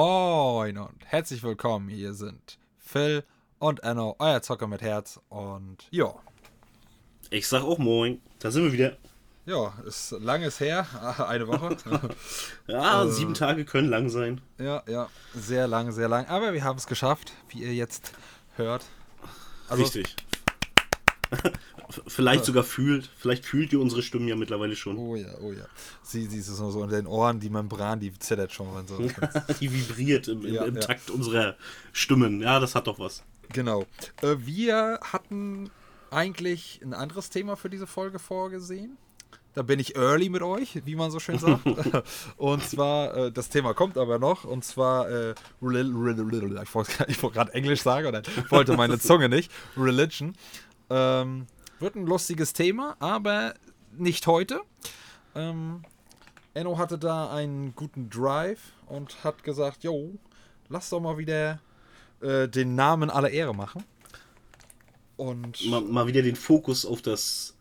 Moin und herzlich willkommen. Hier sind Phil und Enno, euer Zocker mit Herz. Und ja, Ich sag auch moin. Da sind wir wieder. ja, ist langes her, eine Woche. Ja, Äh. sieben Tage können lang sein. ja, ja, sehr lang, sehr lang. Aber wir haben es geschafft, wie ihr jetzt hört. Also, Richtig. Vielleicht sogar fühlt. Vielleicht fühlt ihr unsere Stimmen ja mittlerweile schon. Oh ja, oh ja. Sie, sie ist so so in den Ohren, die Membran, die zittert schon. Wenn so. Die vibriert im, im, Ja, im ja. Takt unserer Stimmen. Ja, das hat doch was. Genau. Äh, wir hatten eigentlich ein anderes Thema für diese Folge vorgesehen. Da bin ich early mit euch, wie man so schön sagt. und zwar, äh, das Thema kommt aber noch, und zwar, äh, ich wollte gerade Englisch sagen, und dann wollte meine Zunge nicht. Religion. Ähm, wird ein lustiges Thema, aber nicht heute. Ähm, Enno hatte da einen guten Drive und hat gesagt, jo, lass doch mal wieder äh, den Namen aller Ehre machen. Und Mal, mal wieder den Fokus auf das,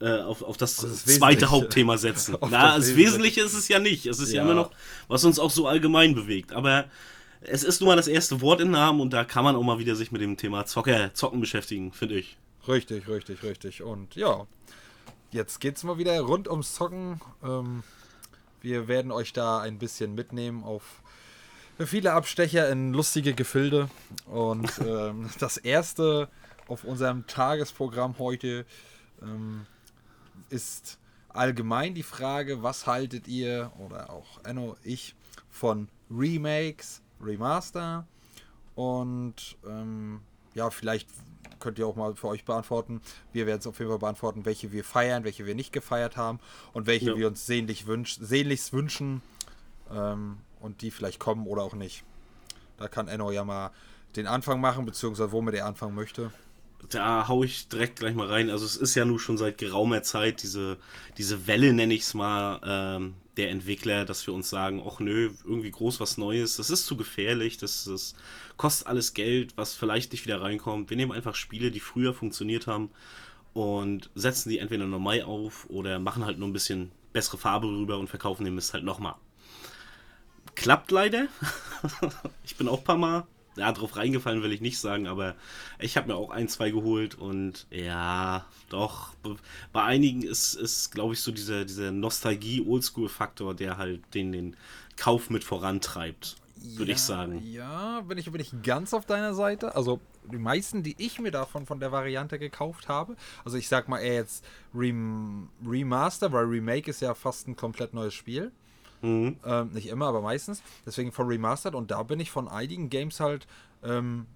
äh, auf, auf das, das zweite. Hauptthema setzen. Na, das das Wesentliche. Wesentliche ist es ja nicht. Es ist ja. Ja. immer noch, was uns auch so allgemein bewegt. Aber es ist nun mal das erste Wort im Namen und da kann man auch mal wieder sich mit dem Thema Zocker, Zocken beschäftigen, finde ich. Richtig, richtig, richtig. Und ja, jetzt geht's mal wieder rund ums Zocken. Ähm, wir werden euch da ein bisschen mitnehmen auf viele Abstecher in lustige Gefilde. Und ähm, das erste auf unserem Tagesprogramm heute ähm, ist allgemein die Frage, was haltet ihr oder auch Enno, ich von Remakes, Remaster und ähm, ja, vielleicht könnt ihr auch mal für euch beantworten. Wir werden es auf jeden Fall beantworten, welche wir feiern, welche wir nicht gefeiert haben und welche Ja. wir uns sehnlich wünsch, sehnlichst wünschen ähm, und die vielleicht kommen oder auch nicht. Da kann Enno ja mal den Anfang machen, beziehungsweise womit er anfangen möchte. Da hau ich direkt gleich mal rein. Also es ist ja nun schon seit geraumer Zeit diese, diese Welle, nenne ich es mal, ähm, der Entwickler, dass wir uns sagen, ach nö, irgendwie groß was Neues, das ist zu gefährlich, das, das kostet alles Geld, was vielleicht nicht wieder reinkommt. Wir nehmen einfach Spiele, die früher funktioniert haben und setzen die entweder normal auf oder machen halt nur ein bisschen bessere Farbe rüber und verkaufen den Mist halt nochmal. Klappt leider. ich bin auch ein paar Mal ja, drauf reingefallen will ich nicht sagen, aber ich habe mir auch ein, zwei geholt und ja, doch, be- bei einigen ist, ist glaube ich, so dieser, dieser Nostalgie-Oldschool-Faktor, der halt den, den Kauf mit vorantreibt, würde Ja, ich sagen. Ja, bin ich, bin ich ganz auf deiner Seite. Also die meisten, die ich mir davon von der Variante gekauft habe, also ich sag mal eher jetzt Rem Remaster, weil Remake ist ja fast ein komplett neues Spiel. Mhm. Ähm, nicht immer, aber meistens. Deswegen von Remastered und da bin ich von einigen Games halt ähm,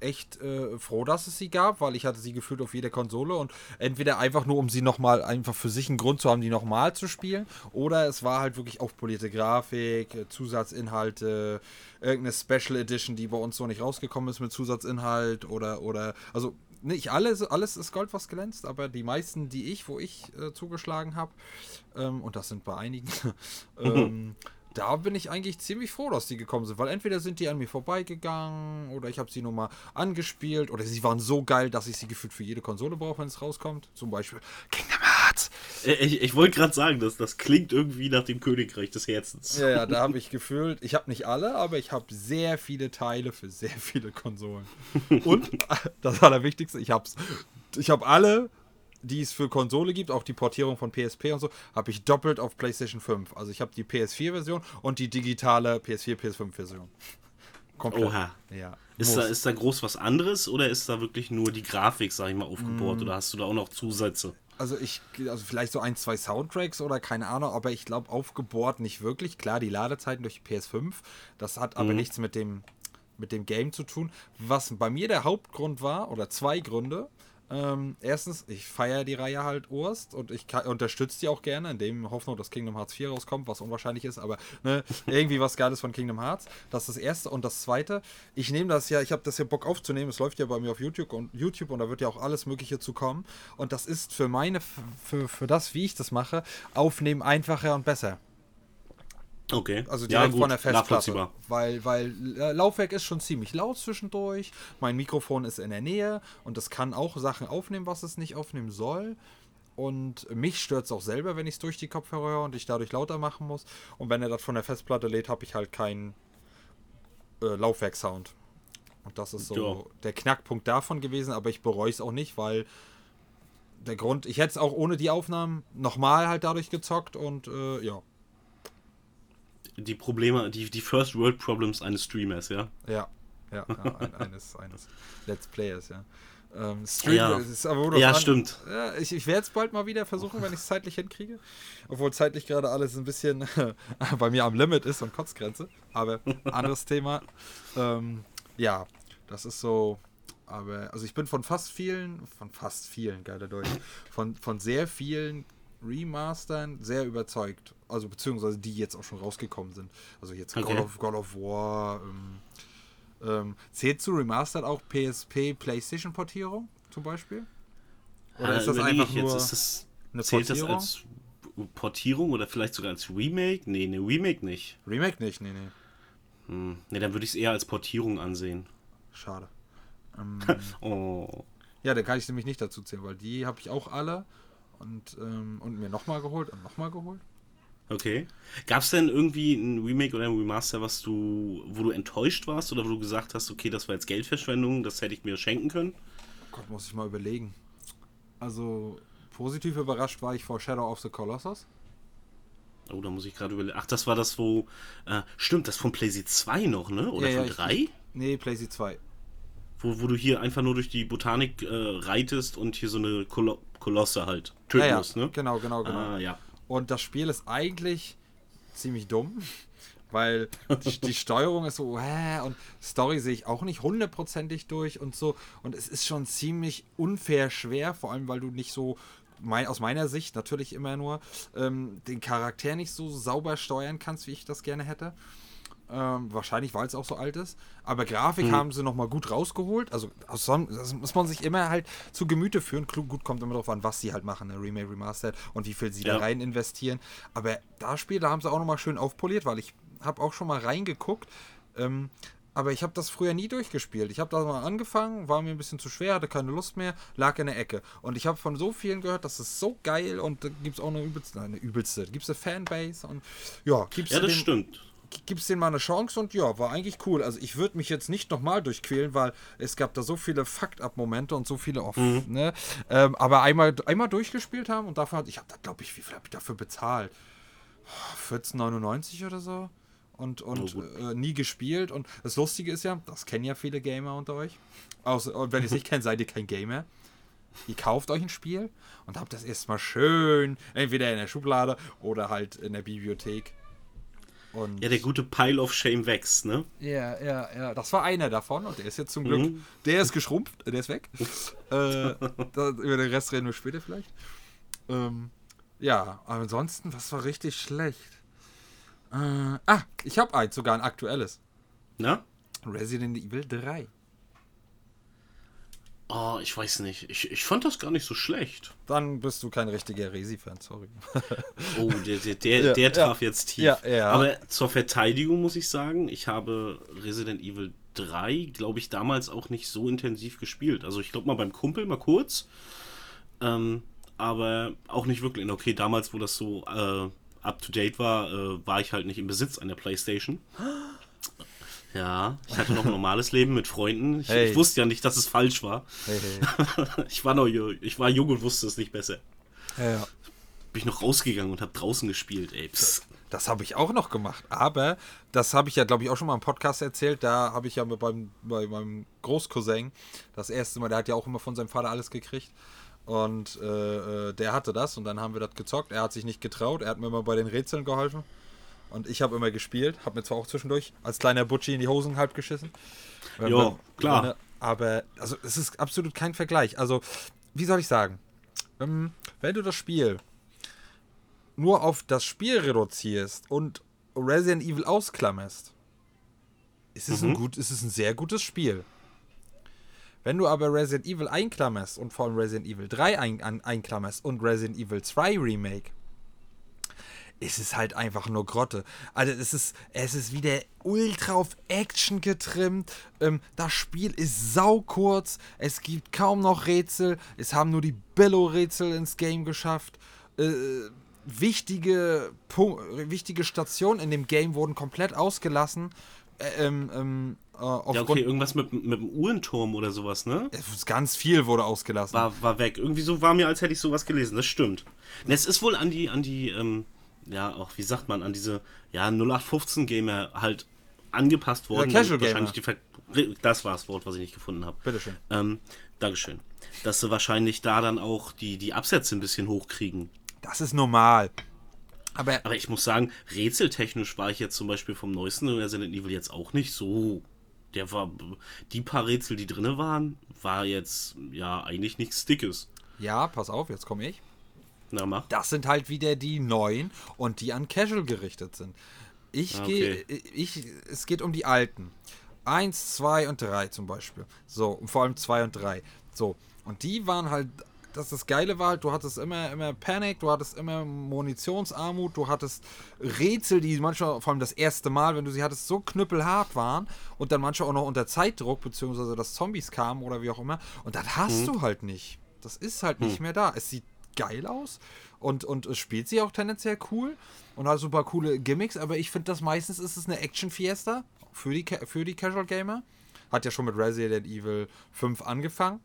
echt äh, froh, dass es sie gab, weil ich hatte sie gefühlt auf jeder Konsole und entweder einfach nur, um sie nochmal einfach für sich einen Grund zu haben, die nochmal zu spielen, oder es war halt wirklich aufpolierte Grafik, äh, Zusatzinhalte, irgendeine Special Edition, die bei uns so nicht rausgekommen ist mit Zusatzinhalt oder, oder, also nicht alles, alles ist Gold, was glänzt, aber die meisten, die ich, wo ich äh, zugeschlagen habe, ähm, und das sind bei einigen, ähm, da bin ich eigentlich ziemlich froh, dass die gekommen sind, weil entweder sind die an mir vorbeigegangen oder ich habe sie nur mal angespielt oder sie waren so geil, dass ich sie gefühlt für jede Konsole brauche, wenn es rauskommt. Zum Beispiel Kingdom Hearts. Äh, Ich, ich wollte gerade sagen, das, das klingt irgendwie nach dem Königreich des Herzens. Ja, ja, da habe ich gefühlt, ich habe nicht alle, aber ich habe sehr viele Teile für sehr viele Konsolen. Und das Allerwichtigste, ich habe ich habe alle, die es für Konsole gibt, auch die Portierung von PSP und so, habe ich doppelt auf PlayStation 5. Also ich habe die PS4-Version und die digitale PS4, PS5-Version. Komplett. Oha. Ja. Ist da, ist da groß was anderes oder ist da wirklich nur die Grafik, sag ich mal, Mm. aufgebohrt oder hast du da auch noch Zusätze? Also ich, also vielleicht so ein, zwei Soundtracks oder keine Ahnung, aber ich glaube aufgebohrt nicht wirklich. Klar, die Ladezeiten durch die PS5, das hat aber nichts mit dem, mit dem Game zu tun. Was bei mir der Hauptgrund war, oder zwei Gründe, Ähm, erstens, ich feiere die Reihe halt Urst und ich unterstütze die auch gerne, in dem Hoffnung, dass Kingdom Hearts 4 rauskommt, was unwahrscheinlich ist, aber ne, irgendwie was Geiles von Kingdom Hearts. Das ist das erste. Und das zweite, ich nehme das ja, ich habe das ja Bock aufzunehmen, es läuft ja bei mir auf YouTube und YouTube und da wird ja auch alles Mögliche zu kommen. Und das ist für meine, für, für das, wie ich das mache, aufnehmen einfacher und besser. Okay. Also direkt ja, von der Festplatte. Weil, weil Laufwerk ist schon ziemlich laut zwischendurch. Mein Mikrofon ist in der Nähe und das kann auch Sachen aufnehmen, was es nicht aufnehmen soll. Und mich stört es auch selber, wenn ich es durch die Kopfhörer höre und ich dadurch lauter machen muss. Und wenn er das von der Festplatte lädt, habe ich halt keinen äh, Laufwerk-Sound. Und das ist so ja. der Knackpunkt davon gewesen, aber ich bereue es auch nicht, weil der Grund, ich hätte es auch ohne die Aufnahmen nochmal halt dadurch gezockt und äh, ja, die Probleme, die, die First World Problems eines Streamers, ja? Ja, ja, ja ein, eines, eines Let's Players, ja. Ähm, Stream, ja, ist aber ja an, stimmt. Ja, ich ich werde es bald mal wieder versuchen, wenn ich es zeitlich hinkriege. Obwohl zeitlich gerade alles ein bisschen bei mir am Limit ist und Kotzgrenze. Aber anderes Thema. Ähm, ja, das ist so. Aber, also ich bin von fast vielen, von fast vielen, geiler Deutsch, von, von sehr vielen Remastern sehr überzeugt. Also beziehungsweise die jetzt auch schon rausgekommen sind. Also jetzt okay. God, of, God of War. Ähm, ähm, zählt zu Remastered auch PSP PlayStation Portierung zum Beispiel? Oder äh, ist das einfach nur jetzt, das, eine zählt Portierung? das als Portierung oder vielleicht sogar als Remake? Nee, ne Remake nicht. Remake nicht, nee, nee. Hm, ne, dann würde ich es eher als Portierung ansehen. Schade. Ähm, oh. Ja, da kann ich nämlich nicht dazu zählen, weil die habe ich auch alle und, ähm, und mir nochmal geholt und nochmal geholt. Okay. Gab es denn irgendwie ein Remake oder ein Remaster, was du, wo du enttäuscht warst oder wo du gesagt hast, okay, das war jetzt Geldverschwendung, das hätte ich mir schenken können? Gott, muss ich mal überlegen. Also, positiv überrascht war ich vor Shadow of the Colossus. Oh, da muss ich gerade überlegen. Ach, das war das, wo. Äh, stimmt, das von PlayStation 2 noch, ne? Oder ja, von ja, 3? Nee, PlayStation 2. Wo, wo du hier einfach nur durch die Botanik äh, reitest und hier so eine Kolo Kolosse halt töten ja, musst, ne? Genau, genau, genau. Ah, ja. Und das Spiel ist eigentlich ziemlich dumm, weil die, die Steuerung ist so, hä, und Story sehe ich auch nicht hundertprozentig durch und so. Und es ist schon ziemlich unfair schwer, vor allem weil du nicht so mein, aus meiner Sicht natürlich immer nur ähm, den Charakter nicht so sauber steuern kannst, wie ich das gerne hätte. Ähm, wahrscheinlich, weil es auch so alt ist. Aber Grafik mhm. haben sie nochmal gut rausgeholt. Also, das muss man sich immer halt zu Gemüte führen. Gut kommt immer darauf an, was sie halt machen, ne? Remake, Remastered und wie viel sie ja. da rein investieren. Aber das Spiel, da haben sie auch nochmal schön aufpoliert, weil ich habe auch schon mal reingeguckt. Ähm, aber ich habe das früher nie durchgespielt. Ich habe da mal angefangen, war mir ein bisschen zu schwer, hatte keine Lust mehr, lag in der Ecke. Und ich habe von so vielen gehört, das ist so geil und da gibt es auch eine übelste, eine übelste, gibt es eine Fanbase und ja, gibt's Ja, das stimmt gibt es denen mal eine Chance und ja, war eigentlich cool. Also ich würde mich jetzt nicht nochmal durchquälen, weil es gab da so viele Fakt-Up-Momente und so viele off, mhm. ne? Ähm, aber einmal, einmal durchgespielt haben und dafür hat, ich habe da glaube ich, wie viel habe ich dafür bezahlt? 14,99 oder so. Und, und oh, äh, nie gespielt. Und das Lustige ist ja, das kennen ja viele Gamer unter euch. Außer, und wenn ihr es nicht kennt, seid ihr kein Gamer. Ihr kauft euch ein Spiel und habt das erstmal schön entweder in der Schublade oder halt in der Bibliothek und ja, der gute Pile of Shame wächst, ne? Ja, ja, ja. Das war einer davon und der ist jetzt zum Glück, mhm. der ist geschrumpft, der ist weg. äh, da, über den Rest reden wir später vielleicht. Ähm, ja, aber ansonsten, was war richtig schlecht? Äh, ah, ich habe eins, sogar ein aktuelles. Na? Resident Evil 3. Oh, ich weiß nicht. Ich, ich fand das gar nicht so schlecht. Dann bist du kein richtiger Resi-Fan, sorry. oh, der, der, der, ja, der traf ja. jetzt tief. Ja, ja. Aber zur Verteidigung muss ich sagen, ich habe Resident Evil 3, glaube ich, damals auch nicht so intensiv gespielt. Also ich glaube mal beim Kumpel mal kurz. Ähm, aber auch nicht wirklich. Okay, damals, wo das so äh, up to date war, äh, war ich halt nicht im Besitz einer Playstation. Ja, ich hatte noch ein normales Leben mit Freunden. Ich, hey. ich, wusste ja nicht, dass es falsch war. Hey, hey. ich, war noch, ich war jung und wusste es nicht besser. Ja, ja. Bin ich noch rausgegangen und habe draußen gespielt, ey. Psst. Das habe ich auch noch gemacht. Aber das habe ich ja, glaube ich, auch schon mal im Podcast erzählt. Da habe ich ja beim, bei meinem Großcousin das erste Mal, der hat ja auch immer von seinem Vater alles gekriegt. Und äh, äh der hatte das und dann haben wir das gezockt. Er hat sich nicht getraut. Er hat mir immer bei den Rätseln geholfen. Und ich habe immer gespielt, habe mir zwar auch zwischendurch als kleiner Butchi in die Hosen halb geschissen. Ja, klar. aber also es ist absolut kein Vergleich. Also wie soll ich sagen? Ähm, wenn du das Spiel nur auf das Spiel reduzierst und Resident Evil ausklammerst, ist es, ein, gut, ist es ein sehr gutes Spiel. Wenn du aber Resident Evil einklammerst und vor allem Resident Evil 3 ein, ein, einklammerst und Resident Evil 2 Remake, ist es halt einfach nur Grotte. Also es ist, es ist wieder ultra auf Action getrimmt. Ähm, das Spiel ist saukurz. Es gibt kaum noch Rätsel. Es haben nur die Bello-Rätsel ins Game geschafft. Äh, wichtige, wichtige Stationen in dem Game wurden komplett ausgelassen. Äh, ähm, ähm, äh, ja, okay, irgendwas mit, mit dem Uhrenturm oder sowas, ne? Ganz viel wurde ausgelassen. War, war weg. Irgendwie so war mir, als hätte ich sowas gelesen. Das stimmt. Es ist wohl an die, an die, ähm, ja, auch, wie sagt man, an diese, ja, 0815-Gamer halt angepasst worden. Ja, Casual Gamer. das war das Wort, was ich nicht gefunden habe. Bitteschön. Ähm, Dankeschön. Dass sie wahrscheinlich da dann auch die, die Absätze ein bisschen hochkriegen. Das ist normal. Aber, Aber ich muss sagen, rätseltechnisch war ich jetzt zum Beispiel vom neuesten Resident Evil jetzt auch nicht so. Der war. Die paar Rätsel, die drin waren, war jetzt ja eigentlich nichts Dickes. Ja, pass auf, jetzt komme ich. Na, mach. Das sind halt wieder die neuen und die an Casual gerichtet sind. Ich ah, okay. gehe, ich, es geht um die alten. Eins, zwei und drei zum Beispiel. So, vor allem zwei und drei. So, und die waren halt das das Geile war halt, du hattest immer, immer Panik, du hattest immer Munitionsarmut, du hattest Rätsel, die manchmal, vor allem das erste Mal, wenn du sie hattest, so knüppelhart waren und dann manchmal auch noch unter Zeitdruck, beziehungsweise dass Zombies kamen oder wie auch immer. Und das hast mhm. du halt nicht. Das ist halt nicht mhm. mehr da. Es sieht geil aus und, und es spielt sie auch tendenziell cool und hat super coole Gimmicks, aber ich finde das meistens ist es eine Action-Fiesta für die, für die Casual Gamer. Hat ja schon mit Resident Evil 5 angefangen.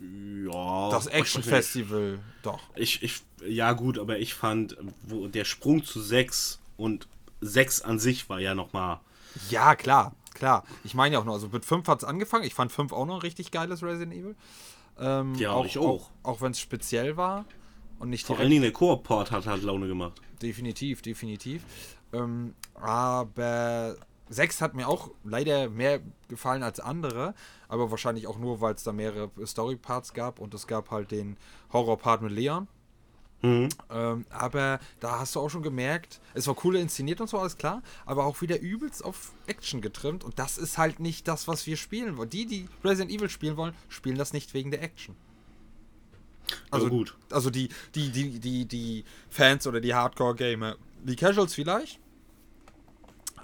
Ja. Das Action Festival, doch. Ich, ich, ja, gut, aber ich fand, wo der Sprung zu 6 und 6 an sich war ja nochmal. Ja, klar, klar. Ich meine ja auch noch, also mit 5 hat es angefangen. Ich fand 5 auch noch ein richtig geiles Resident Evil. Ähm, ja, auch, ich auch. Auch, auch wenn es speziell war und nicht Vor allen Dingen der Koop-Port hat halt Laune gemacht. Definitiv, definitiv. Ähm, aber 6 hat mir auch leider mehr gefallen als andere, aber wahrscheinlich auch nur, weil es da mehrere Story-Parts gab und es gab halt den Horror-Part mit Leon. Mhm. Ähm, aber da hast du auch schon gemerkt, es war cool inszeniert und so, alles klar, aber auch wieder übelst auf Action getrimmt und das ist halt nicht das, was wir spielen wollen. Die, die Resident Evil spielen wollen, spielen das nicht wegen der Action. Also ja, gut. Also die, die, die, die, die Fans oder die Hardcore-Gamer, die Casuals vielleicht,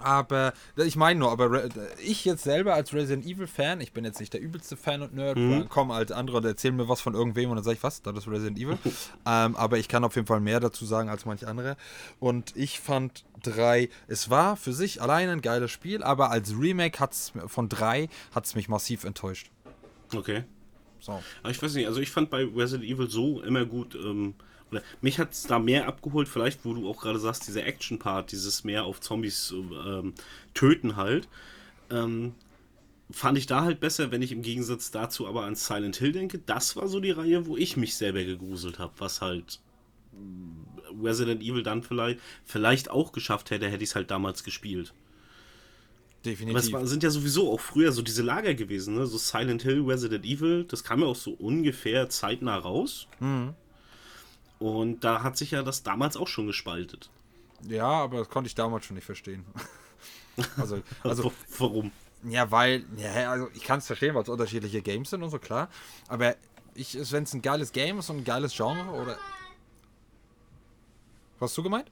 aber ich meine nur, aber ich jetzt selber als Resident Evil Fan, ich bin jetzt nicht der übelste Fan und Nerd, mhm. komme als andere und erzählen mir was von irgendwem und dann sage ich, was, das ist Resident Evil. ähm, aber ich kann auf jeden Fall mehr dazu sagen als manch andere. Und ich fand 3, es war für sich alleine ein geiles Spiel, aber als Remake hat's, von 3 hat es mich massiv enttäuscht. Okay. So. Aber ich weiß nicht, also ich fand bei Resident Evil so immer gut, ähm, oder mich hat es da mehr abgeholt, vielleicht, wo du auch gerade sagst, dieser Action-Part, dieses mehr auf Zombies ähm, töten halt. Ähm, fand ich da halt besser, wenn ich im Gegensatz dazu aber an Silent Hill denke. Das war so die Reihe, wo ich mich selber gegruselt habe, was halt mm, Resident Evil dann vielleicht, vielleicht auch geschafft hätte, hätte ich es halt damals gespielt. Definitiv. Aber es war, sind ja sowieso auch früher so diese Lager gewesen, ne? So Silent Hill, Resident Evil, das kam ja auch so ungefähr zeitnah raus. Mhm. Und da hat sich ja das damals auch schon gespaltet. Ja, aber das konnte ich damals schon nicht verstehen. also, also warum? Ja, weil, ja, also ich kann es verstehen, weil es unterschiedliche Games sind und so, klar. Aber wenn es ein geiles Game ist und ein geiles Genre oder. Was hast du gemeint?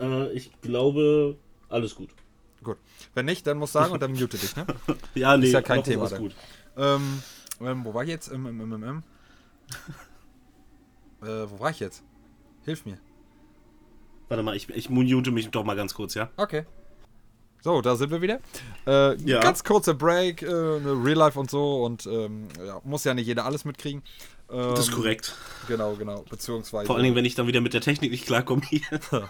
Äh, ich glaube, alles gut. Gut. Wenn nicht, dann muss sagen und dann mute dich, ne? ja, nee, ist ja kein Thema. Gut. Ähm, ähm, wo war ich jetzt? Ähm, ähm, ähm, ähm. Äh, wo war ich jetzt? Hilf mir. Warte mal, ich, ich mute mich doch mal ganz kurz, ja? Okay. So, da sind wir wieder. Äh, ja. Ganz kurzer Break, äh, Real Life und so und ähm, ja, muss ja nicht jeder alles mitkriegen. Ähm, das ist korrekt. Genau, genau. Beziehungsweise. Vor allen Dingen, wenn ich dann wieder mit der Technik nicht klarkomme hier.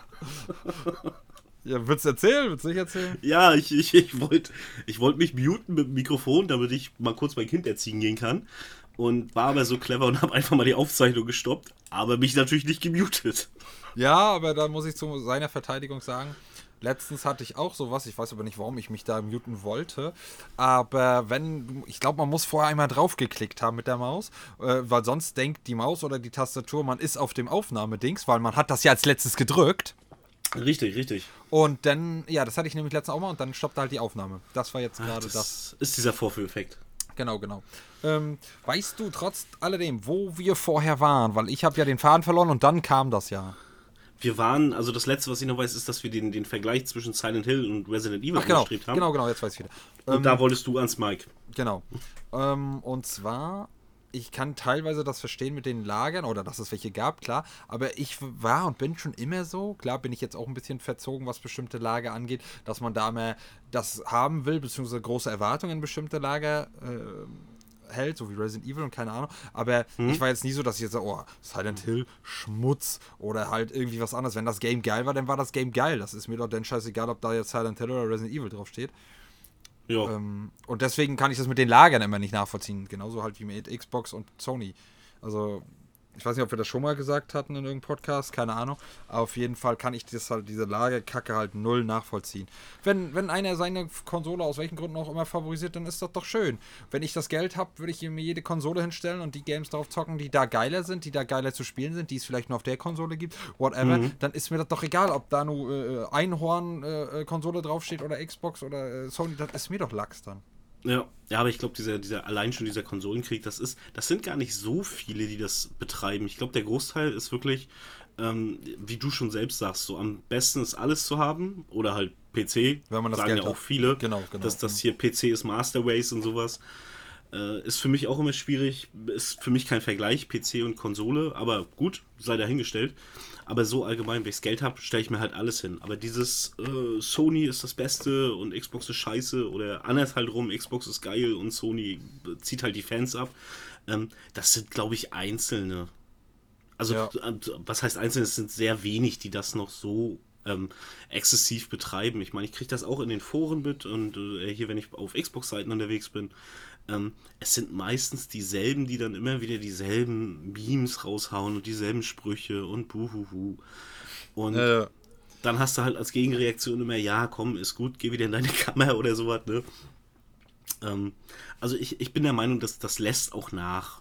ja, willst du erzählen? Willst du nicht erzählen? Ja, ich, ich, ich wollte ich wollt mich muten mit dem Mikrofon, damit ich mal kurz mein Kind erziehen gehen kann und war aber so clever und habe einfach mal die Aufzeichnung gestoppt, aber mich natürlich nicht gemutet. Ja, aber da muss ich zu seiner Verteidigung sagen, letztens hatte ich auch sowas, ich weiß aber nicht, warum ich mich da muten wollte, aber wenn, ich glaube, man muss vorher einmal draufgeklickt haben mit der Maus, äh, weil sonst denkt die Maus oder die Tastatur, man ist auf dem Aufnahmedings, weil man hat das ja als letztes gedrückt. Richtig, richtig. Und dann, ja, das hatte ich nämlich letztens auch mal und dann stoppte halt die Aufnahme. Das war jetzt gerade das, das. ist dieser Vorführeffekt. Genau, genau. Ähm, weißt du trotz alledem, wo wir vorher waren? Weil ich habe ja den Faden verloren und dann kam das ja. Wir waren, also das letzte, was ich noch weiß, ist, dass wir den, den Vergleich zwischen Silent Hill und Resident Evil Ach genau, angestrebt haben. genau, genau, jetzt weiß ich wieder. Und da wolltest du ans Mike. Genau. Ähm, und zwar, ich kann teilweise das verstehen mit den Lagern oder dass es welche gab, klar. Aber ich war und bin schon immer so, klar bin ich jetzt auch ein bisschen verzogen, was bestimmte Lager angeht, dass man da mehr das haben will, beziehungsweise große Erwartungen in bestimmte Lager äh, hält, so wie Resident Evil und keine Ahnung. Aber ich war jetzt nie so, dass ich jetzt sage, oh, Silent Hill, Schmutz oder halt irgendwie was anderes. Wenn das Game geil war, dann war das Game geil. Das ist mir doch dann scheißegal, ob da jetzt Silent Hill oder Resident Evil draufsteht. Ja. Ähm, und deswegen kann ich das mit den Lagern immer nicht nachvollziehen. Genauso halt wie mit Xbox und Sony. Also, ich weiß nicht, ob wir das schon mal gesagt hatten in irgendeinem Podcast, keine Ahnung. Auf jeden Fall kann ich das halt, diese Lagerkacke halt null nachvollziehen. Wenn, wenn einer seine Konsole aus welchen Gründen auch immer favorisiert, dann ist das doch schön. Wenn ich das Geld habe, würde ich mir jede Konsole hinstellen und die Games darauf zocken, die da geiler sind, die da geiler zu spielen sind, die es vielleicht nur auf der Konsole gibt, whatever. Dann ist mir das doch egal, ob da nur äh, Einhorn-Konsole draufsteht oder Xbox oder äh, Sony, das ist mir doch Lachs dann. Ja, ja, aber ich glaube, dieser, dieser, allein schon dieser Konsolenkrieg, das ist, das sind gar nicht so viele, die das betreiben. Ich glaube, der Großteil ist wirklich, ähm, wie du schon selbst sagst, so am besten ist alles zu haben oder halt PC. Wenn man das sagen Geld ja hat. auch viele. Genau, genau. Dass das hier PC ist Master Race und sowas. Äh, ist für mich auch immer schwierig. Ist für mich kein Vergleich, PC und Konsole, aber gut, sei dahingestellt. Aber so allgemein, wenn ich Geld habe, stelle ich mir halt alles hin. Aber dieses äh, Sony ist das Beste und Xbox ist scheiße oder anders halt rum, Xbox ist geil und Sony zieht halt die Fans ab. Ähm, das sind, glaube ich, einzelne. Also, Ja. äh, was heißt einzelne? Es sind sehr wenig, die das noch so ähm, exzessiv betreiben. Ich meine, ich kriege das auch in den Foren mit und äh, hier, wenn ich auf Xbox-Seiten unterwegs bin. Ähm, es sind meistens dieselben, die dann immer wieder dieselben Memes raushauen und dieselben Sprüche und buhuhu. Und Äh, dann hast du halt als Gegenreaktion immer, ja, komm, ist gut, geh wieder in deine Kammer oder sowas, ne? Ähm, also ich, ich bin der Meinung, dass das lässt auch nach.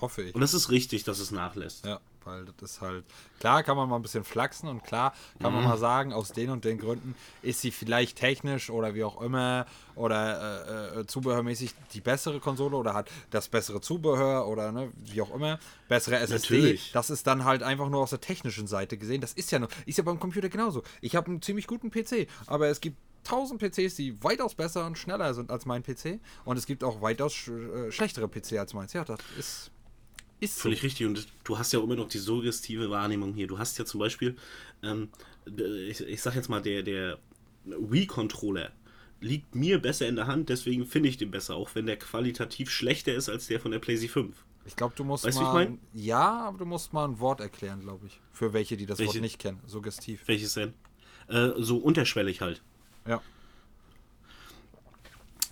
hoffe ich. Und das ist richtig, dass es nachlässt. Ja, weil das ist halt. Klar kann man mal ein bisschen flachsen und klar kann man mal sagen, aus den und den Gründen ist sie vielleicht technisch oder wie auch immer oder äh, äh, zubehörmäßig die bessere Konsole oder hat das bessere Zubehör oder ne, wie auch immer, bessere SSD. Natürlich. Das ist dann halt einfach nur aus der technischen Seite gesehen. Das ist ja nur, ist ja beim Computer genauso. Ich habe einen ziemlich guten PC, aber es gibt 1000 PCs, die weitaus besser und schneller sind als mein PC. Und es gibt auch weitaus sch äh, schlechtere PC als meins. Ja, das ist. Ist so. Völlig richtig. Und du hast ja auch immer noch die suggestive Wahrnehmung hier. Du hast ja zum Beispiel, ähm, ich, ich sag jetzt mal, der, der Wii-Controller liegt mir besser in der Hand, deswegen finde ich den besser, auch wenn der qualitativ schlechter ist als der von der PlayStation 5. Ich glaube, du musst Weißt du, wie ich mal. mein? Ja, aber du musst mal ein Wort erklären, glaube ich. Für welche, die das Wort Welche? nicht kennen. Suggestiv. Welches denn? Äh, so unterschwellig halt. Ja.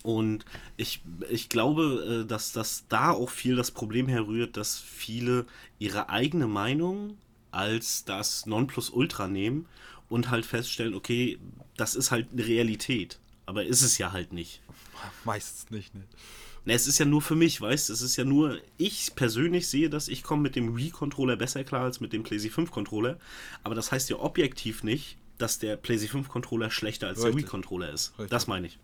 Und ich, ich glaube, äh, dass das da auch viel das Problem herrührt, dass viele ihre eigene Meinung als das Nonplusultra nehmen und halt feststellen, okay, das ist halt eine Realität. Aber ist es ja halt nicht. Meistens nicht, ne? Na, es ist ja nur für mich, weißt du? Es ist ja nur, ich persönlich sehe, dass ich komme mit dem Wii-Controller besser klar als mit dem PlayStation 5-Controller. Aber das heißt ja objektiv nicht, dass der PlayStation 5-Controller schlechter als der Richtig. Wii-Controller ist. Richtig. Das meine ich.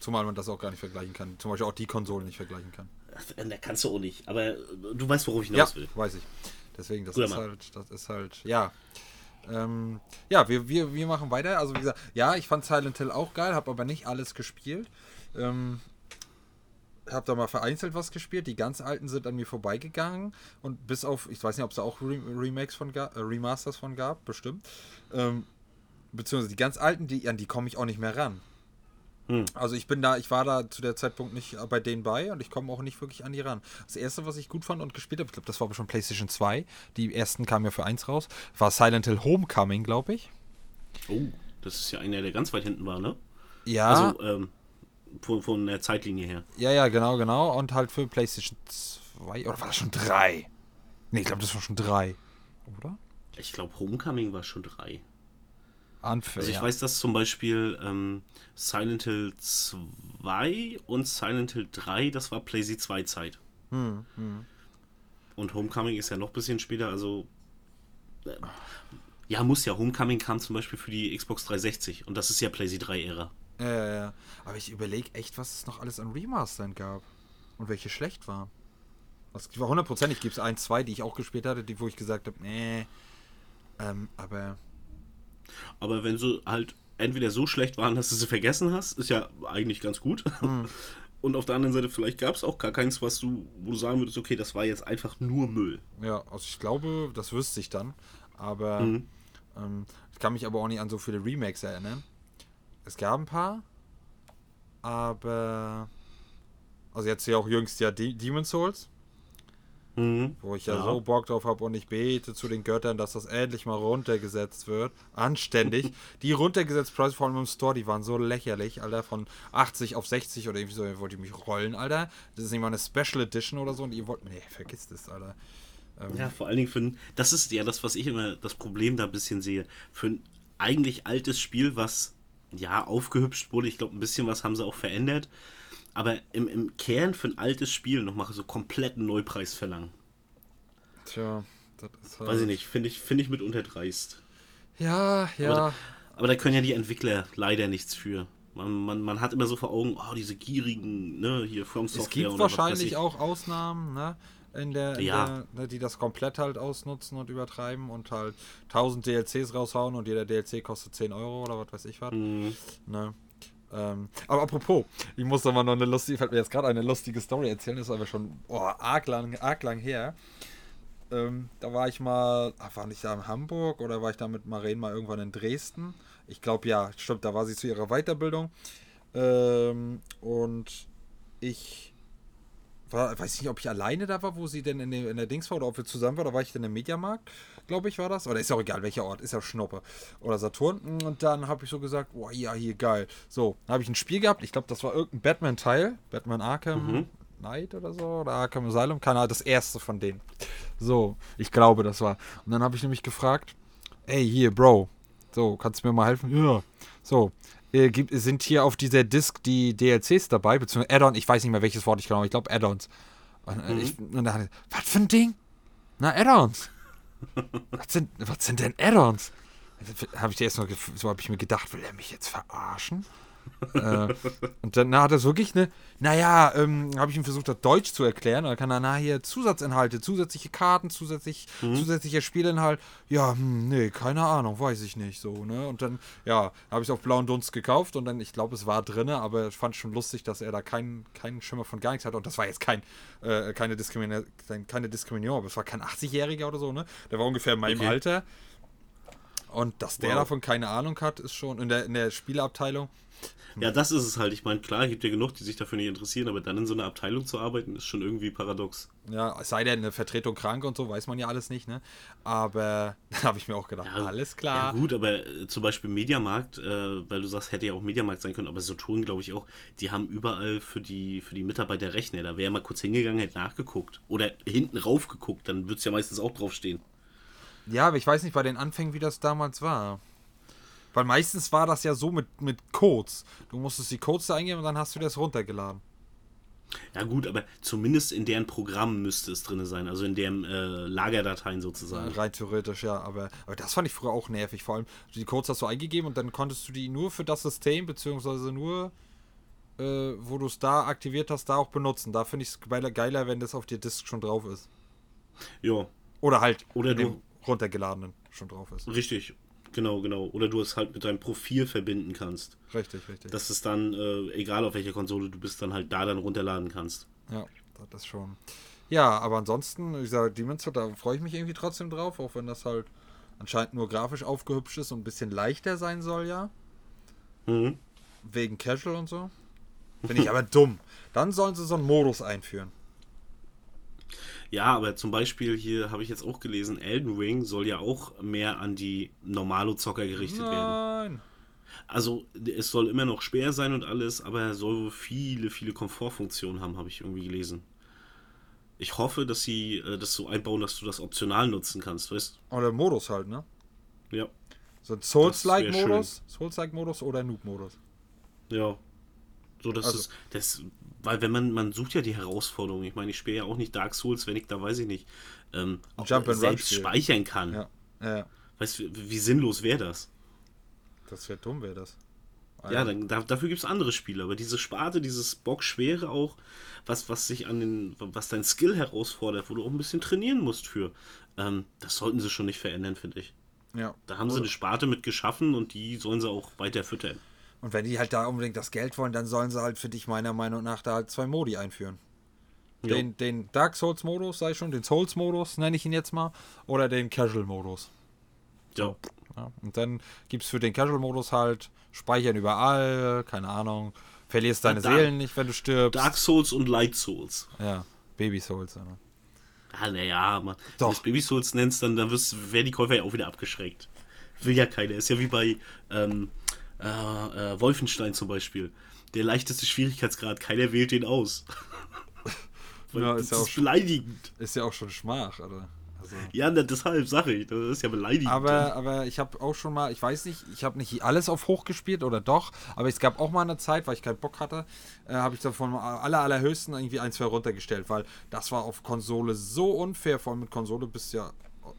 Zumal man das auch gar nicht vergleichen kann. Zum Beispiel auch die Konsolen nicht vergleichen kann. Da kannst du auch nicht. Aber äh, du weißt, worauf ich Ja, hinaus will. weiß ich. Deswegen, das Guter ist Mann. halt, das ist halt, ja. Ähm, ja, wir, wir, wir machen weiter. Also wie gesagt, ja, ich fand Silent Hill auch geil, habe aber nicht alles gespielt. Ähm, habe da mal vereinzelt was gespielt. Die ganz alten sind an mir vorbeigegangen und bis auf, ich weiß nicht, ob es da auch Re Remakes von gab, äh, Remasters von gab, bestimmt. Ähm, beziehungsweise die ganz alten, die, an die komme ich auch nicht mehr ran. Hm. Also ich bin da, ich war da zu der Zeitpunkt nicht bei denen bei und ich komme auch nicht wirklich an die ran. Das erste, was ich gut fand und gespielt habe, ich glaube, das war aber schon PlayStation 2. Die ersten kamen ja für 1 raus, war Silent Hill Homecoming, glaube ich. Oh, das ist ja einer, der ganz weit hinten war, ne? Ja, Also, ähm, von, von der Zeitlinie her. ja, ja, genau, genau. Und halt für PlayStation 2, oder war das schon 3? Nee, ich glaube, das war schon 3. Oder? Ich glaube, Homecoming war schon 3. Unfair. Also ich weiß, dass zum Beispiel ähm, Silent Hill 2 und Silent Hill 3, das war PlayZ 2 Zeit. Hm, hm. Und Homecoming ist ja noch ein bisschen später, also äh, ja, muss ja. Homecoming kam zum Beispiel für die Xbox 360 und das ist ja PlayZ 3 Ära. Ja, ja, ja. Aber ich überlege echt, was es noch alles an Remastern gab. Und welche schlecht war hundertprozentig gibt es ein, zwei, die ich auch gespielt hatte, die, wo ich gesagt habe, nee. Ähm, aber Aber wenn sie halt entweder so schlecht waren, dass du sie vergessen hast, ist ja eigentlich ganz gut. Und auf der anderen Seite, vielleicht gab es auch gar keins, was du, wo du sagen würdest, okay, das war jetzt einfach nur Müll. Ja, also ich glaube, das wüsste ich dann. Aber Mhm. ähm, ich kann mich aber auch nicht an so viele Remakes erinnern. Es gab ein paar, aber also jetzt ja auch jüngst ja De Demon Souls, Mhm. wo ich ja, Ja. so Bock drauf habe und ich bete zu den Göttern, dass das endlich mal runtergesetzt wird. Anständig. die runtergesetzten Preise, vor allem im Store, die waren so lächerlich, Alter, von 80 auf 60 oder irgendwie so, ihr wollt ihr mich rollen, Alter. Das ist nicht mal eine Special Edition oder so und ihr wollt, nee, vergiss das, Alter. Ähm, Ja, vor allen Dingen für ein, das ist ja das, was ich immer das Problem da ein bisschen sehe. Für ein eigentlich altes Spiel, was ja aufgehübscht wurde, ich glaube, ein bisschen was haben sie auch verändert, aber im, im Kern für ein altes Spiel nochmal so kompletten Neupreis verlangen. Tja, das ist halt. Weiß ich nicht, finde ich, finde ich mitunter dreist. Ja, ja. Aber, aber da können ja die Entwickler leider nichts für. Man, man, man hat immer so vor Augen, oh, diese gierigen, ne, hier From Software es gibt wahrscheinlich ich. auch Ausnahmen, ne? In der, in Ja. der ne, die das komplett halt ausnutzen und übertreiben und halt 1000 DLCs raushauen und jeder DLC kostet 10 Euro oder was weiß ich was. Mhm. Ne? Ähm, aber apropos, ich muss doch mal noch eine lustige, fällt mir jetzt gerade eine lustige Story erzählen, ist aber schon oh, arg, lang, arg lang her. Ähm, da war ich mal, ach, war nicht da in Hamburg oder war ich da mit Maren mal irgendwann in Dresden? Ich glaube ja, stimmt, da war sie zu ihrer Weiterbildung. Ähm, und ich war, weiß nicht, ob ich alleine da war, wo sie denn in, der- in der Dings war oder ob wir zusammen waren, oder war ich denn im Mediamarkt, glaube ich, war das. Oder ist ja auch egal, welcher Ort, ist ja Schnuppe. Oder Saturn. Und dann habe ich so gesagt, boah, ja, hier, geil. So, dann habe ich ein Spiel gehabt, ich glaube, das war irgendein Batman-Teil, Batman Arkham Mhm. Knight oder so, oder Arkham Asylum, keine Ahnung, das erste von denen. So, ich glaube, das war. Und dann habe ich nämlich gefragt, ey, hier, Bro, so, kannst du mir mal helfen? Ja. So, äh, gibt, sind hier auf dieser Disk die DLCs dabei, beziehungsweise Add-on, ich weiß nicht mehr welches Wort ich genau, ich glaube Add-ons. Und, äh, ich, und dann, was für ein Ding? Na, Add-ons. was, sind, was sind denn Add-ons? Habe ich erst so habe ich mir gedacht, will er mich jetzt verarschen? Äh, und dann na, hat er so wirklich eine, naja, ähm, habe ich ihm versucht, das Deutsch zu erklären. Und dann kann er, na, hier Zusatzinhalte, zusätzliche Karten, zusätzlich, zusätzlicher Spielinhalt. Ja, hm, nee, keine Ahnung, weiß ich nicht so, ne? Und dann, ja, habe ich auf blauen Dunst gekauft und dann, ich glaube, es war drinne, aber ich fand schon lustig, dass er da keinen keinen Schimmer von gar nichts hatte. Und das war jetzt kein, äh, keine, Diskrimina keine Diskriminierung, aber es war kein 80-Jähriger oder so, ne? Der war ungefähr in meinem Okay. Alter. Und dass der Wow. davon keine Ahnung hat, ist schon in der, in der Spielabteilung. Ja, das ist es halt. Ich meine, klar, gibt ja genug, die sich dafür nicht interessieren, aber dann in so einer Abteilung zu arbeiten, ist schon irgendwie paradox. Ja, es sei denn, eine Vertretung krank und so, weiß man ja alles nicht, ne? Aber da habe ich mir auch gedacht, Ja, alles Ja, klar. gut, aber äh, zum Beispiel Mediamarkt, äh, weil du sagst, hätte ja auch Mediamarkt sein können, aber Saturn, glaube ich auch, die haben überall für die, für die Mitarbeiter Rechner. Da wäre mal kurz hingegangen, hätte nachgeguckt. Oder hinten rauf geguckt, dann wird es ja meistens auch draufstehen. Ja, aber ich weiß nicht bei den Anfängen, wie das damals war. Weil meistens war das ja so mit, mit Codes. Du musstest die Codes da eingeben und dann hast du das runtergeladen. Ja, gut, aber zumindest in deren Programm müsste es drin sein, also in deren äh, Lagerdateien sozusagen. Rein theoretisch, ja. Aber, aber das fand ich früher auch nervig. Vor allem, die Codes hast du eingegeben und dann konntest du die nur für das System, beziehungsweise nur, äh, wo du es da aktiviert hast, da auch benutzen. Da finde ich es geiler, geiler, wenn das auf der Disk schon drauf ist. Ja, Oder halt Oder du- runtergeladenen schon drauf ist. richtig. Genau, genau. Oder du es halt mit deinem Profil verbinden kannst. Richtig, richtig. Dass es dann, äh, egal auf welcher Konsole du bist, dann halt da dann runterladen kannst. Ja, das schon. Ja, aber ansonsten, ich sage, Demon's Souls, da freue ich mich irgendwie trotzdem drauf, auch wenn das halt anscheinend nur grafisch aufgehübscht ist und ein bisschen leichter sein soll, ja. Mhm. Wegen Casual und so. Finde ich aber dumm. Dann sollen sie so einen Modus einführen. Ja, aber zum Beispiel hier habe ich jetzt auch gelesen, Elden Ring soll ja auch mehr an die Normalo-Zocker gerichtet werden. Nein. Also es soll immer noch schwer sein und alles, aber er soll viele, viele Komfortfunktionen haben, habe ich irgendwie gelesen. Ich hoffe, dass sie äh, das so einbauen, dass du das optional nutzen kannst, weißt Oder Modus halt, ne? Ja. So ein Das Souls-like-Modus, Souls-like-Modus oder Noob-Modus. Ja. So, das Also- ist. Das, weil wenn man, man sucht ja die Herausforderung. Ich meine, ich spiele ja auch nicht Dark Souls, wenn ich da weiß ich nicht, ähm, auch selbst speichern kann. Ja. Ja, Weißt du, wie, sinnlos wäre das? das wäre dumm, wäre das. Ja, dann, da, dafür gibt es andere Spiele, aber diese Sparte, dieses Bockschwere auch, was, was sich an den, was dein Skill herausfordert, wo du auch ein bisschen trainieren musst für, ähm, das sollten sie schon nicht verändern, finde ich. Ja. Da haben sie eine Sparte mit geschaffen und die sollen sie auch weiter füttern. Und wenn die halt da unbedingt das Geld wollen, dann sollen sie halt für dich meiner Meinung nach da halt zwei Modi einführen. Den, den Dark Souls-Modus, sei schon, den Souls-Modus nenne ich ihn jetzt mal, oder den Casual-Modus. Ja. Ja. Und dann gibt es für den Casual-Modus halt Speichern überall, keine Ahnung, verlierst deine Dark- Seelen nicht, wenn du stirbst. Dark Souls und Light Souls. Ja, Baby-Souls. Ja. Ah, naja, man, wenn Doch. du es Baby Souls nennst, dann, dann werden die Käufer ja auch wieder abgeschreckt. Will ja keiner. Ist ja wie bei ähm, äh, äh, Wolfenstein zum Beispiel. Der leichteste Schwierigkeitsgrad, keiner wählt den aus. Ja, das ist ja ist auch schon- beleidigend. Ist ja auch schon Schmach, oder? Also. Ja, deshalb sage ich, das ist ja beleidigend. Aber, aber ich habe auch schon mal, ich weiß nicht, ich habe nicht alles auf hoch gespielt oder doch, aber es gab auch mal eine Zeit, weil ich keinen Bock hatte, äh, habe ich davon aller, allerhöchsten irgendwie ein, zwei runtergestellt, weil das war auf Konsole so unfair, vor allem mit Konsole bist du ja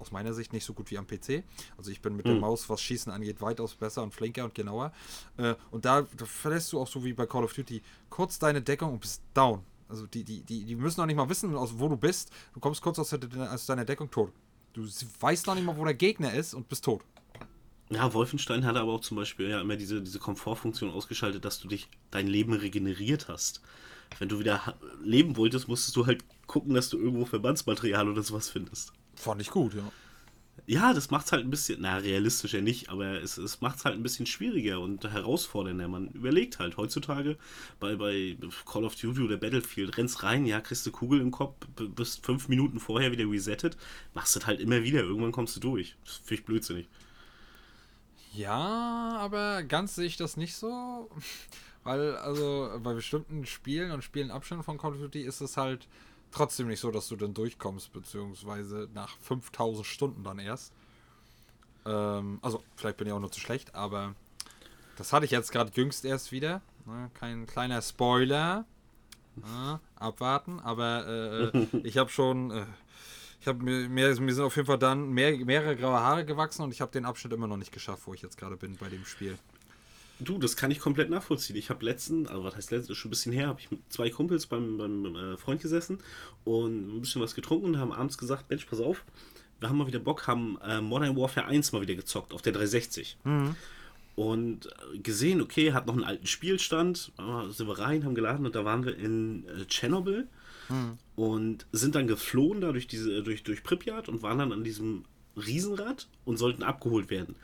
aus meiner Sicht nicht so gut wie am PC. Also ich bin mit der Maus, was Schießen angeht, weitaus besser und flinker und genauer. Äh, und da, da verlässt du auch so wie bei Call of Duty kurz deine Deckung und bist down. Also die, die, die, die müssen noch nicht mal wissen, aus, wo du bist. Du kommst kurz aus, der, aus deiner Deckung tot. Du weißt noch nicht mal, wo der Gegner ist und bist tot. Ja, Wolfenstein hatte aber auch zum Beispiel ja immer diese, diese Komfortfunktion ausgeschaltet, dass du dich dein Leben regeneriert hast. Wenn du wieder leben wolltest, musstest du halt gucken, dass du irgendwo Verbandsmaterial oder sowas findest. Fand ich gut, ja. Ja, das macht's halt ein bisschen, na, realistischer nicht, aber es, es macht's halt ein bisschen schwieriger und herausfordernder. Man überlegt halt heutzutage bei, bei Call of Duty oder Battlefield, rennst rein, ja, kriegst du Kugel im Kopf, bist fünf Minuten vorher wieder resettet, machst das halt immer wieder, irgendwann kommst du durch. Das finde ich blödsinnig. Ja, aber ganz sehe ich das nicht so. Weil, also, bei bestimmten Spielen und Spielenabständen von Call of Duty ist es halt trotzdem nicht so, dass du dann durchkommst, beziehungsweise nach 5000 Stunden dann erst. Ähm, also, vielleicht bin ich auch nur zu schlecht, aber das hatte ich jetzt gerade jüngst erst wieder. Ne? Kein kleiner Spoiler. Ja, abwarten, aber äh, äh, ich habe schon. Äh, ich habe mir, mir, mir sind auf jeden Fall dann mehr, mehrere graue Haare gewachsen und ich habe den Abschnitt immer noch nicht geschafft, wo ich jetzt gerade bin bei dem Spiel. Du, das kann ich komplett nachvollziehen. Ich habe letzten, also was heißt letzten, ist schon ein bisschen her, habe ich mit zwei Kumpels beim, beim äh, Freund gesessen und ein bisschen was getrunken und haben abends gesagt, Mensch, pass auf, wir haben mal wieder Bock, haben äh, Modern Warfare 1 mal wieder gezockt auf der 360. Und äh, gesehen, okay, hat noch einen alten Spielstand, äh, sind wir rein, haben geladen und da waren wir in äh, Tschernobyl und sind dann geflohen da durch diese durch durch Pripyat und waren dann an diesem Riesenrad und sollten abgeholt werden.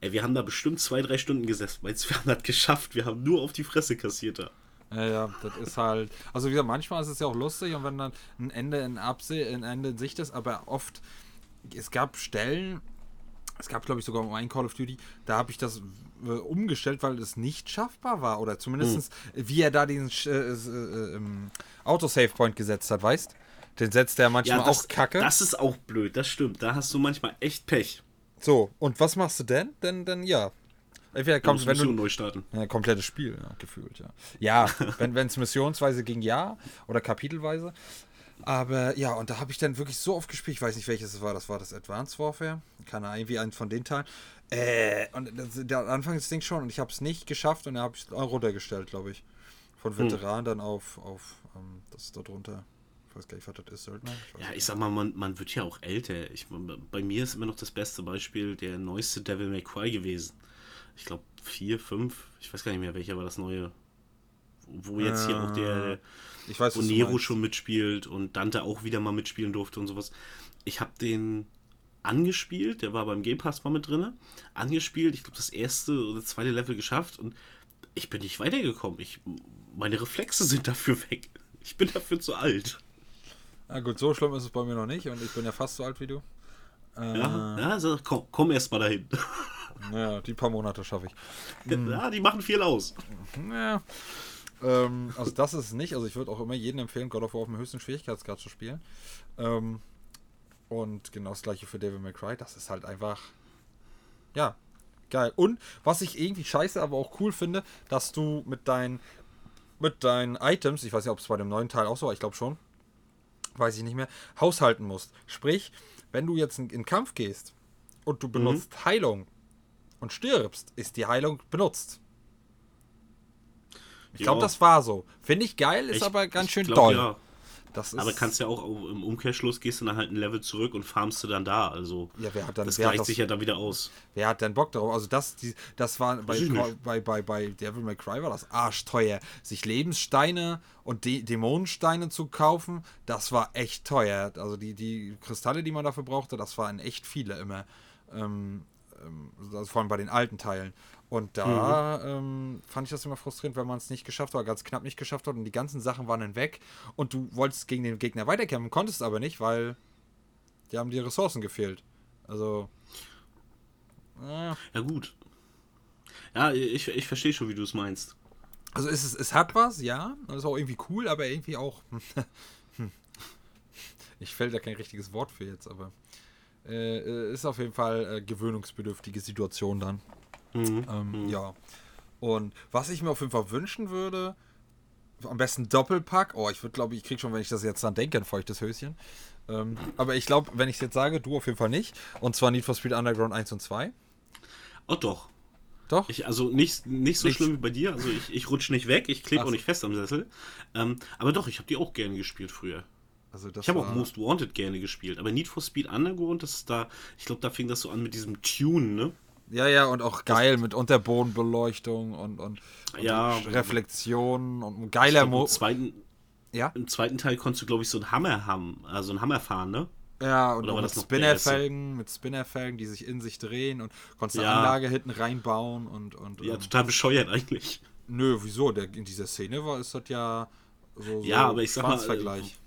Ey, wir haben da bestimmt zwei, drei Stunden gesessen, weil wir haben das geschafft. Wir haben nur auf die Fresse kassiert da. Ja, ja, das ist halt. Also wie gesagt, manchmal ist es ja auch lustig und wenn dann ein Ende in Abseh, ein Ende in Sicht ist, aber oft, es gab Stellen, es gab glaube ich sogar ein Call of Duty, da habe ich das äh, umgestellt, weil es nicht schaffbar war. Oder zumindest wie er da diesen äh, äh, ähm, Autosave-Point gesetzt hat, weißt Den setzt er manchmal das, auch kacke. das ist auch blöd, das stimmt. Da hast du manchmal echt Pech. So, und was machst du denn? Denn, denn ja. Entweder kommst, wenn Mission du, neu starten. Ja, komplettes Spiel, ja, gefühlt, ja. Ja, wenn es missionsweise ging, ja. Oder kapitelweise. Aber ja, und da habe ich dann wirklich so oft gespielt, ich weiß nicht welches es war, das war das Advanced Warfare. Keine Ahnung, irgendwie eins von den Teilen. Äh, und das, der Anfang des Ding schon und ich habe es nicht geschafft und da habe ich es runtergestellt, glaube ich. Von Veteran dann auf, auf ähm, das ist da drunter. Ich weiß gar nicht, was das ist, Söldner. weiß Ja, ich sag mal, man, man wird ja auch älter. Ich, bei mir ist immer noch das beste Beispiel der neueste Devil May Cry gewesen. Ich glaube, vier, fünf, ich weiß gar nicht mehr, welcher war das neue. Wo jetzt hier auch der ich weiß, wo was du Nero meinst. schon mitspielt und Dante auch wieder mal mitspielen durfte und sowas. Ich habe den angespielt, der war beim Game Pass mal mit drin, angespielt, ich glaube das erste oder zweite Level geschafft und ich bin nicht weitergekommen. Ich, meine Reflexe sind dafür weg. Ich bin dafür zu alt. Na gut, so schlimm ist es bei mir noch nicht und ich bin ja fast so alt wie du. Äh, Ja, also komm, komm erst mal dahin. Ja, die paar Monate schaffe ich. Ja, die machen viel aus. Ja. ähm, also das ist es nicht. Also ich würde auch immer jedem empfehlen, God of War auf dem höchsten Schwierigkeitsgrad zu spielen. Ähm, und genau das gleiche für Devil May Cry. Das ist halt einfach, ja, geil. Und was ich irgendwie scheiße, aber auch cool finde, dass du mit deinen mit deinen Items, ich weiß nicht, ob es bei dem neuen Teil auch so war, ich glaube schon, weiß ich nicht mehr, haushalten musst. Sprich, wenn du jetzt in, in Kampf gehst und du benutzt mhm. Heilung und stirbst, ist die Heilung benutzt. Ich glaube, das war so. Finde ich geil, ist ich, aber ganz schön glaub, doll. Ja. Aber kannst ja auch im Umkehrschluss gehst du dann halt ein Level zurück und farmst du dann da. Also ja, wer hat dann, das gleicht sich ja dann wieder aus. Wer hat denn Bock darauf? Also das, die, das war bei, bei, bei, bei Devil May Cry war das arschteuer. Sich Lebenssteine und De Dämonensteine zu kaufen, das war echt teuer. Also die, die Kristalle, die man dafür brauchte, das waren echt viele immer. Ähm, ähm, also vor allem bei den alten Teilen. Und da mhm. ähm, fand ich das immer frustrierend, wenn man es nicht geschafft hat, ganz knapp nicht geschafft hat und die ganzen Sachen waren dann weg und du wolltest gegen den Gegner weiterkämpfen, konntest aber nicht, weil die haben die Ressourcen gefehlt. Also. Äh. Ja, gut. Ja, ich, ich verstehe schon, wie du es meinst. Also es, ist, es hat was, ja. Das ist auch irgendwie cool, aber irgendwie auch. ich fällt da kein richtiges Wort für jetzt, aber. Äh, äh, ist auf jeden Fall äh, gewöhnungsbedürftige Situation dann. Mhm. Ähm, mhm. Ja. Und was ich mir auf jeden Fall wünschen würde, am besten Doppelpack. Oh, ich würde glaube, ich kriege schon, wenn ich das jetzt dann denke, ein feuchtes Höschen. Ähm, aber ich glaube, wenn ich es jetzt sage, du auf jeden Fall nicht. Und zwar Need for Speed Underground 1 und 2. Oh doch. Doch? Ich, also nicht, nicht so nicht. schlimm wie bei dir. Also ich, ich rutsche nicht weg, ich klebe auch nicht fest am Sessel. Ähm, aber doch, ich habe die auch gerne gespielt früher. Also ich habe auch Most Wanted gerne gespielt, aber Need for Speed Underground, das ist da, ich glaube, da fing das so an mit diesem Tune, ne? Ja, ja, und auch geil das mit Unterbodenbeleuchtung und, und, und ja, Reflexionen und ein geiler Mo. Im zweiten, ja? Im zweiten Teil konntest du, glaube ich, so einen Hammer haben, also einen Hammer fahren, ne? Ja, und mit Spinnerfelgen, mit Spinnerfelgen, die sich in sich drehen und konntest ja. eine Anlage hinten reinbauen und, und. Ja, total bescheuert eigentlich. Nö, wieso? Der, in dieser Szene war ist das ja so, so ja, aber ich sag mal, Vergleich.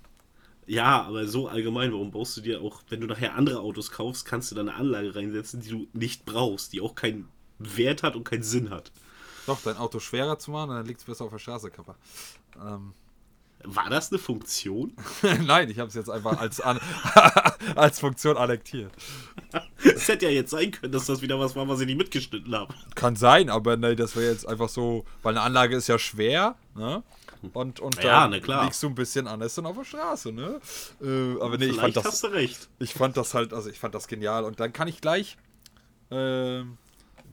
Ja, aber so allgemein, warum baust du dir auch, wenn du nachher andere Autos kaufst, kannst du da eine Anlage reinsetzen, die du nicht brauchst, die auch keinen Wert hat und keinen Sinn hat. Doch, dein Auto schwerer zu machen, dann liegt es besser auf der Straße, Kappa. Ähm. War das eine Funktion? Nein, ich habe es jetzt einfach als, an, als Funktion annektiert. Es hätte ja jetzt sein können, dass das wieder was war, was ich nicht mitgeschnitten habe. Kann sein, aber nein, das wäre jetzt einfach so, weil eine Anlage ist ja schwer, ne? Und, und ja, dann ne, liegst du ein bisschen anders dann auf der Straße, ne? Äh, aber nee, ich fand das. Hast du recht. Ich fand das halt, also ich fand das genial. Und dann kann ich gleich. Äh,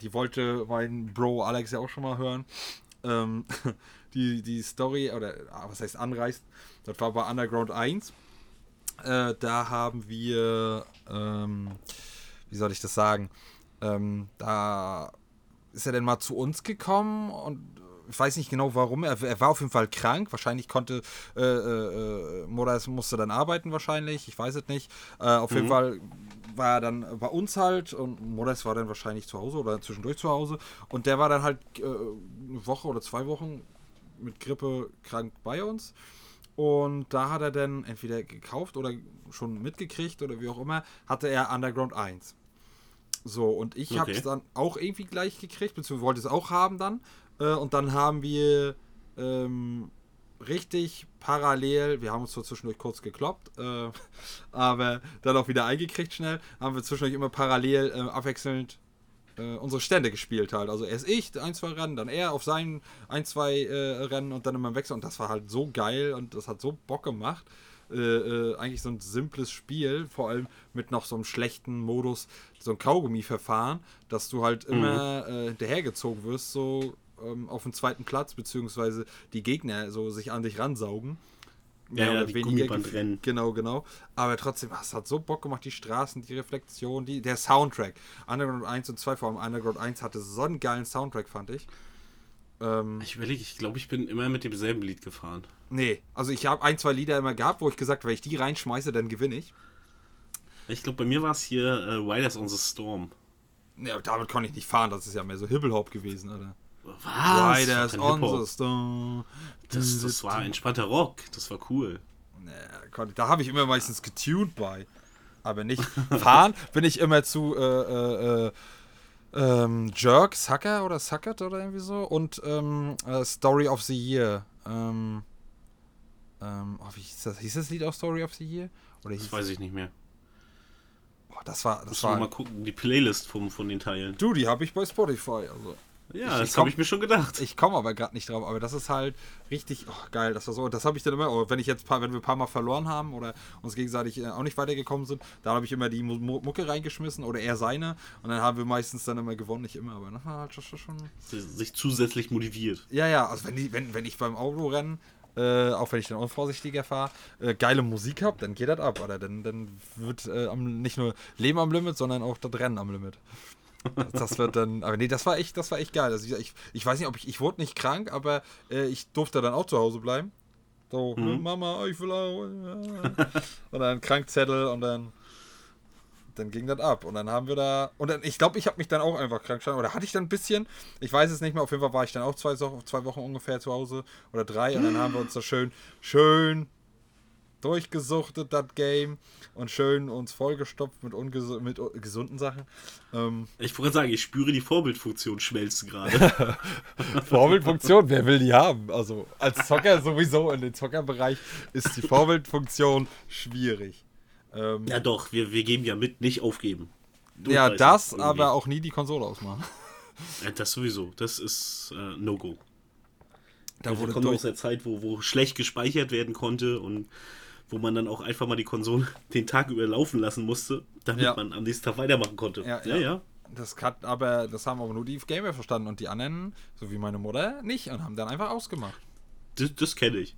die wollte mein Bro Alex ja auch schon mal hören. Ähm, die, die Story, oder ah, was heißt anreißt, das war bei Underground 1. Äh, da haben wir, ähm, wie soll ich das sagen? Ähm, da ist er denn mal zu uns gekommen und ich weiß nicht genau warum, er, er, war auf jeden Fall krank, wahrscheinlich konnte, äh, äh, Moraes musste dann arbeiten wahrscheinlich, ich weiß es nicht. Äh, auf mhm. jeden Fall war er dann bei uns halt und Moraes war dann wahrscheinlich zu Hause oder zwischendurch zu Hause und der war dann halt äh, eine Woche oder zwei Wochen mit Grippe krank bei uns. Und da hat er dann entweder gekauft oder schon mitgekriegt oder wie auch immer, hatte er Underground 1. So, und ich okay. habe es dann auch irgendwie gleich gekriegt, beziehungsweise wollte es auch haben dann. Äh, und dann haben wir ähm, richtig parallel, wir haben uns zwar zwischendurch kurz gekloppt, äh, aber dann auch wieder eingekriegt schnell, haben wir zwischendurch immer parallel äh, abwechselnd äh, unsere Stände gespielt halt. Also erst ich, ein, zwei Rennen, dann er auf seinen ein, zwei äh, Rennen und dann immer im Wechsel. Und das war halt so geil und das hat so Bock gemacht. Äh, äh, eigentlich so ein simples Spiel, vor allem mit noch so einem schlechten Modus, so ein Kaugummi-Verfahren, dass du halt immer mhm. hinterhergezogen wirst, so ähm, auf dem zweiten Platz, beziehungsweise die Gegner so sich an dich ransaugen. Ja, ja, oder weniger rennen. Genau, genau. Aber trotzdem, es hat so Bock gemacht, die Straßen, die Reflexion, die, der Soundtrack. Underground 1 und 2, vor allem Underground 1 hatte so einen geilen Soundtrack, fand ich. Ähm, ich überlege, ich glaube, ich bin immer mit demselben Lied gefahren. Nee, also ich habe ein, zwei Lieder immer gehabt, wo ich gesagt wenn ich die reinschmeiße, dann gewinne ich. Ich glaube, bei mir war es hier äh, Riders on the Storm. Ja, damit konnte ich nicht fahren, das ist ja mehr so Hip-Hop gewesen, oder? Was? Riders on the Storm. Das, das war entspannter Rock. Das war cool. Nee, da habe ich immer meistens getuned bei. Aber nicht fahren bin ich immer zu äh, äh, äh, ähm, Jerk, Sucker oder Sucket oder irgendwie so und ähm, äh, Story of the Year Ähm, ähm, oh, wie hieß das? Hieß das Lied auch Story of the Year? Oder Das weiß ich nicht mehr. Oh, das war, das noch war. mal gucken, die Playlist vom, von den Teilen. Du, die habe ich bei Spotify. Also. Ja, Ich- das habe ich mir schon gedacht. Ich komme aber gerade nicht drauf, aber das ist halt richtig oh, geil. Das war so, das habe ich dann immer, oh, wenn ich jetzt paar, wenn wir ein paar Mal verloren haben oder uns gegenseitig äh, auch nicht weitergekommen sind, dann habe ich immer die Mu Mu- Mucke reingeschmissen oder er seine und dann haben wir meistens dann immer gewonnen, nicht immer, aber das war halt schon, schon- schon Sich zusätzlich motiviert. ja, ja, also wenn, die, wenn, wenn ich beim Autorennen, äh, auch wenn ich dann unvorsichtiger fahre, äh, geile Musik habe, dann geht das ab, oder? Dann, dann wird äh, am, nicht nur Leben am Limit, sondern auch das Rennen am Limit. Das, wird dann, aber nee, das war echt, das war echt geil. Also ich, ich weiß nicht, ob ich, ich wurde nicht krank, aber äh, ich durfte dann auch zu Hause bleiben. So, Mhm. Mama, ich will auch. und dann Krankzettel und dann dann ging das ab und dann haben wir da und dann, ich glaube, ich habe mich dann auch einfach krank geschlagen oder hatte ich dann ein bisschen, ich weiß es nicht mehr, auf jeden Fall war ich dann auch zwei, zwei Wochen ungefähr zu Hause oder drei und dann haben wir uns da schön, schön durchgesuchtet, das Game und schön uns vollgestopft mit, ungesu mit gesunden Sachen. Ähm, Ich wollte sagen, ich spüre die Vorbildfunktion schmelzen gerade. Vorbildfunktion, wer will die haben? Also als Zocker sowieso in den Zockerbereich ist die Vorbildfunktion schwierig. Ähm, ja doch, wir, wir geben ja mit, nicht aufgeben. ja, Durchbeißen das, irgendwie. aber auch nie die Konsole ausmachen. Ja, das sowieso, das ist äh, No-Go. Da wurde durch, aus der Zeit, wo, wo schlecht gespeichert werden konnte und wo man dann auch einfach mal die Konsole den Tag über laufen lassen musste, damit Ja. man am nächsten Tag weitermachen konnte. Ja, ja. ja. Das hat aber, das haben aber nur die Gamer verstanden und die anderen, so wie meine Mutter, nicht und haben dann einfach ausgemacht. Das, das kenne ich.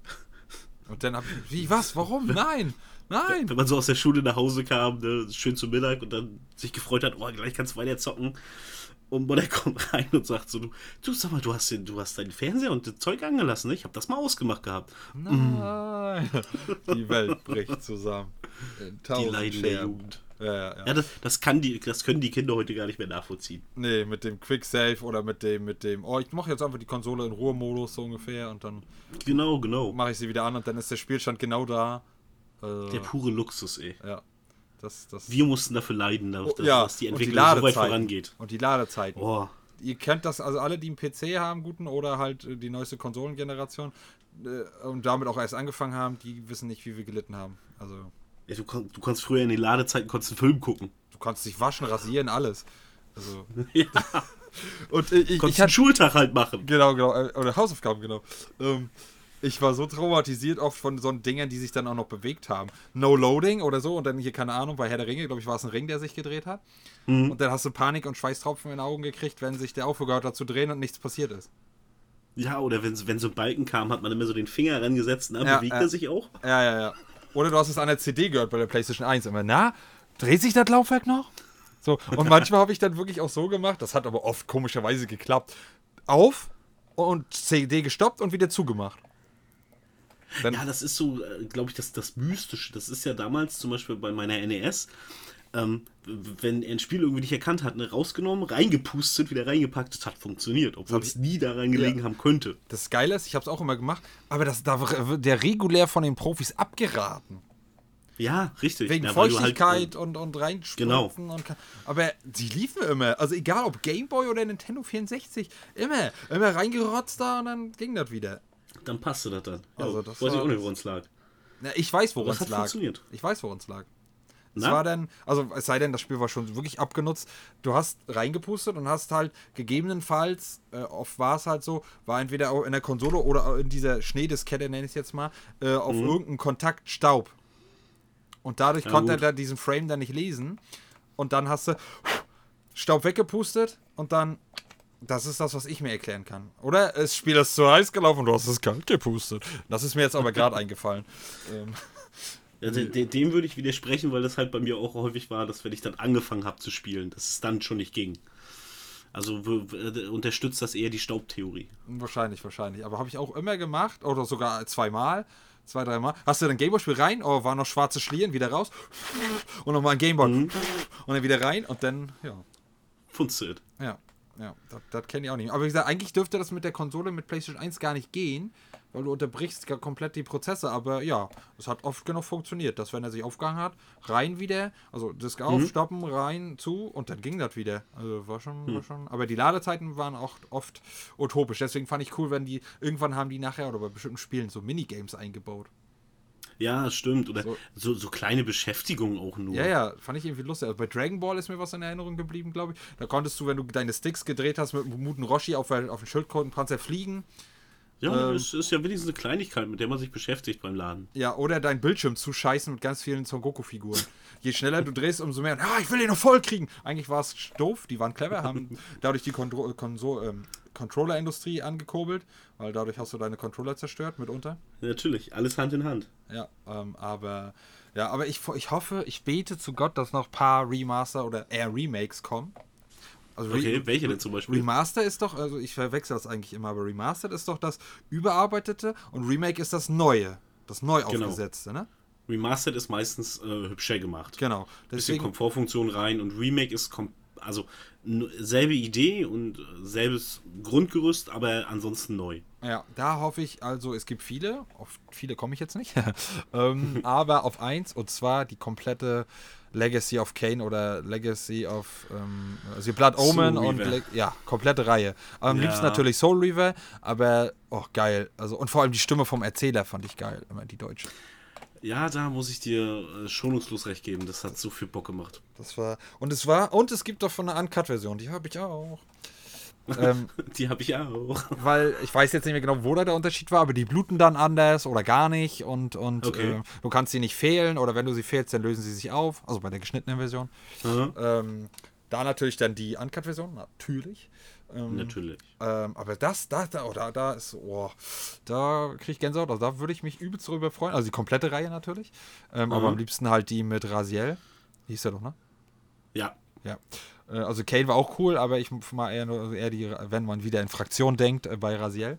Und dann hab ich, wie, was, warum? Nein, nein. Wenn man so aus der Schule nach Hause kam, ne, schön zum Mittag und dann sich gefreut hat, oh, gleich kannst du weiter zocken. Und Mutter kommt rein und sagt so, du, du sag mal, du hast, den, du hast deinen Fernseher und das Zeug angelassen, ne? ich habe das mal ausgemacht gehabt. Nein. Die Welt bricht zusammen. Die Leiden der. Jugend. Ja, ja, ja. Ja, das, das, kann die, das können die Kinder heute gar nicht mehr nachvollziehen. Nee, mit dem Quick Save oder mit dem, mit dem, oh, ich mache jetzt einfach die Konsole in Ruhemodus so ungefähr und dann Genau, genau. mache ich sie wieder an und dann ist der Spielstand genau da. Äh, Der pure Luxus, ey. ja. Das, das, Wir mussten dafür leiden, dass, Oh, ja, dass die und die Entwicklung so weit vorangeht. Und die Ladezeiten. Oh, Ihr kennt das, also alle, die einen PC haben, guten oder halt äh, die neueste Konsolengeneration äh, und damit auch erst angefangen haben, die wissen nicht, wie wir gelitten haben. Also ja, du, du konntest früher in den Ladezeiten konntest einen Film gucken. du kannst dich waschen, rasieren, alles. Also Ja, und äh, ich, konntest ich einen hatte Schultag halt machen. genau, genau äh, oder Hausaufgaben genau. Ähm, ich war so traumatisiert oft von so Dingen, die sich dann auch noch bewegt haben. No Loading oder so und dann hier keine Ahnung bei Herr der Ringe, glaube ich, war es ein Ring, der sich gedreht hat. Und dann hast du Panik und Schweißtropfen in den Augen gekriegt, wenn sich der aufgehört hat zu drehen und nichts passiert ist. Ja, oder wenn, wenn so ein Balken kam, hat man immer so den Finger rangesetzt, na, Ja, bewegt ja. er sich auch? Ja, ja, ja. Oder du hast es an der CD gehört bei der PlayStation 1 immer. Na, dreht sich das Laufwerk noch? So, und manchmal habe ich dann wirklich auch so gemacht, das hat aber oft komischerweise geklappt. Auf und CD gestoppt und wieder zugemacht. Dann, Ja, das ist so, glaube ich, das, das Mystische. Das ist ja damals zum Beispiel bei meiner NES, ähm, wenn er ein Spiel irgendwie nicht erkannt hat, ne, rausgenommen, reingepustet, wieder reingepackt, das hat funktioniert, obwohl es nie daran gelegen Ja. haben könnte. das Geile ist, ich habe es auch immer gemacht, aber das, da wird der regulär von den Profis abgeraten. Ja, richtig. Wegen ja, du Feuchtigkeit äh, und, und reinspritzen. Genau. Und, aber sie liefen immer. Also egal ob Gameboy oder Nintendo 64. Immer. Immer reingerotzt da und dann ging das wieder. Dann passte das dann. Ja, Also das weiß ich war- auch nicht, woran es lag. Na, ich weiß, woran es hat lag. funktioniert. Ich weiß, woran es lag. Es Na? war dann, also es sei denn, das Spiel war schon wirklich abgenutzt. Du hast reingepustet und hast halt gegebenenfalls, äh, oft war es halt so, war entweder auch in der Konsole oder in dieser Schneediskette, nenne ich es jetzt mal, äh, auf irgendeinen Kontakt Staub. Und dadurch Ja, konnte er gut. da diesen Frame dann nicht lesen. Und dann hast du Staub weggepustet und dann. Das ist das, was ich mir erklären kann. Oder das Spiel ist zu heiß gelaufen und du hast es kalt gepustet. Das ist mir jetzt aber gerade eingefallen. Ähm, Ja, de, de, dem würde ich widersprechen, weil das halt bei mir auch häufig war, dass wenn ich dann angefangen habe zu spielen, dass es dann schon nicht ging. Also w- unterstützt das eher die Staubtheorie. Wahrscheinlich, wahrscheinlich. Aber habe ich auch immer gemacht. Oder sogar zweimal. Zwei, dreimal. Hast du dann Gameboy-Spiel rein? Oh, war noch schwarze Schlieren, wieder raus. Und nochmal ein Gameboy. Und dann wieder rein. Und dann, ja. Funktioniert. Ja. Ja, das, kenne ich auch nicht. Aber wie gesagt, eigentlich dürfte das mit der Konsole mit PlayStation 1 gar nicht gehen, weil du unterbrichst gar komplett die Prozesse. Aber ja, es hat oft genug funktioniert, dass wenn er sich aufgegangen hat, rein wieder, also Disk Mhm. auf, stoppen, rein, zu und dann ging das wieder. Also war schon, Mhm. war schon. Aber die Ladezeiten waren auch oft utopisch. Deswegen fand ich cool, wenn die, irgendwann haben die nachher oder bei bestimmten Spielen so Minigames eingebaut. Ja, stimmt. Oder So. so, so, kleine Beschäftigungen auch nur. Ja, ja, fand ich irgendwie lustig. Also bei Dragon Ball ist mir was in Erinnerung geblieben, glaube ich. Da konntest du, wenn du deine Sticks gedreht hast, mit Muten Roshi auf, auf den Schildkrötenpanzer fliegen. Ja, Ähm. es ist ja wenigstens eine Kleinigkeit, mit der man sich beschäftigt beim Laden. Ja, oder dein Bildschirm zuscheißen mit ganz vielen Son Goku-Figuren. Je schneller du drehst, umso mehr. Ah, ich will den noch voll kriegen. Eigentlich war es doof, die waren clever, haben dadurch die Kontro Konso ähm, Controller-Industrie angekurbelt, weil dadurch hast du deine Controller zerstört mitunter. Ja, natürlich, alles Hand in Hand. Ja, ähm, aber ja, aber ich, ich hoffe, ich bete zu Gott, dass noch ein paar Remaster oder eher Remakes kommen. Also Re- Okay, welche denn zum Beispiel? Remaster ist doch, also ich verwechsel das eigentlich immer, aber Remastered ist doch das überarbeitete und Remake ist das Neue, das neu Genau. aufgesetzte, ne? Remastered ist meistens äh, hübscher gemacht. Genau. Bisschen Deswegen, Komfortfunktion rein und Remake ist kom also selbe Idee und äh, selbes Grundgerüst, aber ansonsten neu. ja, da hoffe ich, also es gibt viele, auf viele komme ich jetzt nicht, ähm, aber auf eins und zwar die komplette Legacy of Kane oder Legacy of ähm, also Blood Omen Soul und. Le ja, komplette Reihe. Am Ja. liebsten natürlich Soul Reaver, aber oh geil, also und vor allem die Stimme vom Erzähler fand ich geil, immer die deutsche. Ja, da muss ich dir äh, schonungslos recht geben. Das hat so viel Bock gemacht. Das war und es war und es gibt doch von einer Uncut-Version, die habe ich auch. ähm, Die habe ich auch. weil ich weiß jetzt nicht mehr genau, wo da der Unterschied war, aber die bluten dann anders oder gar nicht und, und Okay. äh, du kannst sie nicht fehlen oder wenn du sie fehlst, dann lösen sie sich auf, also bei der geschnittenen Version. Mhm. Ähm, da natürlich dann die Uncut-Version, natürlich. Ähm, Natürlich. ähm, aber das, da, da, oh, da, da ist, oh, da kriege ich Gänsehaut, also da würde ich mich übelst drüber freuen, also die komplette Reihe natürlich, ähm, aber Mhm. am liebsten halt die mit Raziel, hieß der doch, ne? Ja. Ja. Äh, Also Kane war auch cool, aber ich mal eher nur also eher die, wenn man wieder in Fraktion denkt, äh, bei Raziel.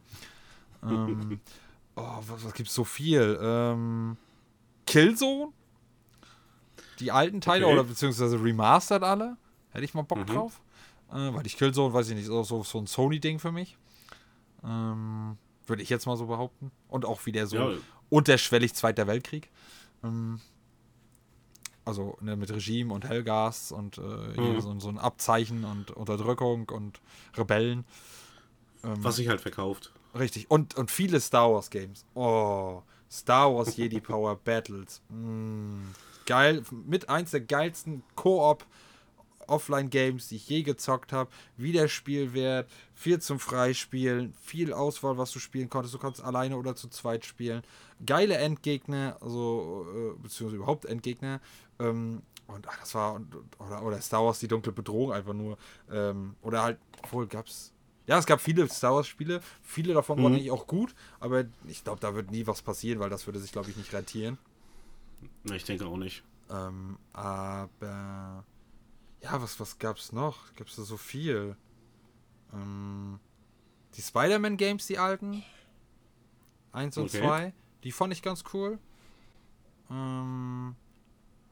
Ähm, oh, was, was gibt's so viel? Ähm, Killzone? Die alten Teile Okay. oder beziehungsweise remastered alle? Hätte ich mal Bock Mhm. drauf. Äh, weil ich Killzone, weiß ich nicht, ist auch so, so ein Sony-Ding für mich. Ähm, Würde ich jetzt mal so behaupten. Und auch wieder so Ja. unterschwellig Zweiter Weltkrieg. Ähm, also ne, mit Regime und Hellgas und äh, Mhm. so, so ein Abzeichen und Unterdrückung und Rebellen. Ähm, Was sich halt verkauft. Richtig. Und, und viele Star Wars Games. Oh, Star Wars Jedi Power Battles. Mm, geil. Mit eins der geilsten Koop Offline-Games, die ich je gezockt habe. Wiederspielwert, viel zum Freispielen, viel Auswahl, was du spielen konntest. Du konntest alleine oder zu zweit spielen. Geile Endgegner, also äh, beziehungsweise überhaupt Endgegner. Ähm, und ach, das war, und, oder, oder Star Wars, die dunkle Bedrohung einfach nur. Ähm, oder halt, obwohl gab's. Ja, es gab viele Star Wars-Spiele. Viele davon waren Mhm. eigentlich auch gut, aber ich glaube, da wird nie was passieren, weil das würde sich, glaube ich, nicht rentieren. Ich denke auch nicht. Ähm, aber ja, was, was gab's noch? Gibt's da so viel? Ähm, die Spider-Man-Games, die alten. Eins und Okay. zwei. Die fand ich ganz cool. Ähm,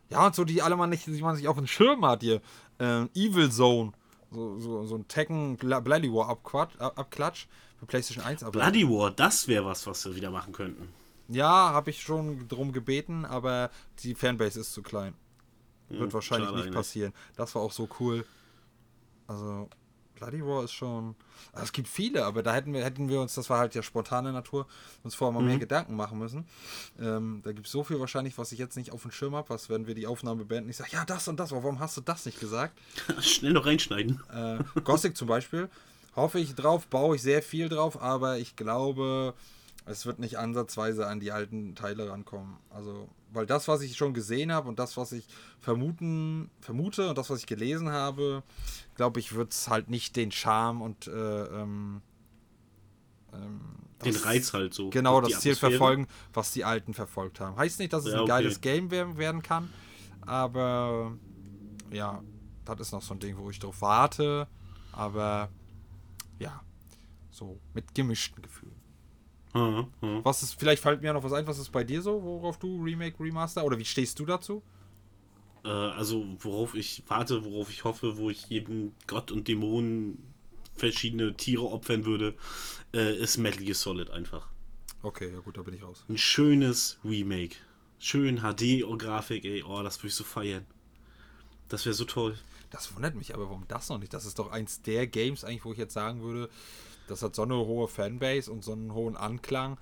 ja, und so die alle mal nicht, die man sich auf den Schirm hat hier. Ähm, Evil Zone. So, so, so ein Tekken Bloody War Abquatsch, Abklatsch für PlayStation 1. Aber Bloody War, das wäre was, was wir wieder machen könnten. Ja, habe ich schon drum gebeten, aber die Fanbase ist zu klein. Wird Hm, wahrscheinlich schade nicht eigentlich. passieren. Das war auch so cool. Also, Bloody War ist schon. Also, es gibt viele, aber da hätten wir, hätten wir uns, das war halt ja spontane Natur, uns vorher mal mehr Mhm. Gedanken machen müssen. Ähm, da gibt es so viel wahrscheinlich, was ich jetzt nicht auf dem Schirm habe, was, wenn wir die Aufnahme beenden, ich sage, ja, das und das, warum hast du das nicht gesagt? Schnell noch reinschneiden. Äh, Gothic zum Beispiel, hoffe ich drauf, baue ich sehr viel drauf, aber ich glaube, es wird nicht ansatzweise an die alten Teile rankommen. Also, weil das, was ich schon gesehen habe und das, was ich vermuten, vermute und das, was ich gelesen habe, glaube ich, wird es halt nicht den Charme und äh, ähm, ähm, Den Reiz halt so. Genau, das Ziel Atmosphäre. verfolgen, was die Alten verfolgt haben. Heißt nicht, dass es Ja, ein okay. geiles Game wer- werden kann, aber ja, das ist noch so ein Ding, wo ich drauf warte, aber ja, so mit gemischten Gefühlen. Mhm, mhm. Was ist, vielleicht fällt mir noch was ein, was ist bei dir so, worauf du Remake, Remaster oder wie stehst du dazu? Äh, also, worauf ich warte, worauf ich hoffe, wo ich jeden Gott und Dämonen verschiedene Tiere opfern würde, äh, ist Metal Gear Solid einfach. Okay, ja gut, da bin ich raus. Ein schönes Remake. Schön HD-Grafik, ey. Oh, das würde ich so feiern. Das wäre so toll. Das wundert mich aber, warum das noch nicht? Das ist doch eins der Games eigentlich, wo ich jetzt sagen würde, das hat so eine hohe Fanbase und so einen hohen Anklang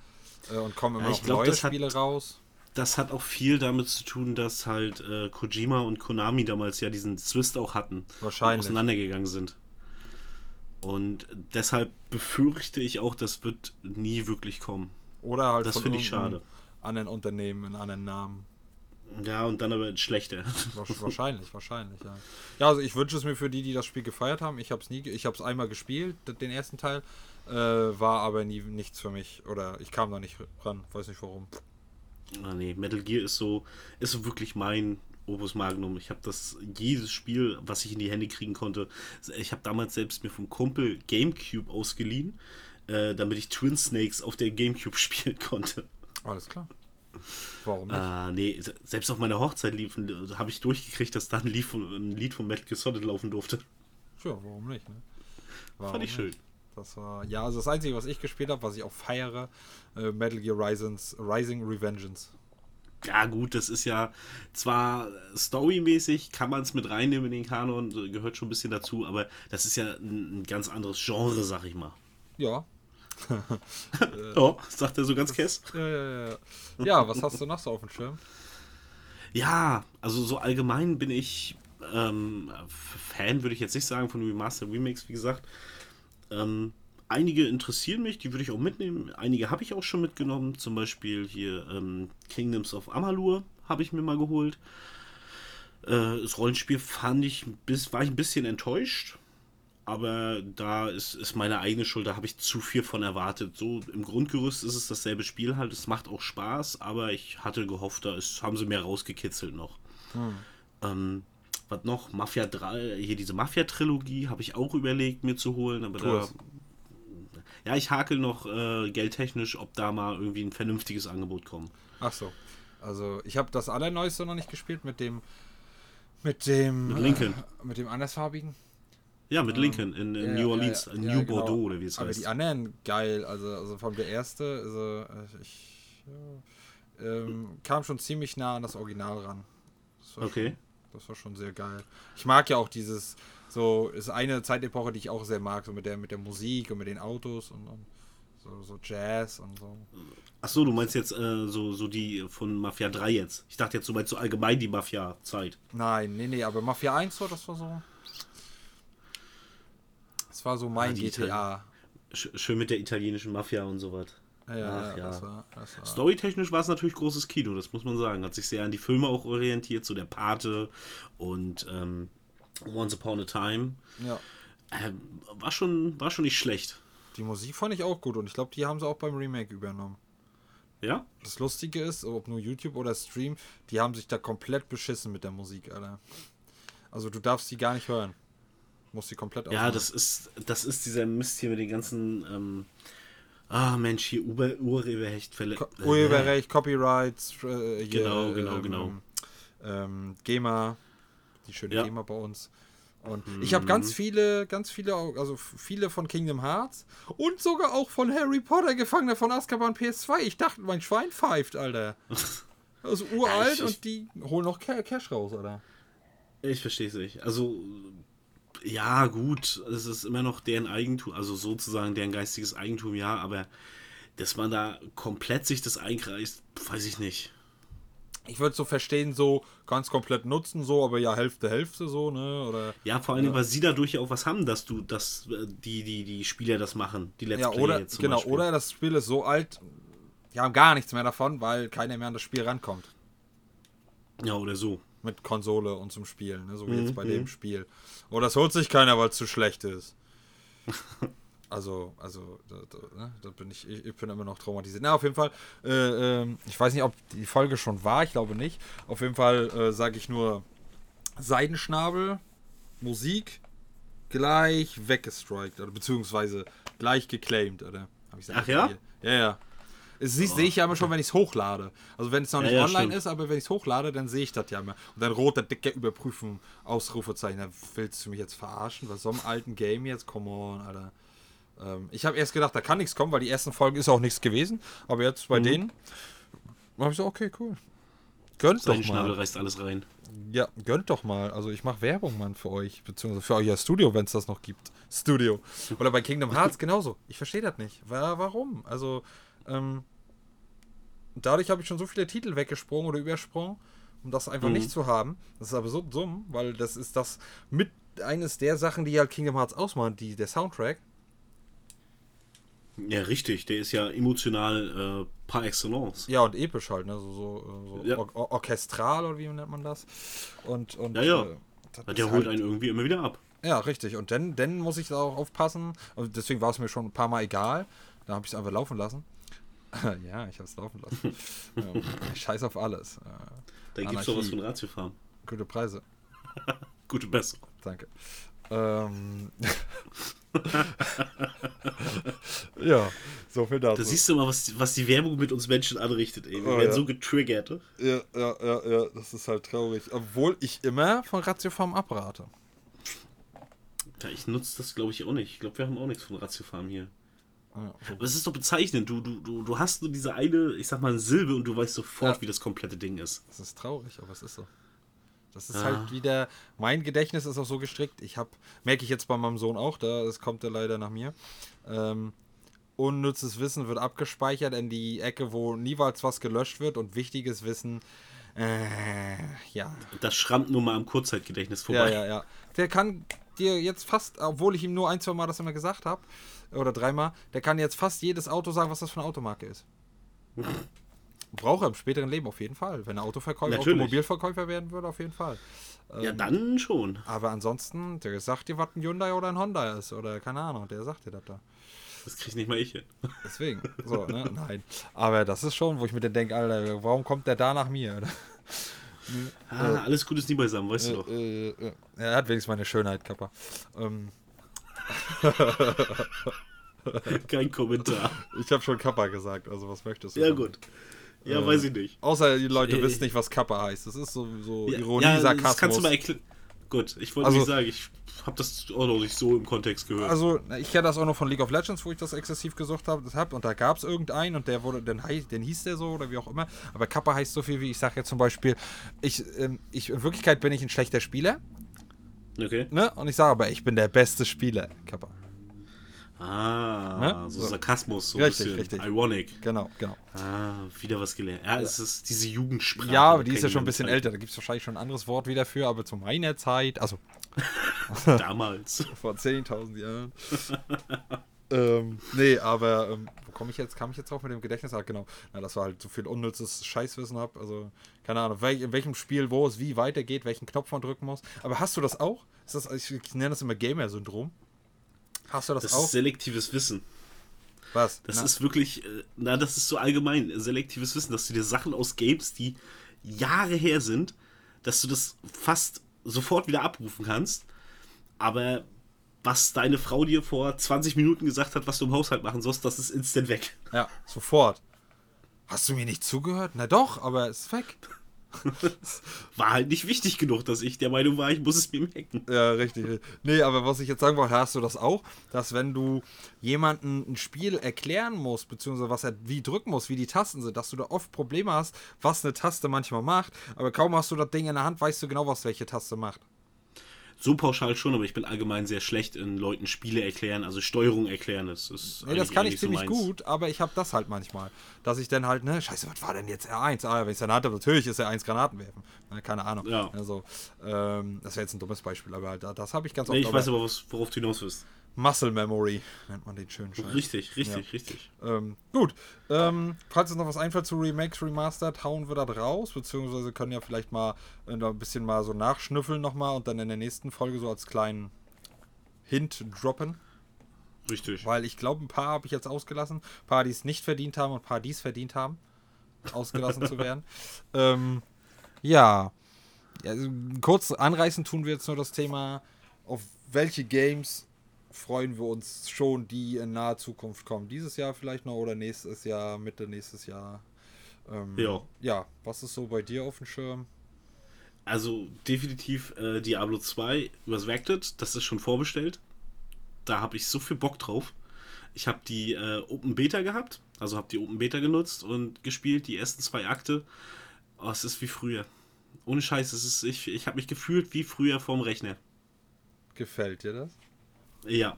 äh, und kommen immer Ja, noch glaub, neue das hat- Spiele raus. Das hat auch viel damit zu tun, dass halt äh, Kojima und Konami damals ja diesen Zwist auch hatten. Wahrscheinlich. Und auseinandergegangen sind. Und deshalb befürchte ich auch, das wird nie wirklich kommen. Oder halt Das finde ich schade. anderen Unternehmen in anderen Namen. Ja, und dann aber schlechter. Wahrscheinlich, wahrscheinlich, ja. Ja, also ich wünsche es mir für die, die das Spiel gefeiert haben. Ich habe es nie, ich habe es einmal gespielt, den ersten Teil, äh, war aber nie nichts für mich oder ich kam da nicht ran, weiß nicht warum. Ah, nee, Metal Gear ist so, ist so wirklich mein Opus Magnum. Ich habe das jedes Spiel, was ich in die Hände kriegen konnte. Ich habe damals selbst mir vom Kumpel GameCube ausgeliehen, äh, damit ich Twin Snakes auf der GameCube spielen konnte. Alles klar. Warum nicht? Ah, nee, se- selbst auf meiner Hochzeit habe ich durchgekriegt, dass da ein Lied, von, ein Lied von Metal Gear Solid laufen durfte. Ja, warum nicht, ne? Warum Fand ich schön. nicht? Das war, ja, also das Einzige, was ich gespielt habe, was ich auch feiere, äh, Metal Gear Risings, Rising Revengeance. Ja, gut, das ist ja zwar storymäßig, kann man es mit reinnehmen in den Kanon, gehört schon ein bisschen dazu, aber das ist ja ein, ein ganz anderes Genre, sag ich mal. Ja. Oh, sagt er so ganz kess. Ja, ja, ja. ja, was hast du noch so auf dem Schirm? Ja, also so allgemein bin ich ähm, Fan, würde ich jetzt nicht sagen, von Remaster Remakes, wie gesagt. Ähm, einige interessieren mich, die würde ich auch mitnehmen. Einige habe ich auch schon mitgenommen. Zum Beispiel hier ähm, Kingdoms of Amalur habe ich mir mal geholt. Äh, das Rollenspiel fand ich, bis, war ich ein bisschen enttäuscht. Aber da ist, ist meine eigene Schuld, da habe ich zu viel von erwartet. So im Grundgerüst ist es dasselbe Spiel halt, es macht auch Spaß, aber ich hatte gehofft, da ist, haben sie mehr rausgekitzelt noch. Ähm, was noch? Mafia 3, hier diese Mafia-Trilogie habe ich auch überlegt, mir zu holen, aber da. Ja, ich hakel noch äh, geldtechnisch, ob da mal irgendwie ein vernünftiges Angebot kommt. Ach so. Also, ich habe das Allerneueste noch nicht gespielt mit dem. Mit dem. Mit Lincoln. Äh, mit dem andersfarbigen. Ja, mit Lincoln in, in Ja, New Orleans, in New genau. Bordeaux oder wie es Aber heißt. die anderen geil. Also, also von der erste, also äh, ich. Ja, ähm, kam schon ziemlich nah an das Original ran. Das war Okay. Schon, das war schon sehr geil. Ich mag ja auch dieses. So, ist eine Zeitepoche, die ich auch sehr mag, so mit der, mit der Musik und mit den Autos und, und so, so Jazz und so. Ach so, du meinst jetzt äh, so, so die von Mafia 3 jetzt. Ich dachte jetzt, du meinst so allgemein die Mafia-Zeit. Nein, nee, nee, aber Mafia 1 so, das war so. Das war so mein Ah, GTA. Sch schön mit der italienischen Mafia und sowas. Ja, ja, Ach, ja, ja. Das war, das war. Storytechnisch war es natürlich großes Kino, das muss man sagen. Hat sich sehr an die Filme auch orientiert, so der Pate und ähm, Once Upon a Time. Ja. Ähm, war, schon, war schon nicht schlecht. Die Musik fand ich auch gut und ich glaube, die haben sie auch beim Remake übernommen. Ja? Das Lustige ist, ob nur YouTube oder Stream, die haben sich da komplett beschissen mit der Musik, Alter. Also du darfst die gar nicht hören. Musst die komplett Ja, ausmachen. das ist, das ist dieser Mist hier mit den ganzen. Ähm, ah, Mensch, hier Ur Urheberrecht verle- Co Urheberrecht, Copyrights, äh, hier, Genau, genau, ähm, genau. Ähm, GEMA, die schöne Ja. GEMA bei uns. Und ich habe ganz viele, ganz viele, also viele von Kingdom Hearts und sogar auch von Harry Potter, Gefangener von Azkaban PS2. Ich dachte, mein Schwein pfeift, Alter. Also uralt ich- und die holen noch Ca- Cash raus, Alter. Ich verstehe es nicht. Also, ja, gut, es ist immer noch deren Eigentum, also sozusagen deren geistiges Eigentum, ja, aber dass man da komplett sich das einkreist, weiß ich nicht. Ich würde so verstehen, so ganz komplett nutzen, so, aber ja, Hälfte, Hälfte, so, ne? Oder. Ja, vor allem, weil sie dadurch ja auch was haben, dass du, dass äh, die, die, die Spieler das machen, die Let's Ja, Player oder, jetzt zum genau, Beispiel. oder das Spiel ist so alt, die haben gar nichts mehr davon, weil keiner mehr an das Spiel rankommt. Ja, oder so. Mit Konsole und zum Spielen, ne? so wie Mhm, jetzt bei dem Spiel. Oder das holt sich keiner, weil es zu schlecht ist. Also, also, da, da, ne? da bin ich, ich, bin immer noch traumatisiert. Na, auf jeden Fall, äh, ähm, ich weiß nicht, ob die Folge schon war, ich glaube nicht. Auf jeden Fall äh, sage ich nur Seidenschnabel, Musik, gleich weggestrikt, oder beziehungsweise gleich geclaimed, oder? Hab ich Ach ja? Ja, ja. Es siehst- sehe ich ja immer schon, wenn ich es hochlade. Also wenn es noch Ja, nicht ja, online stimmt. ist, aber wenn ich es hochlade, dann sehe ich das ja immer. Und dann roter, dicker Überprüfen, Ausrufezeichen. Da Willst du mich jetzt verarschen? Was so einem alten Game jetzt? Come on, Alter. Ähm, ich habe erst gedacht, da kann nichts kommen, weil die ersten Folgen ist auch nichts gewesen. Aber jetzt Mhm. bei denen habe ich so, okay, cool. Gönnt Sein doch Schnabel mal. reißt alles rein. Ja, gönnt doch mal. Also ich mache Werbung, Mann, für euch. Beziehungsweise für euer Studio, wenn es das noch gibt. Studio. Oder bei Kingdom Hearts genauso. Ich verstehe das nicht. Wa- Warum? Also, ähm, dadurch habe ich schon so viele Titel weggesprungen oder übersprungen, um das einfach Mhm. nicht zu haben. Das ist aber so dumm, weil das ist das mit eines der Sachen, die halt Kingdom Hearts ausmachen, die, der Soundtrack. Ja, richtig. Der ist ja emotional äh, par excellence. Ja, und episch halt, ne? So, so, so Ja. or or orchestral oder wie nennt man das? Und, und Ja, ja. äh, Der holt halt- einen irgendwie immer wieder ab. Ja, richtig. Und dann, dann muss ich da auch aufpassen. Und deswegen war es mir schon ein paar Mal egal. Da habe ich es einfach laufen lassen. ja, ich habe es laufen lassen. ähm, scheiß auf alles. Äh, Da gibt's doch was von Ratiofarm. gute Preise. Gute Besserung. Danke. Ähm, ja, so viel dazu. Da siehst du mal, was, was die Werbung mit uns Menschen anrichtet, ey. Wir Oh, werden ja. so getriggert. ne? ja, ja, ja, ja, das ist halt traurig. Obwohl ich immer von Ratiofarm abrate. Ja, ich nutze das, glaube ich, auch nicht. Ich glaube, wir haben auch nichts von Ratiofarm hier. Ja, so. Aber es ist doch bezeichnend. Du, du, du, du hast nur diese eine, ich sag mal, eine Silbe und du weißt sofort, Ja. wie das komplette Ding ist. Das ist traurig, aber es ist so. Das ist Ah. halt wieder, mein Gedächtnis ist auch so gestrickt. Ich habe, merke ich jetzt bei meinem Sohn auch, da das kommt er leider nach mir. Ähm, unnützes Wissen wird abgespeichert in die Ecke, wo niemals was gelöscht wird und wichtiges Wissen, äh, ja. Das schrammt nur mal am Kurzzeitgedächtnis Ja, vorbei. ja, ja. Der kann dir jetzt fast, obwohl ich ihm nur ein, zwei Mal das immer gesagt habe, oder dreimal, der kann jetzt fast jedes Auto sagen, was das für eine Automarke ist. Braucht er im späteren Leben auf jeden Fall. Wenn er Autoverkäufer, Natürlich. Automobilverkäufer werden würde, auf jeden Fall. Ja, dann schon. Aber ansonsten, der sagt dir, was ein Hyundai oder ein Honda ist. Oder keine Ahnung, der sagt dir das da. Das krieg nicht mal ich hin. Deswegen. So, ne? Nein. Aber das ist schon, wo ich mir dann denke, Alter, warum kommt der da nach mir? Ah, alles Gute ist nie beisammen, weißt Äh, du doch. äh, äh. Er hat wenigstens meine Schönheit, Kappa. Ähm, Kein Kommentar. ich habe schon Kappa gesagt, also was möchtest du? Ja, damit? gut. Ja, weiß ich nicht. Außer die Leute Äh, wissen nicht, was Kappa heißt. Das ist so, so Ja, Ironie, ja, Sarkasmus. Das kannst du mal erklären. Gut, ich wollte Also- nicht sagen, ich habe das auch noch nicht so im Kontext gehört. Also, ich kenne das auch noch von League of Legends, wo ich das exzessiv gesucht habe. Hab, und da gab es irgendeinen und der wurde, den, hei- den hieß der so oder wie auch immer. Aber Kappa heißt so viel wie, ich sage jetzt zum Beispiel, ich, ähm, ich, in Wirklichkeit bin ich ein schlechter Spieler, okay. ne? Und ich sage aber, ich bin der beste Spieler, Kappa. Ah, Ne? so So. Sarkasmus, so ein Richtig, bisschen richtig. ironic. Genau, genau. Ah, wieder was gelernt. Ja, es ist diese Jugendsprache. Ja, aber die ist ja schon ein bisschen nicht. älter. Da gibt es wahrscheinlich schon ein anderes Wort wieder für, aber zu meiner Zeit, also Damals. vor 10.000 Jahren. ähm, nee, aber ähm, wo komme ich jetzt? Kam ich jetzt drauf mit dem Gedächtnis? Ah, genau. Na, dass wir halt so viel unnützes Scheißwissen hab. Also, keine Ahnung, wel in welchem Spiel, wo es wie weitergeht, welchen Knopf man drücken muss. Aber hast du das auch? Ist das, ich, ich nenne das immer Gamer-Syndrom. Hast du das, Das auch? ist selektives Wissen. Was? Das Na, ist wirklich, äh, na, das ist so allgemein selektives Wissen, dass du dir Sachen aus Games, die Jahre her sind, dass du das fast sofort wieder abrufen kannst. Aber was deine Frau dir vor 20 Minuten gesagt hat, was du im Haushalt machen sollst, das ist instant weg. ja, sofort. Hast du mir nicht zugehört? Na doch, aber es ist weg. War halt nicht wichtig genug, dass ich der Meinung war, ich muss es mir merken. Ja, richtig. Nee, aber was ich jetzt sagen wollte, hast du das auch, dass wenn du jemandem ein Spiel erklären musst, beziehungsweise was er wie drücken muss, wie die Tasten sind, dass du da oft Probleme hast, was eine Taste manchmal macht, aber kaum hast du das Ding in der Hand, weißt du genau, was welche Taste macht. So pauschal schon, aber ich bin allgemein sehr schlecht in Leuten Spiele erklären, also Steuerung erklären. Das ist Nee, das kann ich so ziemlich meins. gut, aber ich habe das halt manchmal. Dass ich dann halt, ne, scheiße, was war denn jetzt R1? Ah, wenn ich es Hand habe, natürlich ist R1 Granaten werfen. Ne, keine Ahnung. Ja. Also, ähm, das wäre jetzt ein dummes Beispiel, aber halt, das habe ich ganz oft. Nee, ich weiß aber, worauf du hinaus willst. Muscle Memory nennt man den schönen Scheiß. Richtig, richtig, Ja. richtig. Ähm, gut. Ähm, falls uns noch was einfällt zu Remakes, Remastered, hauen wir das raus, beziehungsweise können ja vielleicht mal äh, ein bisschen mal so nachschnüffeln nochmal und dann in der nächsten Folge so als kleinen Hint droppen. Richtig. Weil ich glaube, ein paar habe ich jetzt ausgelassen. Ein paar, die es nicht verdient haben und ein paar, die es verdient haben, ausgelassen zu werden. Ähm, ja. ja also, kurz anreißen tun wir jetzt nur das Thema, auf welche Games freuen wir uns schon, die in naher Zukunft kommen. Dieses Jahr vielleicht noch oder nächstes Jahr, Mitte nächstes Jahr. Ähm, Ja. Ja, was ist so bei dir auf dem Schirm? Also definitiv äh, Diablo 2 Resurrected, das ist schon vorbestellt. Da habe ich so viel Bock drauf. Ich habe die äh, Open Beta gehabt, also habe die Open Beta genutzt und gespielt, die ersten zwei Akte. Oh, es ist wie früher. Ohne Scheiß, es ist, ich, ich habe mich gefühlt wie früher vorm Rechner. Gefällt dir das? Ja,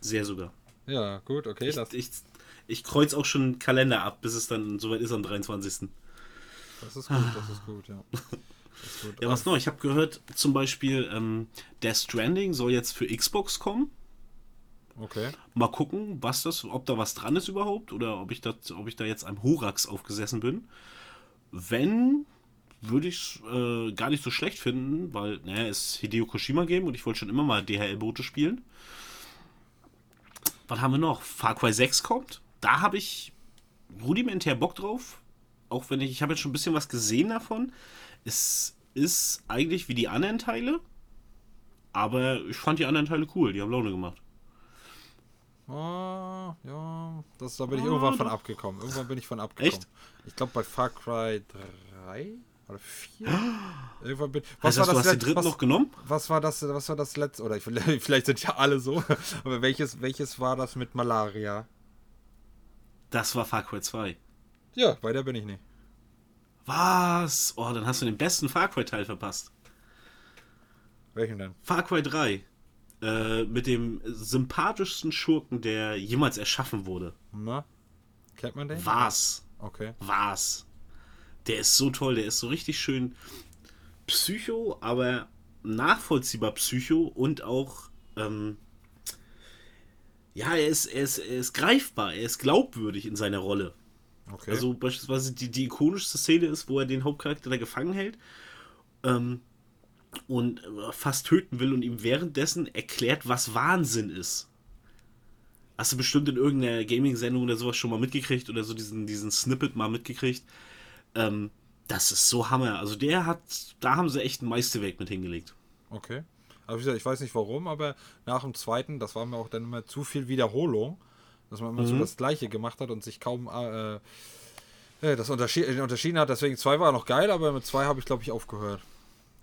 sehr sogar. Ja, gut, okay. Ich, das, ich, ich kreuz auch schon einen Kalender ab, bis es dann soweit ist am 23. das ist gut, das ist gut, ja. Das ist gut. Ja, was noch? Ich habe gehört, zum Beispiel ähm, Death Stranding soll jetzt für Xbox kommen. Okay. Mal gucken, was das, ob da was dran ist überhaupt oder ob ich, das, ob ich da jetzt am Horax aufgesessen bin. Wenn, würde ich äh, gar nicht so schlecht finden, weil, naja, es Hideo Kojima Game und ich wollte schon immer mal DHL-Boote spielen. Was haben wir noch? Far Cry 6 kommt. Da habe ich rudimentär Bock drauf. Auch wenn ich, ich habe jetzt schon ein bisschen was gesehen davon. Es ist eigentlich wie die anderen Teile. Aber ich fand die anderen Teile cool. Die haben Laune gemacht. Ah, ja, das, da bin ich Ah, irgendwann von abgekommen. Irgendwann bin ich von abgekommen. Echt? Ich glaube bei Far Cry 3 oder 4. irgendwann bin Was heißt, du hast den letz- dritten was, noch genommen? was war das, was war das letzte, oder ich, vielleicht sind ja alle so, aber welches, welches war das mit Malaria? Das war Far Cry 2. Ja, bei der bin ich nicht. Was? Oh, dann hast du den besten Far Cry Teil verpasst. Welchen denn? Far Cry 3. Äh, mit dem sympathischsten Schurken, der jemals erschaffen wurde. Na? Kennt man den? Was? Okay. Was? Der ist so toll, der ist so richtig schön psycho, aber nachvollziehbar psycho und auch, ähm, ja, er ist, er, ist, er ist greifbar, er ist glaubwürdig in seiner Rolle. Okay. Also beispielsweise die, die ikonischste Szene ist, wo er den Hauptcharakter da gefangen hält ähm, und äh, fast töten will und ihm währenddessen erklärt, was Wahnsinn ist. Hast du bestimmt in irgendeiner Gaming-Sendung oder sowas schon mal mitgekriegt oder so diesen, diesen Snippet mal mitgekriegt. Ähm, das ist so Hammer. Also der hat, da haben sie echt ein Meisterwerk mit hingelegt. Okay. Aber wie gesagt, ich weiß nicht warum, aber nach dem zweiten, das war mir auch dann immer zu viel Wiederholung, dass man immer so das Gleiche gemacht hat und sich kaum äh, äh, das unterschied, äh, unterschieden hat. Deswegen zwei war noch geil, aber mit zwei habe ich, glaube ich, aufgehört.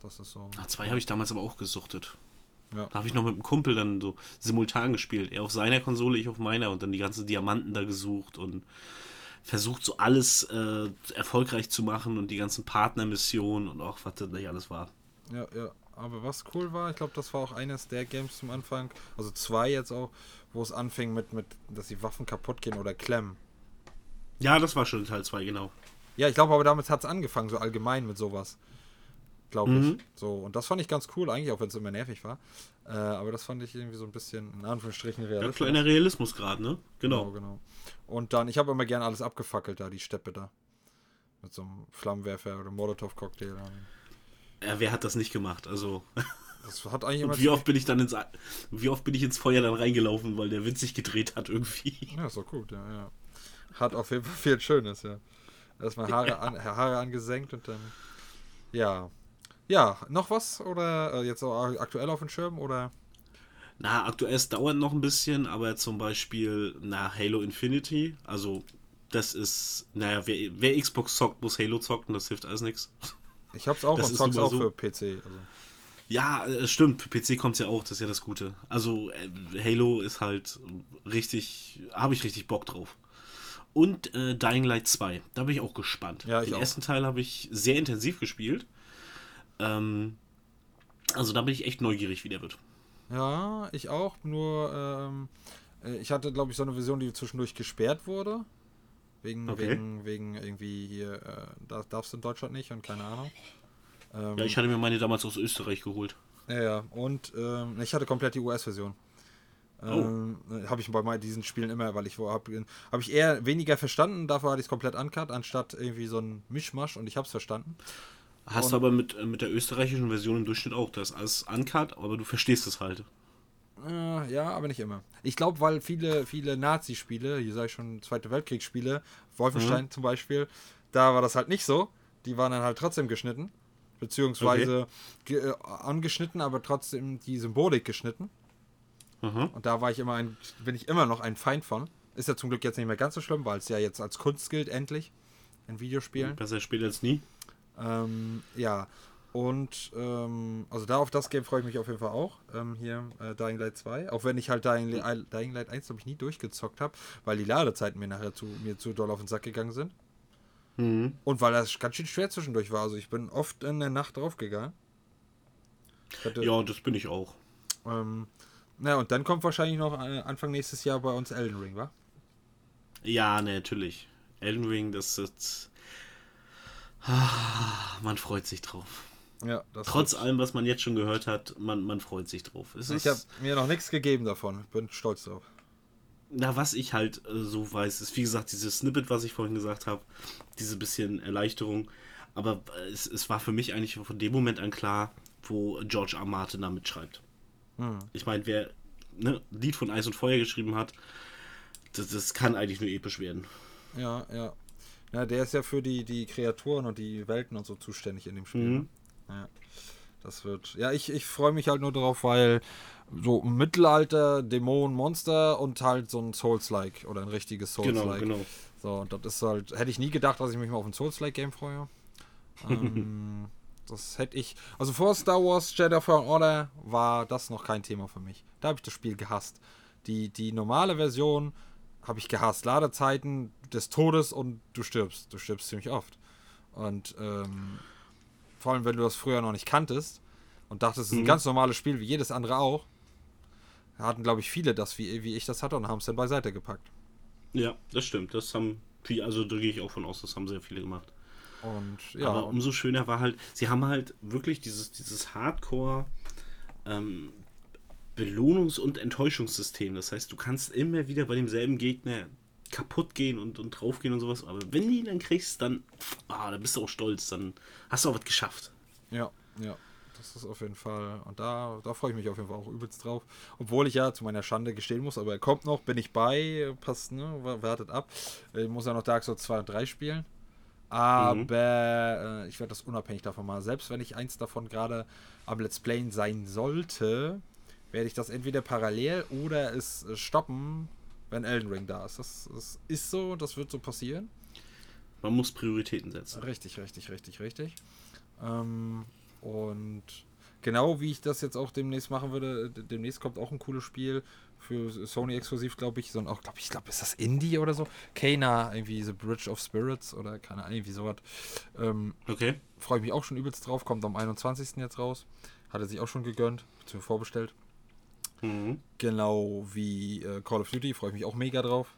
Das ist so. Ah, zwei habe ich damals aber auch gesuchtet. Ja. Da habe ich noch mit einem Kumpel dann so simultan gespielt. Er auf seiner Konsole, ich auf meiner und dann die ganzen Diamanten da gesucht und versucht so alles äh, erfolgreich zu machen und die ganzen Partnermissionen und auch was das nicht alles war. Ja, ja. Aber was cool war, ich glaube, das war auch eines der Games zum Anfang, also zwei jetzt auch, wo es anfing mit, mit, dass die Waffen kaputt gehen oder klemmen. Ja, das war schon Teil 2, genau. Ja, ich glaube aber damit hat es angefangen, so allgemein mit sowas. Glaube ich. Mhm. So, und das fand ich ganz cool, eigentlich, auch wenn es immer nervig war. Äh, aber das fand ich irgendwie so ein bisschen, in Anführungsstrichen, Ja, realistisch. kleiner Realismusgrad, ne? Genau, Genau. genau. Und dann, ich habe immer gerne alles abgefackelt da, die Steppe da. Mit so einem Flammenwerfer oder Molotow-Cocktail. Ja, wer hat das nicht gemacht? Also, Das hat eigentlich immer. und wie oft bin ich dann ins, wie oft bin ich ins Feuer dann reingelaufen, weil der Wind sich gedreht hat irgendwie. Ja, ist doch gut, ja, ja. Hat auf jeden Fall viel Schönes, ja. Erstmal Haare, an, Haare angesenkt und dann. Ja. Ja, noch was? Oder äh, jetzt auch aktuell auf dem Schirm? Oder? Na, aktuell es dauert noch ein bisschen, aber zum Beispiel nach Halo Infinity, also das ist, naja, wer, wer Xbox zockt, muss Halo zocken, das hilft alles nichts. Ich hab's auch Das und zock's auch so. für PC. Also. Ja, äh, stimmt, für PC kommt es ja auch, das ist ja das Gute. Also äh, Halo ist halt richtig, habe ich richtig Bock drauf. Und äh, Dying Light 2, da bin ich auch gespannt. Ja, ich Den auch. ersten Teil habe ich sehr intensiv gespielt. Ähm, also da bin ich echt neugierig, wie der wird. Ja, ich auch. Nur, ähm, äh, ich hatte, glaube ich, so eine Version, die zwischendurch gesperrt wurde. Wegen, Okay. wegen, wegen irgendwie hier, äh, da darfst du in Deutschland nicht und keine Ahnung. Ähm, Ja, ich hatte mir meine damals aus Österreich geholt. Ja, ja. Und ähm, ich hatte komplett die US-Version. Ähm, habe ich bei diesen Spielen immer, weil ich habe hab ich eher weniger verstanden, dafür hatte ich es komplett uncut, anstatt irgendwie so ein Mischmasch und ich habe es verstanden. Hast du aber mit, äh, mit der österreichischen Version im Durchschnitt auch. Das ist alles uncut, aber du verstehst es halt. Äh, ja, aber nicht immer. Ich glaube, weil viele, viele Nazi-Spiele, hier sage ich schon Zweite Weltkriegsspiele, Wolfenstein Mhm. zum Beispiel, da war das halt nicht so. Die waren dann halt trotzdem geschnitten. Beziehungsweise ge äh, angeschnitten, aber trotzdem die Symbolik geschnitten. Mhm. Und da war ich immer ein, bin ich immer noch ein Feind von. Ist ja zum Glück jetzt nicht mehr ganz so schlimm, weil es ja jetzt als Kunst gilt, endlich. In Videospielen. Besser spät als nie. Ähm, ja. Und ähm, also da auf das Game freue ich mich auf jeden Fall auch. Ähm, hier äh, Dying Light 2. Auch wenn ich halt Dying, Dying Light 1, glaube ich, nie durchgezockt habe, weil die Ladezeiten mir nachher zu, mir zu doll auf den Sack gegangen sind. Mhm. Und weil das ganz schön schwer zwischendurch war. Also ich bin oft in der Nacht draufgegangen. Hatte, Ja, das bin ich auch. Ähm, na, und dann kommt wahrscheinlich noch äh, Anfang nächstes Jahr bei uns Elden Ring, wa? Ja, ne, natürlich. Elden Ring, das ist. Ah, Man freut sich drauf. Ja, Trotz allem, was man jetzt schon gehört hat, man, man freut sich drauf. Es Ich habe mir noch nichts gegeben davon. Bin stolz drauf. na, was ich halt äh, so weiß, ist wie gesagt dieses Snippet, was ich vorhin gesagt habe, diese bisschen Erleichterung. Aber äh, es, es war für mich eigentlich von dem Moment an klar, wo George R. Martin da mitschreibt. Hm. Ich meine, wer ne, Lied von Eis und Feuer geschrieben hat, das, das kann eigentlich nur episch werden. Ja, ja. Ja, der ist ja für die, die Kreaturen und die Welten und so zuständig in dem Spiel. Mhm. ne? Ja. Das wird. Ja, ich, ich freue mich halt nur darauf, weil so Mittelalter, Dämonen, Monster und halt so ein Souls-like oder ein richtiges Genau, Souls-like. genau. So, und das ist halt. Hätte ich nie gedacht, dass ich mich mal auf ein Souls-like-Game freue. ähm, das hätte ich. Also vor Star Wars Jedi Fallen Order war das noch kein Thema für mich. Da habe ich das Spiel gehasst. Die, die normale Version habe ich gehasst. Ladezeiten des Todes und du stirbst. Du stirbst ziemlich oft. Und ähm, vor allem, wenn du das früher noch nicht kanntest und dachtest, es ist ein Mhm. ganz normales Spiel wie jedes andere auch, hatten, glaube ich, viele das, wie, wie ich das hatte und haben es dann beiseite gepackt. Ja, das stimmt. Das haben viele, also da gehe ich auch von aus, das haben sehr viele gemacht. Und ja, Aber umso schöner war halt, sie haben halt wirklich dieses, dieses Hardcore ähm, Belohnungs- und Enttäuschungssystem. Das heißt, du kannst immer wieder bei demselben Gegner kaputt gehen und, und draufgehen und sowas. Aber wenn du ihn dann kriegst, dann, ah, dann bist du auch stolz. Dann hast du auch was geschafft. ja, ja. Das ist auf jeden Fall. Und da, da freue ich mich auf jeden Fall auch übelst drauf. Obwohl ich ja zu meiner Schande gestehen muss, aber er kommt noch, bin ich bei, passt, ne, wa- wartet ab. Ich muss ja noch Dark Souls 2 und 3 spielen. Aber äh, ich werde das unabhängig davon machen. Selbst wenn ich eins davon gerade am Let's Playen sein sollte, werde ich das entweder parallel oder es äh, stoppen, wenn Elden Ring da ist. Das, das ist so, das wird so passieren. Man muss Prioritäten setzen. Richtig, richtig, richtig, richtig. Ähm, und genau wie ich das jetzt auch demnächst machen würde, d- demnächst kommt auch ein cooles Spiel für Sony exklusiv, glaube ich, sondern auch, glaube ich, glaube, ist das Indie oder so? Kana, irgendwie The Bridge of Spirits oder keine Ahnung, irgendwie sowas. Ähm, Okay. Freue ich mich auch schon übelst drauf, kommt am 21. jetzt raus. Hat er sich auch schon gegönnt, beziehungsweise vorbestellt. Mhm. Genau wie äh, Call of Duty, freue ich mich auch mega drauf.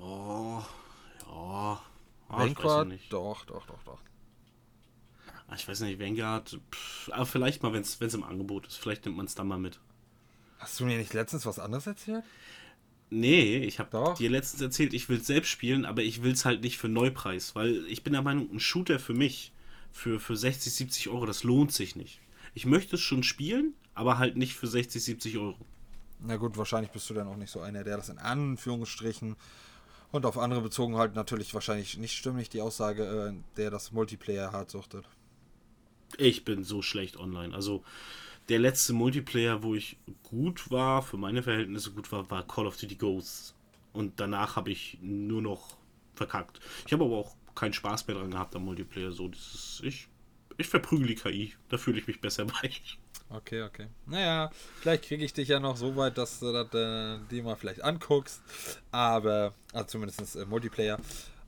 Oh, ja. Ah, ich weiß noch Vanguard, nicht. doch, doch, doch, doch. Ah, Ich weiß nicht, Vanguard, pff, aber vielleicht mal, wenn es im Angebot ist. Vielleicht nimmt man es dann mal mit. Hast du mir nicht letztens was anderes erzählt? Nee, ich habe dir letztens erzählt, ich will es selbst spielen, aber ich will es halt nicht für Neupreis, weil ich bin der Meinung, ein Shooter für mich, für, für 60, 70 Euro, das lohnt sich nicht. Ich möchte es schon spielen, aber halt nicht für 60, 70 Euro. Na gut, wahrscheinlich bist du dann auch nicht so einer, der das in Anführungsstrichen und auf andere bezogen halt natürlich wahrscheinlich nicht stimmig die Aussage, äh, der das Multiplayer hart suchtet. Ich bin so schlecht online. Also der letzte Multiplayer, wo ich gut war, für meine Verhältnisse gut war, war Call of Duty Ghosts. Und danach habe ich nur noch verkackt. Ich habe aber auch keinen Spaß mehr dran gehabt am Multiplayer. So, dieses, ich, ich verprügel die KI. Da fühle ich mich besser bei. Okay, okay. Naja, vielleicht kriege ich dich ja noch so weit, dass du das äh, dir mal vielleicht anguckst. Aber, also zumindest äh, Multiplayer.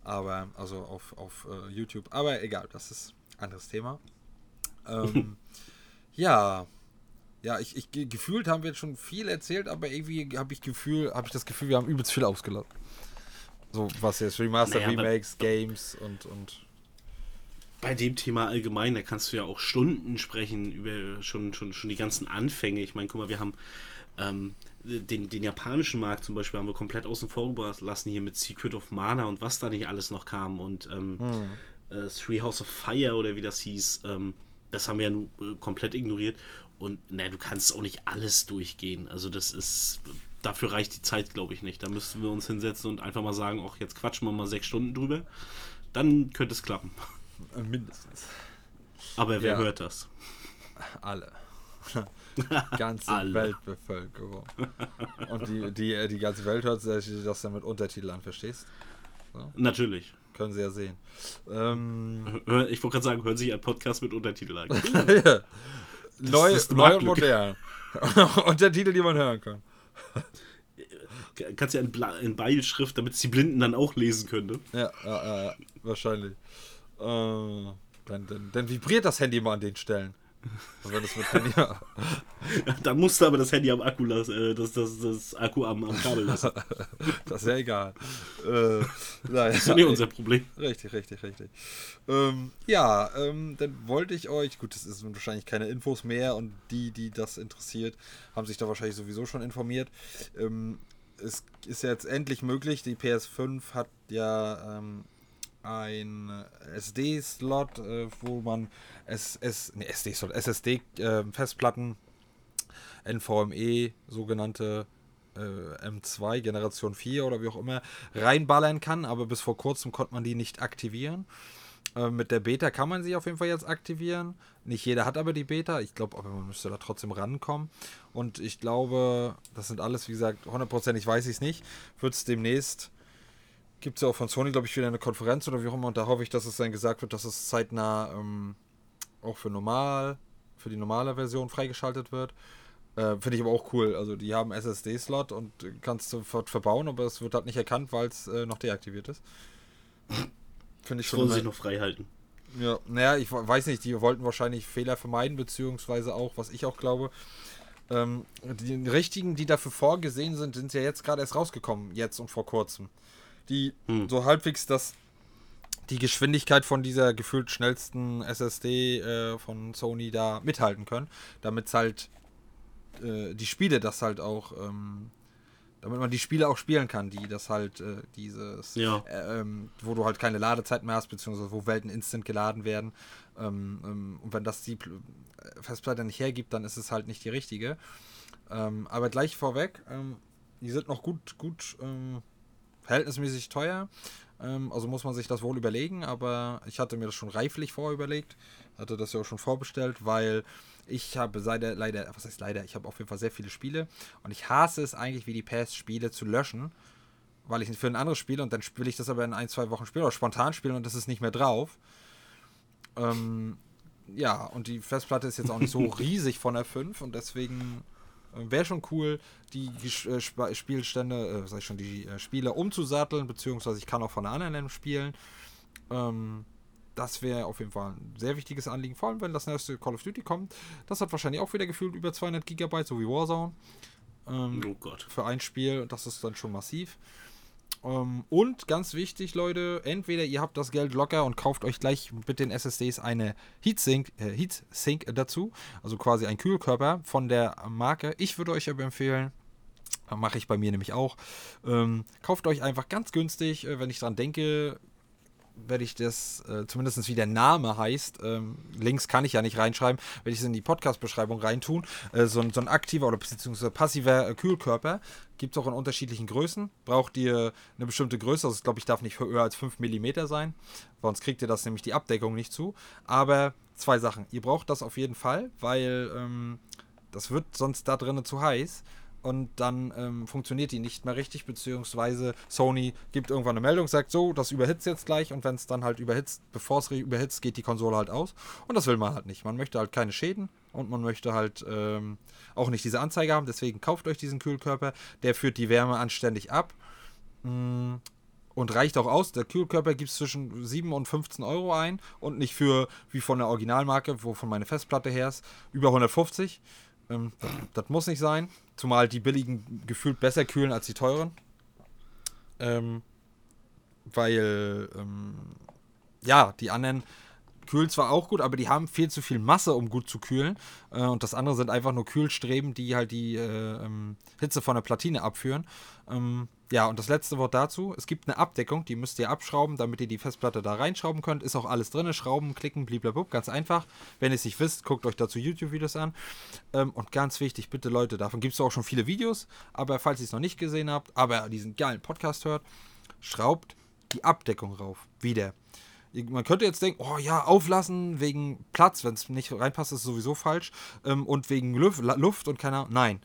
Aber, also auf, auf äh, YouTube. Aber egal, das ist ein anderes Thema. Ähm, ja. Ja, ich, ich ge- gefühlt haben wir jetzt schon viel erzählt, aber irgendwie habe ich Gefühl, habe ich das Gefühl, wir haben übelst viel ausgelassen. So, was jetzt Remastered Naja, Remakes, Games und, und bei dem Thema allgemein, da kannst du ja auch Stunden sprechen über schon, schon, schon die ganzen Anfänge. Ich meine, guck mal, wir haben ähm, den, den japanischen Markt zum Beispiel haben wir komplett außen vor gelassen hier mit Secret of Mana und was da nicht alles noch kam und ähm, äh, Three House of Fire oder wie das hieß, ähm, das haben wir ja nur äh, komplett ignoriert. Und na, du kannst auch nicht alles durchgehen. Also das ist, dafür reicht die Zeit, glaube ich, nicht. Da müssten wir uns hinsetzen und einfach mal sagen, auch jetzt quatschen wir mal sechs Stunden drüber. Dann könnte es klappen. Äh, mindestens Aber wer Ja. hört das? alle. ganze Alle. Weltbevölkerung. Und die, die, die ganze Welt hört sich das dann mit Untertiteln an, verstehst? Natürlich. Können sie ja sehen. Ähm, Ich wollte gerade sagen, hören sich ein Podcast mit Untertitel an. neu, das ist neu und modern. Untertitel, die man hören kann. Kannst ja in, Bla- in Beilschrift, damit es die Blinden dann auch lesen können. Ne? Ja, ja, ja wahrscheinlich. Äh, dann, dann, dann vibriert das Handy mal an den Stellen. Also das mit Handy, Dann musst du aber das Handy am Akku lassen, äh, das, das, das Akku am, am Kabel lassen. das ist ja egal. Äh, naja, Das ist ja nicht unser Problem. Richtig, richtig, richtig. Ähm, ja, ähm, dann wollte ich euch, gut, das ist wahrscheinlich keine Infos mehr und die, die das interessiert, haben sich da wahrscheinlich sowieso schon informiert. Ähm, es ist jetzt endlich möglich, die PS5 hat ja ähm, ein SD-Slot, äh, wo man SS, nee, SD-Slot, SSD-Festplatten, NVMe, sogenannte äh, M2 Generation 4 oder wie auch immer reinballern kann, aber bis vor kurzem konnte man die nicht aktivieren. Äh, mit der Beta kann man sie auf jeden Fall jetzt aktivieren. Nicht jeder hat aber die Beta. Ich glaube, aber man müsste da trotzdem rankommen. Und ich glaube, das sind alles, wie gesagt, hundertprozentig weiß ich es nicht. Wird es demnächst, gibt es ja auch von Sony, glaube ich, wieder eine Konferenz oder wie auch immer. Und da hoffe ich, dass es dann gesagt wird, dass es zeitnah ähm, auch für normal, für die normale Version freigeschaltet wird. Äh, Finde ich aber auch cool. Also die haben SSD-Slot und kannst sofort verbauen, aber es wird halt nicht erkannt, weil es äh, noch deaktiviert ist. Finde ich Das schon. wollen sie sich noch frei halten. ja, naja, ich we- weiß nicht, die wollten wahrscheinlich Fehler vermeiden, beziehungsweise auch, was ich auch glaube, ähm, die richtigen, die dafür vorgesehen sind, sind ja jetzt gerade erst rausgekommen, jetzt und vor kurzem. Die Hm. so halbwegs das, die Geschwindigkeit von dieser gefühlt schnellsten SSD äh, von Sony da mithalten können, damit halt äh, die Spiele das halt auch, ähm, damit man die Spiele auch spielen kann, die das halt, äh, dieses, Ja. äh, ähm, wo du halt keine Ladezeit mehr hast, beziehungsweise wo Welten instant geladen werden. Ähm, ähm, und wenn das die äh, Festplatte nicht hergibt, dann ist es halt nicht die richtige. Ähm, aber gleich vorweg, ähm, die sind noch gut, gut, ähm, verhältnismäßig teuer. Ähm, also muss man sich das wohl überlegen, aber ich hatte mir das schon reiflich vorüberlegt. Hatte das ja auch schon vorbestellt, weil ich habe leider, leider, was heißt leider, ich habe auf jeden Fall sehr viele Spiele und ich hasse es eigentlich, wie die PS-Spiele zu löschen, weil ich für ein anderes spiele und dann will ich das aber in ein, zwei Wochen spielen oder spontan spielen und das ist nicht mehr drauf. Ähm, ja, und die Festplatte ist jetzt auch nicht so riesig von der 5 und deswegen wäre schon cool, die äh, Sp Spielstände, äh, sag ich schon, die äh, Spiele umzusatteln, beziehungsweise ich kann auch von einer anderen spielen. Ähm, das wäre auf jeden Fall ein sehr wichtiges Anliegen, vor allem wenn das nächste Call of Duty kommt. Das hat wahrscheinlich auch wieder gefühlt über 200 Gigabyte, so wie Warzone. Ähm, Oh Gott. für ein Spiel. Das ist dann schon massiv. Ähm, und ganz wichtig, Leute, entweder ihr habt das Geld locker und kauft euch gleich mit den SSDs eine Heatsink, äh, Heatsink dazu, also quasi ein Kühlkörper von der Marke. Ich würde euch aber empfehlen, mache ich bei mir nämlich auch, ähm, kauft euch einfach ganz günstig, äh, wenn ich dran denke, werde ich das, äh, zumindest wie der Name heißt, ähm, Links kann ich ja nicht reinschreiben, werde ich es in die Podcast-Beschreibung reintun. Äh, so, ein, so ein aktiver oder beziehungsweise passiver äh, Kühlkörper gibt es auch in unterschiedlichen Größen. Braucht ihr eine bestimmte Größe, also glaube, ich darf nicht höher als 5 mm sein, sonst kriegt ihr das nämlich die Abdeckung nicht zu. Aber zwei Sachen. Ihr braucht das auf jeden Fall, weil ähm, das wird sonst da drinnen zu heiß und dann ähm, funktioniert die nicht mehr richtig, beziehungsweise Sony gibt irgendwann eine Meldung, sagt so, das überhitzt jetzt gleich und wenn es dann halt überhitzt, bevor es überhitzt, geht die Konsole halt aus und das will man halt nicht. Man möchte halt keine Schäden und man möchte halt ähm, auch nicht diese Anzeige haben, deswegen kauft euch diesen Kühlkörper, der führt die Wärme anständig ab. Mm, Und reicht auch aus. Der Kühlkörper gibt es zwischen 7 und 15 Euro ein und nicht für, wie von der Originalmarke, wovon meine Festplatte her ist, über 150. Ähm, das, das muss nicht sein. Zumal die billigen gefühlt besser kühlen als die teuren. Ähm, weil, ähm, ja, die anderen kühlen zwar auch gut, aber die haben viel zu viel Masse, um gut zu kühlen. Äh, und das andere sind einfach nur Kühlstreben, die halt die äh, ähm, Hitze von der Platine abführen. Ähm, ja, und das letzte Wort dazu: Es gibt eine Abdeckung, die müsst ihr abschrauben, damit ihr die Festplatte da reinschrauben könnt. Ist auch alles drin: Schrauben, klicken, blablabla, ganz einfach. Wenn ihr es nicht wisst, guckt euch dazu YouTube-Videos an. Ähm, und ganz wichtig, bitte Leute, davon gibt es auch schon viele Videos, aber falls ihr es noch nicht gesehen habt, aber diesen geilen Podcast hört, schraubt die Abdeckung rauf. Wieder. Man könnte jetzt denken, oh ja, auflassen wegen Platz, wenn es nicht reinpasst, ist sowieso falsch. Ähm, und wegen Luft, Luft und keine Ahnung. Nein.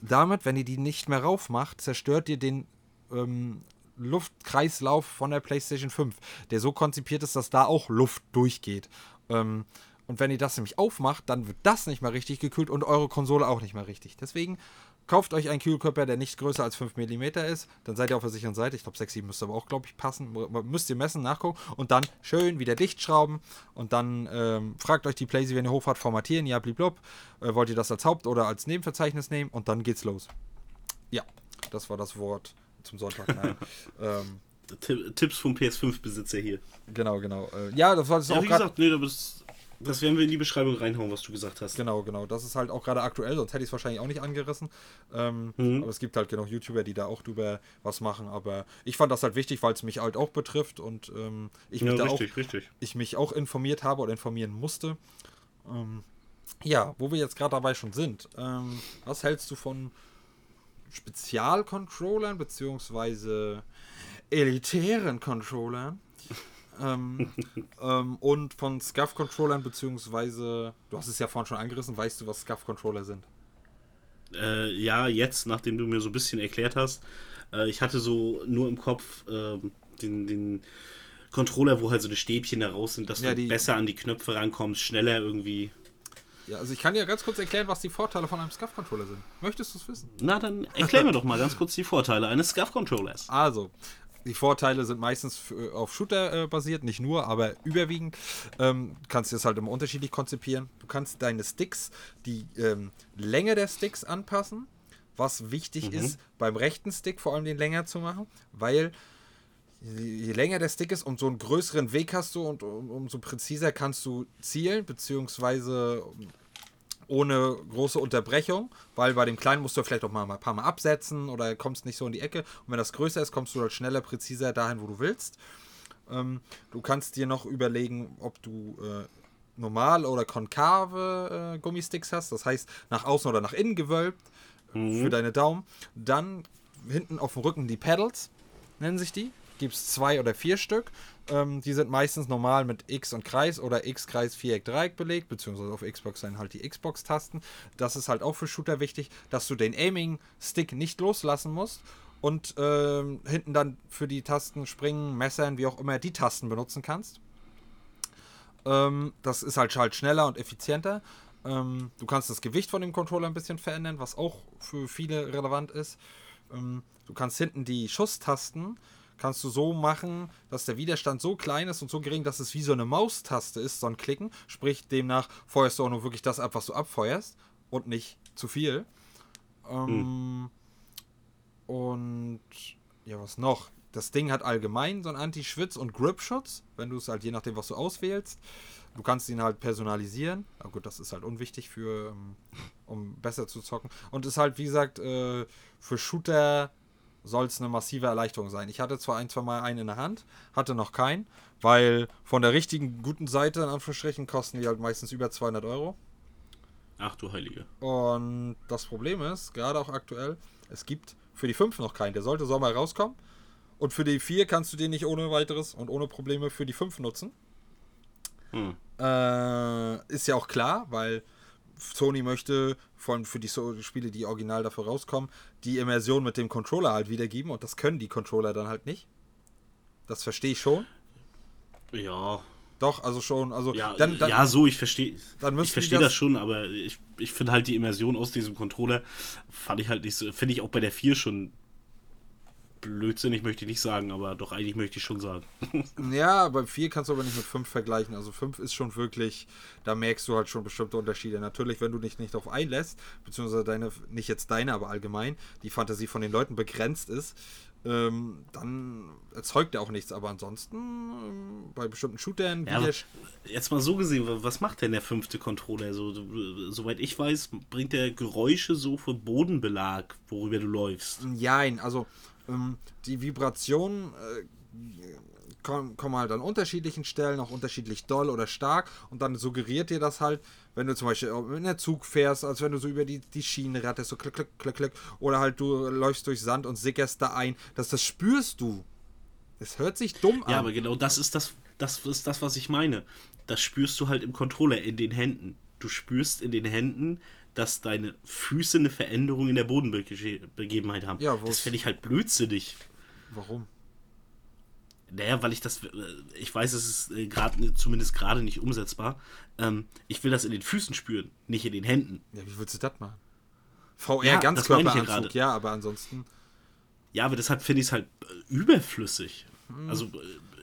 Damit, wenn ihr die nicht mehr raufmacht, zerstört ihr den ähm, Luftkreislauf von der PlayStation 5, der so konzipiert ist, dass da auch Luft durchgeht. Ähm, und wenn ihr das nämlich aufmacht, dann wird das nicht mehr richtig gekühlt und eure Konsole auch nicht mehr richtig. Deswegen Kauft euch einen Kühlkörper, der nicht größer als 5 mm ist. Dann seid ihr auf der sicheren Seite. Ich glaube, 6, 7 müsste aber auch, glaube ich, passen. Müsst ihr messen, nachgucken. Und dann schön wieder dicht schrauben. Und dann ähm, fragt euch die Playsee, wenn ihr hochfahrt, formatieren. Ja, bliblob. Äh, wollt ihr das als Haupt- oder als Nebenverzeichnis nehmen? Und dann geht's los. Ja, das war das Wort zum Sonntag. ähm, Tipps vom PS5-Besitzer hier. Genau, genau. Äh, ja, das war das ja, auch wie gesagt, nee, das das werden wir in die Beschreibung reinhauen, was du gesagt hast. Genau, genau. Das ist halt auch gerade aktuell, sonst hätte ich es wahrscheinlich auch nicht angerissen. Ähm, mhm. Aber es gibt halt genug YouTuber, die da auch drüber was machen. Aber ich fand das halt wichtig, weil es mich halt auch betrifft und ähm, ich, mich ja, richtig, auch, richtig. ich mich auch informiert habe oder informieren musste. Ähm, ja, wo wir jetzt gerade dabei schon sind. Ähm, was hältst du von Spezialcontrollern beziehungsweise elitären Controllern? Ähm, ähm, und von SCUF-Controllern, beziehungsweise, du hast es ja vorhin schon angerissen, weißt du, was SCUF-Controller sind? Äh, ja, jetzt, nachdem du mir so ein bisschen erklärt hast, äh, ich hatte so nur im Kopf äh, den, den Controller, wo halt so eine Stäbchen da raus sind, dass ja, du besser an die Knöpfe rankommst, schneller irgendwie. Ja, also ich kann dir ganz kurz erklären, was die Vorteile von einem SCUF-Controller sind. Möchtest du es wissen? Na, dann erklär mir doch mal ganz kurz die Vorteile eines SCUF-Controllers. Also, die Vorteile sind meistens auf Shooter äh, basiert, nicht nur, aber überwiegend. Ähm, du kannst das halt immer unterschiedlich konzipieren. Du kannst deine Sticks, die ähm, Länge der Sticks anpassen, was wichtig mhm. ist, beim rechten Stick vor allem den länger zu machen, weil je länger der Stick ist, umso einen größeren Weg hast du und umso präziser kannst du zielen, beziehungsweise ohne große Unterbrechung, weil bei dem kleinen musst du vielleicht auch mal ein paar Mal absetzen oder kommst nicht so in die Ecke. Und wenn das größer ist, kommst du halt schneller, präziser dahin, wo du willst. Ähm, du kannst dir noch überlegen, ob du äh, normal oder konkave äh, Gummisticks hast, das heißt nach außen oder nach innen gewölbt mhm. für deine Daumen. Dann hinten auf dem Rücken die Pedals, nennen sich die. Gibt es zwei oder vier Stück. Ähm, die sind meistens normal mit X und Kreis oder X, Kreis, Viereck, Dreieck belegt, beziehungsweise auf Xbox sind halt die Xbox-Tasten. Das ist halt auch für Shooter wichtig, dass du den Aiming-Stick nicht loslassen musst und ähm, hinten dann für die Tasten springen, messern, wie auch immer, die Tasten benutzen kannst. Ähm, das ist halt, halt schneller und effizienter. Ähm, du kannst das Gewicht von dem Controller ein bisschen verändern, was auch für viele relevant ist. Ähm, du kannst hinten die Schusstasten kannst du so machen, dass der Widerstand so klein ist und so gering, dass es wie so eine Maustaste ist, so ein Klicken. Sprich, demnach feuerst du auch nur wirklich das ab, was du abfeuerst und nicht zu viel. Ähm, hm. Und ja, was noch? Das Ding hat allgemein so einen Anti-Schwitz- und Grip-Schutz, wenn du es halt je nachdem, was du auswählst. Du kannst ihn halt personalisieren. Aber gut, das ist halt unwichtig für, ähm, um besser zu zocken. Und ist halt, wie gesagt, äh, für Shooter soll es eine massive Erleichterung sein. Ich hatte zwar ein, zwei Mal einen in der Hand, hatte noch keinen, weil von der richtigen guten Seite, in Anführungsstrichen, kosten die halt meistens über 200 Euro. Ach du Heilige. Und das Problem ist, gerade auch aktuell, es gibt für die 5 noch keinen. Der sollte Sommer rauskommen. Und für die 4 kannst du den nicht ohne weiteres und ohne Probleme für die 5 nutzen. Hm. Äh, ist ja auch klar, weil Sony möchte, vor allem für die Spiele, die original dafür rauskommen, die Immersion mit dem Controller halt wiedergeben und das können die Controller dann halt nicht. Das verstehe ich schon. Ja. Doch, also schon. Also ja, dann, dann, ja so, ich verstehe ich verstehe das, das, schon, aber ich, ich finde halt die Immersion aus diesem Controller, fand ich halt nicht so, finde ich auch bei der 4 schon blödsinnig möchte ich nicht sagen, aber doch eigentlich möchte ich schon sagen. ja, bei 4 kannst du aber nicht mit 5 vergleichen. Also 5 ist schon wirklich, da merkst du halt schon bestimmte Unterschiede. Natürlich, wenn du dich nicht darauf einlässt, beziehungsweise deine, nicht jetzt deine, aber allgemein, die Fantasie von den Leuten begrenzt ist, ähm, dann erzeugt er auch nichts. Aber ansonsten, ähm, bei bestimmten Shootern, ja, jetzt mal so gesehen, was macht denn der fünfte Controller? So, soweit ich weiß, bringt der Geräusche so für Bodenbelag, worüber du läufst. Nein, also ähm, die Vibrationen äh, kommen, kommen halt an unterschiedlichen Stellen, auch unterschiedlich doll oder stark und dann suggeriert dir das halt, wenn du zum Beispiel in der Zug fährst, als wenn du so über die, die Schiene rattest, so klick, klick, klick, klick, oder halt du läufst durch Sand und sickerst da ein, dass das spürst du. Es hört sich dumm an. Ja, aber genau das ist das, das ist das, was ich meine. Das spürst du halt im Controller in den Händen. Du spürst in den Händen, dass deine Füße eine Veränderung in der Bodenbegebenheit haben. Ja, das finde ich halt blödsinnig. Warum? Naja, weil ich das, äh, ich weiß, es ist äh, gerade, zumindest gerade nicht umsetzbar. Ähm, ich will das in den Füßen spüren, nicht in den Händen. Ja, wie willst du das machen? VR Ja, ja Ganzkörperanzug, gerade. ja, aber ansonsten. Ja, aber deshalb finde ich es halt äh, überflüssig. Hm. Also,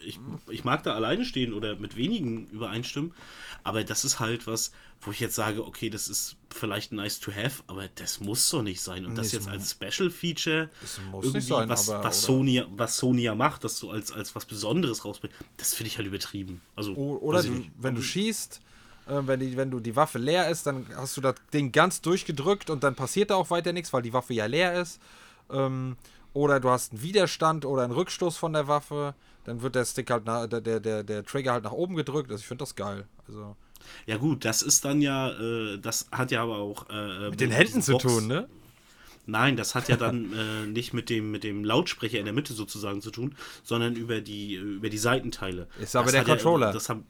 ich, ich mag da alleine stehen oder mit wenigen übereinstimmen, aber das ist halt was, wo ich jetzt sage, okay, das ist vielleicht nice to have, aber das muss doch nicht sein. Und das es jetzt als Special Feature, irgendwie sein, was, aber- was, Sony, was Sony ja macht, das so als, als was Besonderes rausbringt, das finde ich halt übertrieben. Also, Oder du, wenn du schießt, äh, wenn, die, wenn du die Waffe leer ist, dann hast du das Ding ganz durchgedrückt und dann passiert da auch weiter nichts, weil die Waffe ja leer ist. Ähm, oder du hast einen Widerstand oder einen Rückstoß von der Waffe, dann wird der Stick halt nach, der, der, der, der Trigger halt nach oben gedrückt. Also ich finde das geil. Also Ja gut, das ist dann ja, äh, das hat ja aber auch äh, mit den Händen zu tun, ne? Nein, das hat ja dann äh, nicht mit dem, mit dem Lautsprecher in der Mitte sozusagen zu tun, sondern über die, über die Seitenteile. Ist aber Das der hat ja- Controller. das haben,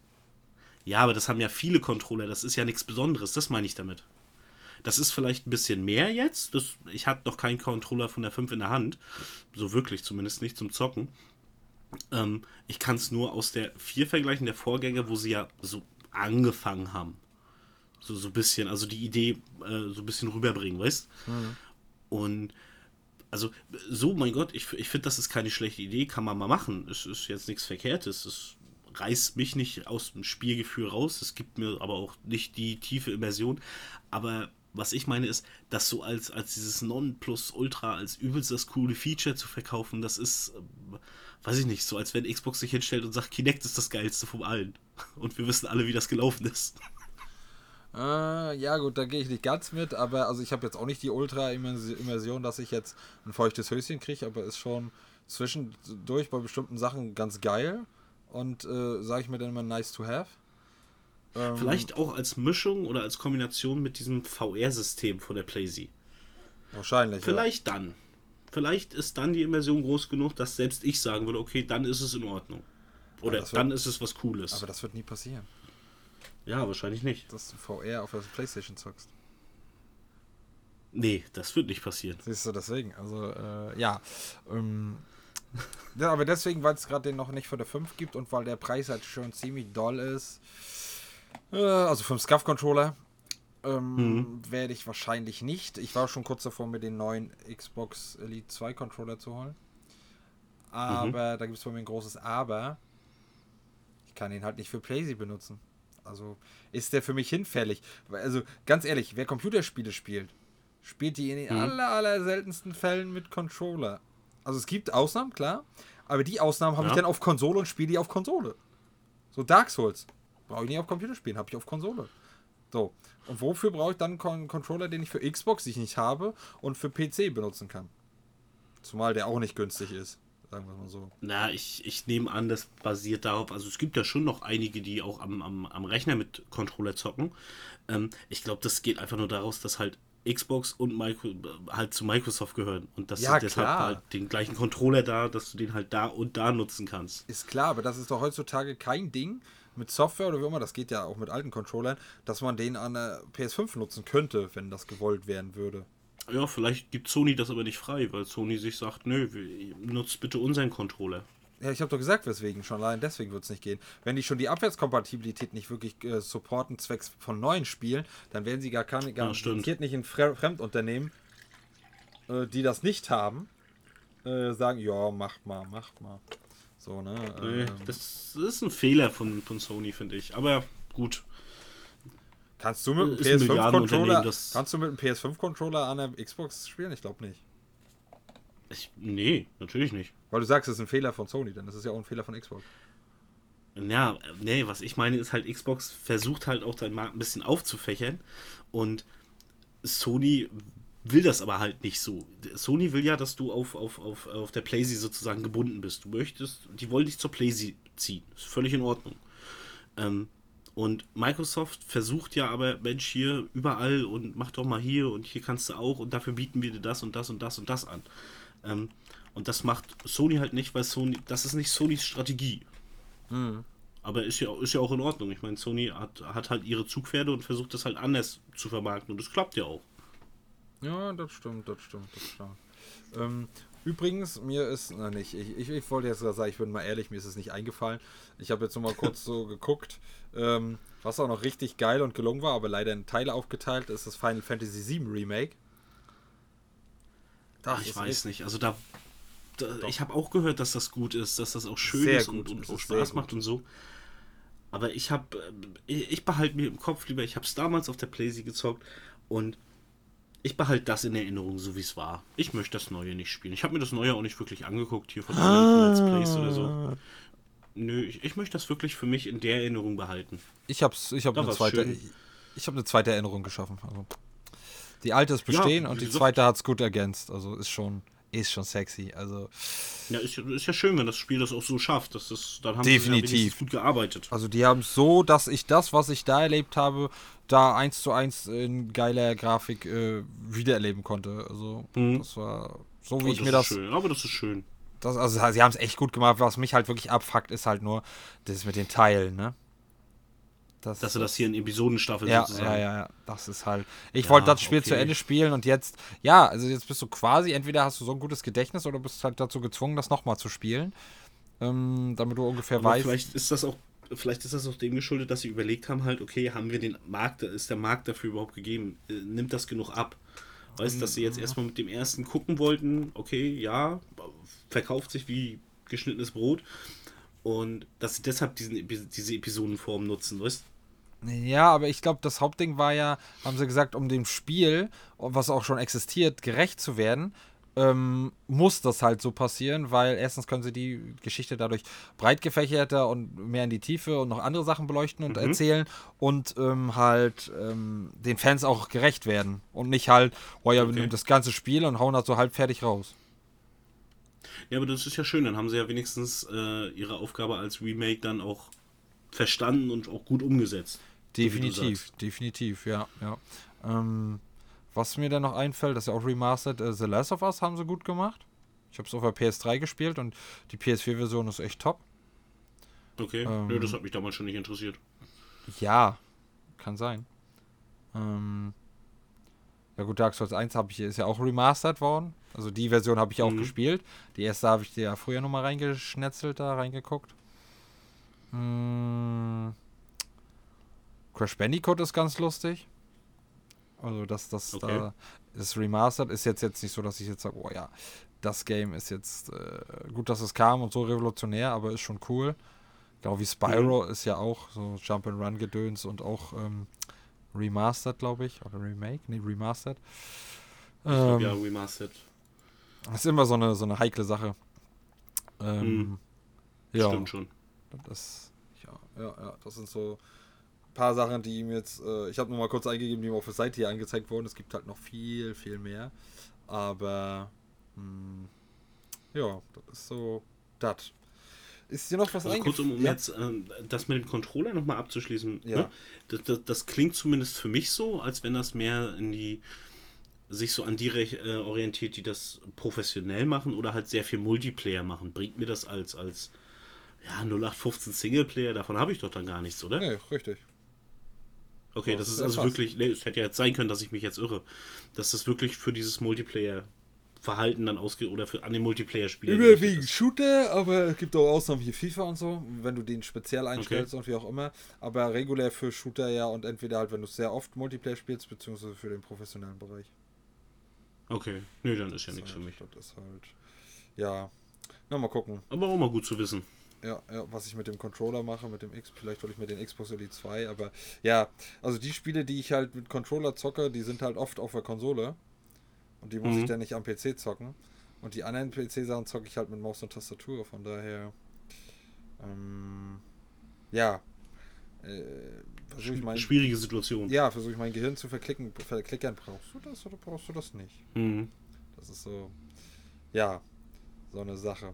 ja, aber das haben ja viele Controller, das ist ja nichts Besonderes, das meine ich damit. Das ist vielleicht ein bisschen mehr jetzt. Das, ich hatte noch keinen Controller von der 5 in der Hand. So wirklich, zumindest nicht zum Zocken. Ähm, ich kann es nur aus der 4 vergleichen, der Vorgänger, wo sie ja so angefangen haben. So, so ein bisschen, also die Idee äh, so ein bisschen rüberbringen, weißt Und also, so, mein Gott, ich, ich finde, das ist keine schlechte Idee, kann man mal machen. Es ist jetzt nichts Verkehrtes. Es reißt mich nicht aus dem Spielgefühl raus. Es gibt mir aber auch nicht die tiefe Immersion. Aber was ich meine ist, das so als, als dieses Nonplusultra, als übelst das coole Feature zu verkaufen, das ist, ähm, weiß ich nicht, so als wenn Xbox sich hinstellt und sagt, Kinect ist das geilste von allen. Und wir wissen alle, wie das gelaufen ist. Äh, ja, gut, da gehe ich nicht ganz mit, aber also ich habe jetzt auch nicht die Ultra-Immersion, dass ich jetzt ein feuchtes Höschen kriege, aber ist schon zwischendurch bei bestimmten Sachen ganz geil und äh, sage ich mir dann immer nice to have. Ähm, Vielleicht auch als Mischung oder als Kombination mit diesem VR-System von der PlayZ. Wahrscheinlich. Vielleicht dann. Vielleicht ist dann die Immersion groß genug, dass selbst ich sagen würde, okay, dann ist es in Ordnung. Oder wird- dann ist es was Cooles. Ja. Aber das wird nie passieren, ja, wahrscheinlich nicht. dass du VR auf der Playstation zockst. Nee, das wird nicht passieren. Siehst du, deswegen. Also, äh, ja. Ähm, ja, aber deswegen, weil es gerade den noch nicht für der 5 gibt und weil der Preis halt schon ziemlich doll ist, also für den SCUF-Controller, ähm, werde ich wahrscheinlich nicht. Ich war schon kurz davor, mir den neuen Xbox Elite 2 Controller zu holen. Aber da gibt es bei mir ein großes Aber. Ich kann ihn halt nicht für PlayStation benutzen. Also ist der für mich hinfällig. Also ganz ehrlich, wer Computerspiele spielt, spielt die in den aller, aller seltensten Fällen mit Controller. Also es gibt Ausnahmen, klar. Aber die Ausnahmen habe ich Ja. dann auf Konsole und spiele die auf Konsole. So Dark Souls. Brauche ich nicht auf Computer spielen, habe ich auf Konsole. So. Und wofür brauche ich dann einen Controller, den ich für Xbox, die ich nicht habe, und für PC benutzen kann? Zumal der auch nicht günstig ist. Sagen wir mal so. Na, ich, ich nehme an, das basiert darauf, also es gibt ja schon noch einige, die auch am, am, am Rechner mit Controller zocken. Ähm, ich glaube, das geht einfach nur daraus, dass halt Xbox und Micro, halt zu Microsoft gehören. Und dass Ja, du deshalb klar. halt den gleichen Controller da, dass du den halt da und da nutzen kannst. Ist klar, aber das ist doch heutzutage kein Ding mit Software oder wie immer, das geht ja auch mit alten Controllern, dass man den an der PS5 nutzen könnte, wenn das gewollt werden würde. Ja, vielleicht gibt Sony das aber nicht frei, weil Sony sich sagt, nö, nutzt bitte unseren Controller. Ja, ich habe doch gesagt, weswegen. Schon allein deswegen wird es nicht gehen. Wenn die schon die Abwärtskompatibilität nicht wirklich äh, supporten, zwecks von neuen Spielen, dann werden sie gar keine, stimmt. garantiert nicht in Fre Fremdunternehmen, äh, die das nicht haben, äh, sagen, ja, macht mal, macht mal. So, ne? Nee, Ähm, das ist ein Fehler von, von Sony, finde ich. Aber gut. kannst du mit dem ist ein Milliardenunternehmen, PS5-Controller das- kannst du mit dem PS5-Controller an der Xbox spielen? Ich glaube nicht. Ich, nee, natürlich nicht. Weil du sagst, es ist ein Fehler von Sony, dann ist es ja auch ein Fehler von Xbox. Ja, nee, was ich meine ist halt, Xbox versucht halt auch den Markt ein bisschen aufzufächern und Sony will das aber halt nicht so. Sony will ja, dass du auf, auf, auf, auf der PlayStation sozusagen gebunden bist. Du möchtest, die wollen dich zur PlayStation ziehen. Ist völlig in Ordnung. Ähm, und Microsoft versucht ja aber, Mensch, hier überall und mach doch mal hier und hier kannst du auch und dafür bieten wir dir das und das und das und das an. Ähm, und das macht Sony halt nicht, weil Sony, das ist nicht Sonys Strategie. Aber ist ja, ist ja auch in Ordnung. Ich meine, Sony hat, hat halt ihre Zugpferde und versucht das halt anders zu vermarkten und das klappt ja auch. Ja, das stimmt, das stimmt, das stimmt. Ähm, übrigens, mir ist, na nicht, ich, ich, ich wollte jetzt sagen, ich bin mal ehrlich, mir ist es nicht eingefallen. Ich habe jetzt noch mal kurz so geguckt, ähm, was auch noch richtig geil und gelungen war, aber leider in Teile aufgeteilt, ist das Final Fantasy VII Remake. Das ich weiß nicht, also da, da ich habe auch gehört, dass das gut ist, dass das auch schön ist und, und auch Spaß macht und so. Aber ich habe, äh, ich behalte mir im Kopf lieber, ich habe es damals auf der Playsee gezockt und ich behalte das in Erinnerung, so wie es war. Ich möchte das Neue nicht spielen. Ich habe mir das Neue auch nicht wirklich angeguckt, hier von ah. Let's Plays oder so. Nö, ich, ich, möchte das wirklich für mich in der Erinnerung behalten. Ich habe ich hab eine, zweite, ich, ich hab eine zweite Erinnerung geschaffen. Also, die alte ist bestehen ja, und die zweite hat es gut ergänzt. Also ist schon, ist schon sexy. Also ja, ist, ist ja schön, wenn das Spiel das auch so schafft. Das ist, dann haben definitiv. sie ja gut gearbeitet. Also die haben so, dass ich das, was ich da erlebt habe, da eins zu eins in geiler Grafik äh, wiedererleben konnte. Also mhm. das war so, wie oh, ich mir das. Schön. Aber das ist schön. Das, also sie haben es echt gut gemacht. Was mich halt wirklich abfuckt, ist halt nur das mit den Teilen, ne? Das, Dass du das hier in Episodenstaffel ja, sozusagen. Ja, ja, ja. Das ist halt. Ich ja, wollte das Spiel okay. zu Ende spielen und jetzt, ja, also jetzt bist du quasi, entweder hast du so ein gutes Gedächtnis oder bist halt dazu gezwungen, das nochmal zu spielen. Ähm, damit du ungefähr Aber weißt. Vielleicht ist das auch, vielleicht ist das auch dem geschuldet, dass sie überlegt haben, halt, okay, haben wir den Markt, ist der Markt dafür überhaupt gegeben? Äh, nimmt das genug ab? Weißt du, dass sie jetzt mhm. erstmal mit dem ersten gucken wollten, okay, ja, verkauft sich wie geschnittenes Brot. Und dass sie deshalb diesen, diese Episodenform nutzen, weißt ja, aber ich glaube, das Hauptding war ja, haben sie gesagt, um dem Spiel, was auch schon existiert, gerecht zu werden, ähm, muss das halt so passieren, weil erstens können sie die Geschichte dadurch breit gefächerter und mehr in die Tiefe und noch andere Sachen beleuchten und mhm. erzählen und ähm, halt ähm, den Fans auch gerecht werden und nicht halt, oh ja, okay. wir nehmen das ganze Spiel und hauen das so halb fertig raus. Ja, aber das ist ja schön, dann haben sie ja wenigstens äh, ihre Aufgabe als Remake dann auch verstanden und auch gut umgesetzt. Definitiv, definitiv, ja. ja. Ähm, was mir dann noch einfällt, das ist ja auch remastered, äh, The Last of Us haben sie gut gemacht. Ich habe es auf der PS3 gespielt und die PS4-Version ist echt top. Okay, ähm, Nö, das hat mich damals schon nicht interessiert. Ja, kann sein. Ähm, ja gut, Dark Souls 1 ich, ist ja auch remastered worden. Also die Version habe ich auch mhm. gespielt. Die erste habe ich dir ja früher nochmal reingeschnetzelt, da reingeguckt. Hm, Crash Bandicoot ist ganz lustig. Also das, das, okay. da, das Remastered ist jetzt, jetzt nicht so, dass ich jetzt sage, oh ja, das Game ist jetzt äh, gut, dass es kam und so revolutionär, aber ist schon cool. Genau wie Spyro mhm. ist ja auch so Jump and Run Gedöns und auch ähm, Remastered, glaube ich, oder Remake, nee, Remastered. Ähm, ja, Remastered. Das ist immer so eine, so eine heikle Sache. Ähm, mhm. Ja. Stimmt schon. Das, ja, ja, ja, das sind so paar Sachen, die ihm jetzt, äh, ich habe nur mal kurz eingegeben, die mir auf der Seite hier angezeigt wurden. Es gibt halt noch viel, viel mehr. Aber, mh, hm, ja, das ist so, das. Ist dir noch was also Kurz, um, um ja. jetzt äh, das mit dem Controller nochmal abzuschließen. Ja. Ne? Das, das, das, klingt zumindest für mich so, als wenn das mehr in die sich so an die äh, orientiert, die das professionell machen oder halt sehr viel Multiplayer machen. Bringt mir das als, als ja, 0815 Singleplayer, davon habe ich doch dann gar nichts, oder? Nee, richtig. Okay, das, das ist also wirklich, nee, es hätte ja jetzt sein können, dass ich mich jetzt irre, dass das wirklich für dieses Multiplayer-Verhalten dann ausgeht oder für an den Multiplayer-Spielen. Überwiegend Shooter, aber es gibt auch Ausnahmen wie FIFA und so, wenn du den speziell einstellst okay. und wie auch immer. Aber regulär für Shooter ja und entweder halt, wenn du sehr oft Multiplayer spielst, beziehungsweise für den professionellen Bereich. Okay, nee, dann ist ja nichts halt, für mich. Das ist halt, ja, na mal gucken. Aber auch mal gut zu wissen ja, ja, was ich mit dem Controller mache, mit dem X, vielleicht hole ich mir den Xbox Elite 2, aber ja, also die Spiele, die ich halt mit Controller zocke, die sind halt oft auf der Konsole und die muss mhm. ich dann nicht am PC zocken. Und die anderen PC-Sachen zocke ich halt mit Maus und Tastatur, von daher, ähm, ja, äh, versuche ich mein, Schwierige Situation. Ja, versuche ich mein Gehirn zu verklicken, verklickern. Brauchst du das oder brauchst du das nicht? Mhm. Das ist so, ja, so eine Sache.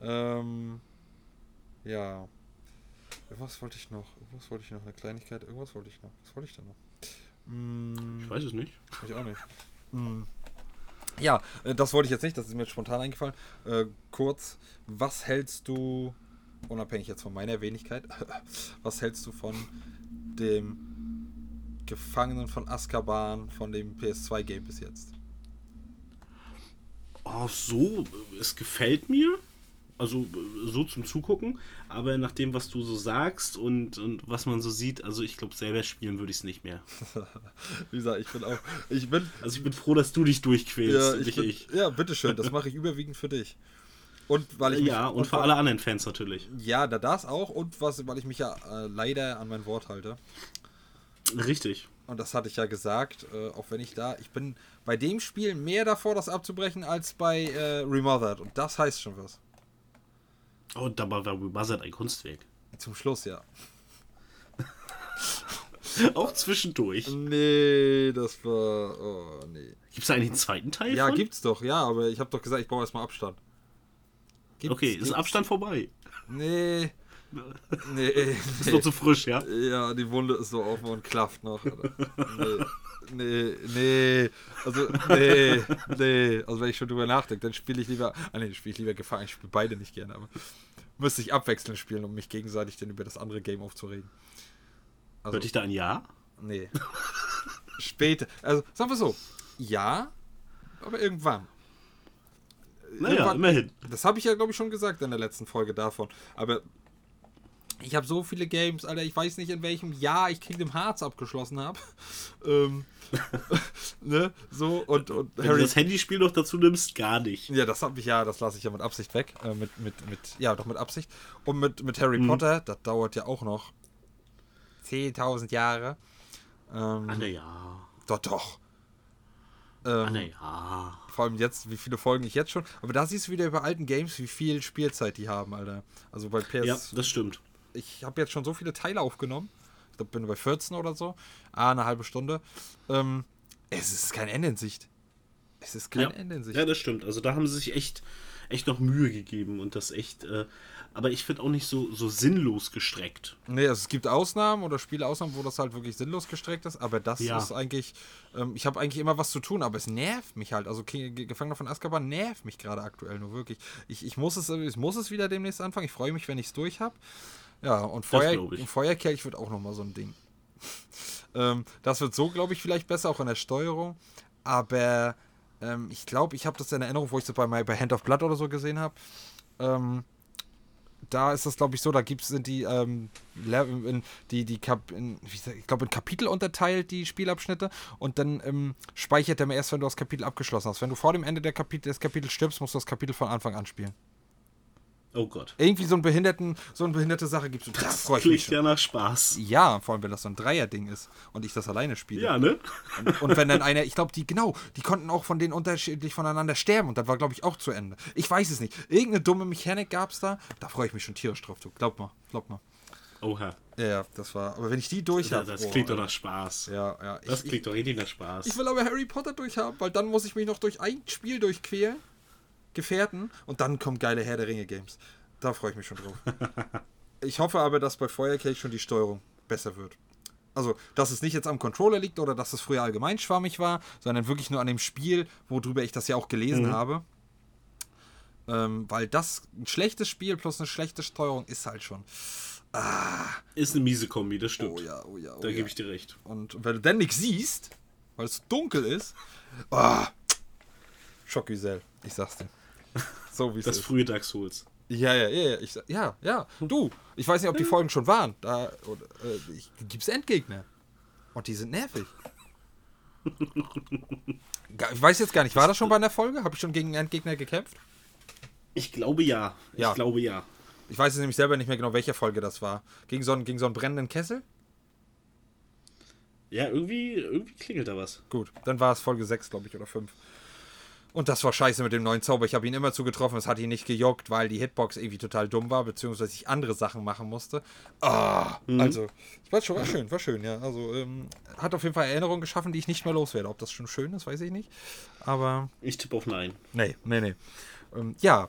Ähm, ja. Was wollte ich noch? Was wollte ich noch? Eine Kleinigkeit? Irgendwas wollte ich noch. Was wollte ich denn noch? Hm, ich weiß es nicht. Ich auch nicht. Hm. Ja, äh, das wollte ich jetzt nicht, das ist mir spontan eingefallen. Äh, kurz, was hältst du unabhängig jetzt von meiner Wenigkeit, was hältst du von dem Gefangenen von Azkaban von dem PS2-Game bis jetzt? Oh, so, es gefällt mir. Also so zum Zugucken. Aber nach dem, was du so sagst und, und was man so sieht, also ich glaube, selber spielen würde ich es nicht mehr. Wie gesagt, ich bin auch. Ich bin. Also ich bin froh, dass du dich durchquälst, Ja, und ich nicht bin, ich. ja bitteschön, das mache ich überwiegend für dich. Und weil ich mich- Ja, und für alle anderen Fans natürlich. Ja, da das auch und was, weil ich mich ja äh, leider an mein Wort halte. Richtig. Und das hatte ich ja gesagt, äh, auch wenn ich da, ich bin bei dem Spiel mehr davor, das abzubrechen, als bei äh, Remothered. Und das heißt schon was. Und dabei war Rebuzzard ein Kunstwerk. Zum Schluss, ja. Auch zwischendurch. Nee, das war. Oh, nee. Gibt es da einen zweiten Teil Ja, von? gibt's doch, ja, aber ich habe doch gesagt, ich brauche erstmal Abstand. Gibt's, Okay, ist gibt's. Abstand vorbei. Nee. Nee. Ist noch zu frisch, ja? Ja, die Wunde ist so offen und klafft noch. Nee, nee, nee. Also, nee, nee. Also, wenn ich schon drüber nachdenke, dann spiele ich lieber. Ah, nee, spiele ich lieber Gefangen. Ich spiele beide nicht gerne, aber müsste ich abwechselnd spielen, um mich gegenseitig dann über das andere Game aufzuregen. Also, Hörte ich da ein Ja? nee. Später. Also, sagen wir so. Ja, aber irgendwann. Naja, immerhin. Das habe ich ja, glaube ich, schon gesagt in der letzten Folge davon. Aber ich habe so viele Games, Alter, ich weiß nicht, in welchem Jahr ich Kingdom Hearts abgeschlossen habe. ähm, ne? So, und, und Wenn du das Handyspiel noch dazu nimmst, gar nicht. Ja, das habe ich ja, das lasse ich ja mit Absicht weg. Äh, mit, mit, mit, ja, doch mit Absicht. Und mit, mit Harry Mhm. Potter, das dauert ja auch noch 10.000 Jahre. Ähm, na ja. Doch, doch. Ähm, na ja. Vor allem jetzt, wie viele Folgen ich jetzt schon. Aber da siehst du wieder bei alten Games, wie viel Spielzeit die haben, Alter. Also bei PS. Ja, das stimmt. Ich habe jetzt schon so viele Teile aufgenommen. Ich glaube, bin bei 14 oder so. Ah, eine halbe Stunde. Ähm, es ist kein Ende in Sicht. Es ist kein Ja. Ende in Sicht. ja, das stimmt. Also da haben sie sich echt, echt noch Mühe gegeben und das echt, äh, aber ich finde auch nicht so, so sinnlos gestreckt. Nee, also es gibt Ausnahmen oder Spieleausnahmen, wo das halt wirklich sinnlos gestreckt ist, aber das Ja. ist eigentlich, ähm, ich habe eigentlich immer was zu tun, aber es nervt mich halt. Also King, Gefangener von Azkaban nervt mich gerade aktuell nur wirklich. Ich, ich, muss es, ich muss es wieder demnächst anfangen. Ich freue mich, wenn ich es durch habe. Ja, und Feuer, ich. Feuerkelch wird auch nochmal so ein Ding. ähm, das wird so, glaube ich, vielleicht besser, auch in der Steuerung. Aber ähm, ich glaube, ich habe das in Erinnerung, wo ich das bei, My- bei Hand of Blood oder so gesehen habe. Ähm, da ist das, glaube ich, so, da gibt's, sind die, ähm, in, die, die Kap in, ich glaube, in Kapitel unterteilt, die Spielabschnitte, und dann ähm, speichert er mir erst, wenn du das Kapitel abgeschlossen hast. Wenn du vor dem Ende der Kapitel, des Kapitels stirbst, musst du das Kapitel von Anfang an spielen. Oh Gott. Irgendwie so, einen behinderten, so eine behinderte Sache gibt es. Da Das ich mich klingt ja nach Spaß. Ja, vor allem, wenn das so ein Dreier-Ding ist und ich das alleine spiele. Ja, ne? Und, und wenn dann einer, ich glaube, die, genau, die konnten auch von denen unterschiedlich voneinander sterben und das war, glaube ich, auch zu Ende. Ich weiß es nicht. Irgendeine dumme Mechanik gab es da. Da freue ich mich schon tierisch drauf. Du. Glaub mal, glaub mal. Oha. Ja, ja, das war. Aber wenn ich die durch habe. das klingt doch nach Spaß. Ja, ja. Das ich, klingt doch richtig nach Spaß. ich, ich will aber Harry Potter durchhaben, weil dann muss ich mich noch durch ein Spiel durchquälen. Gefährten. Und dann kommen geile Herr der Ringe Games. Da freue ich mich schon drauf. ich hoffe aber, dass bei Feuerkelch schon die Steuerung besser wird. Also, dass es nicht jetzt am Controller liegt oder dass es früher allgemein schwammig war, sondern wirklich nur an dem Spiel, worüber ich das ja auch gelesen Mhm. habe. Ähm, weil das ein schlechtes Spiel plus eine schlechte Steuerung ist halt schon. Ist eine miese Kombi, das stimmt. Oh ja, oh ja, oh da ja. gebe ich dir recht. Und wenn du dann nichts siehst, weil es dunkel ist, ah, Schockgesell, ich sag's dir. So wie es Das ist. frühe Dark Souls. Ja, ja, ja, ja, ich, ja, ja. Du, ich weiß nicht, ob die Folgen schon waren. Da äh, ich, gibt's Endgegner. Und die sind nervig. Ich weiß jetzt gar nicht, war das schon bei einer Folge? Habe ich schon gegen einen Endgegner gekämpft? Ich glaube ja. Ja. Ich glaube ja. Ich weiß jetzt nämlich selber nicht mehr genau, welche Folge das war. Gegen so einen, gegen so einen brennenden Kessel? Ja, irgendwie, irgendwie klingelt da was. Gut, dann war es Folge 6, glaube ich, oder 5. Und das war scheiße mit dem neuen Zauber. Ich habe ihn immer zugetroffen, es hat ihn nicht gejuckt, weil die Hitbox irgendwie total dumm war, beziehungsweise ich andere Sachen machen musste. Ah, also, es war schon war schön, war schön, ja. Also, ähm, hat auf jeden Fall Erinnerungen geschaffen, die ich nicht mehr loswerde. Ob das schon schön ist, weiß ich nicht. Aber, Ich tippe auf Nein. nee, nee, nee. Ähm, ja,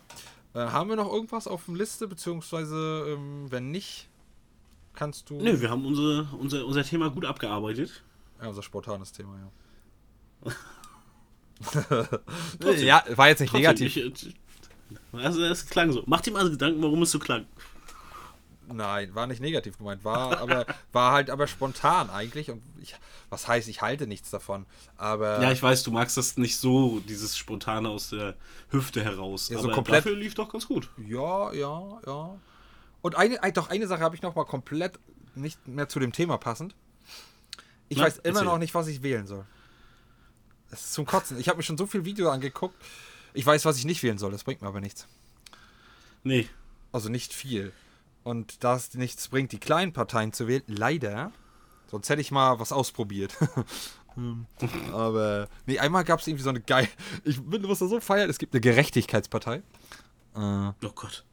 äh, haben wir noch irgendwas auf der Liste, beziehungsweise, ähm, wenn nicht, kannst du. Nö, wir haben unsere, unser, unser Thema gut abgearbeitet. Ja, unser spontanes Thema, ja. Ja, war jetzt nicht Trotzdem, negativ. Ich, äh, also es klang so. Mach dir mal Gedanken, warum es so klang. Nein, war nicht negativ gemeint, war aber war halt aber spontan eigentlich und ich, was heißt, ich halte nichts davon, aber Ja, ich weiß, du magst das nicht so, dieses Spontane aus der Hüfte heraus. Ja, so aber komplett- dafür lief doch ganz gut. ja, ja, ja. Und eine ein- doch eine Sache habe ich noch mal komplett nicht mehr zu dem Thema passend. Ich Na, weiß immer erzähl. noch nicht, was ich wählen soll. Das ist zum Kotzen. Ich habe mir schon so viel Video angeguckt. Ich weiß, was ich nicht wählen soll, das bringt mir aber nichts. Nee. Also nicht viel. Und da es nichts bringt, die kleinen Parteien zu wählen, leider. Sonst hätte ich mal was ausprobiert. Hm. Aber, nee, einmal gab es irgendwie so eine geil. Ich bin, muss da so feiern, es gibt eine Gerechtigkeitspartei. Äh, Oh Gott.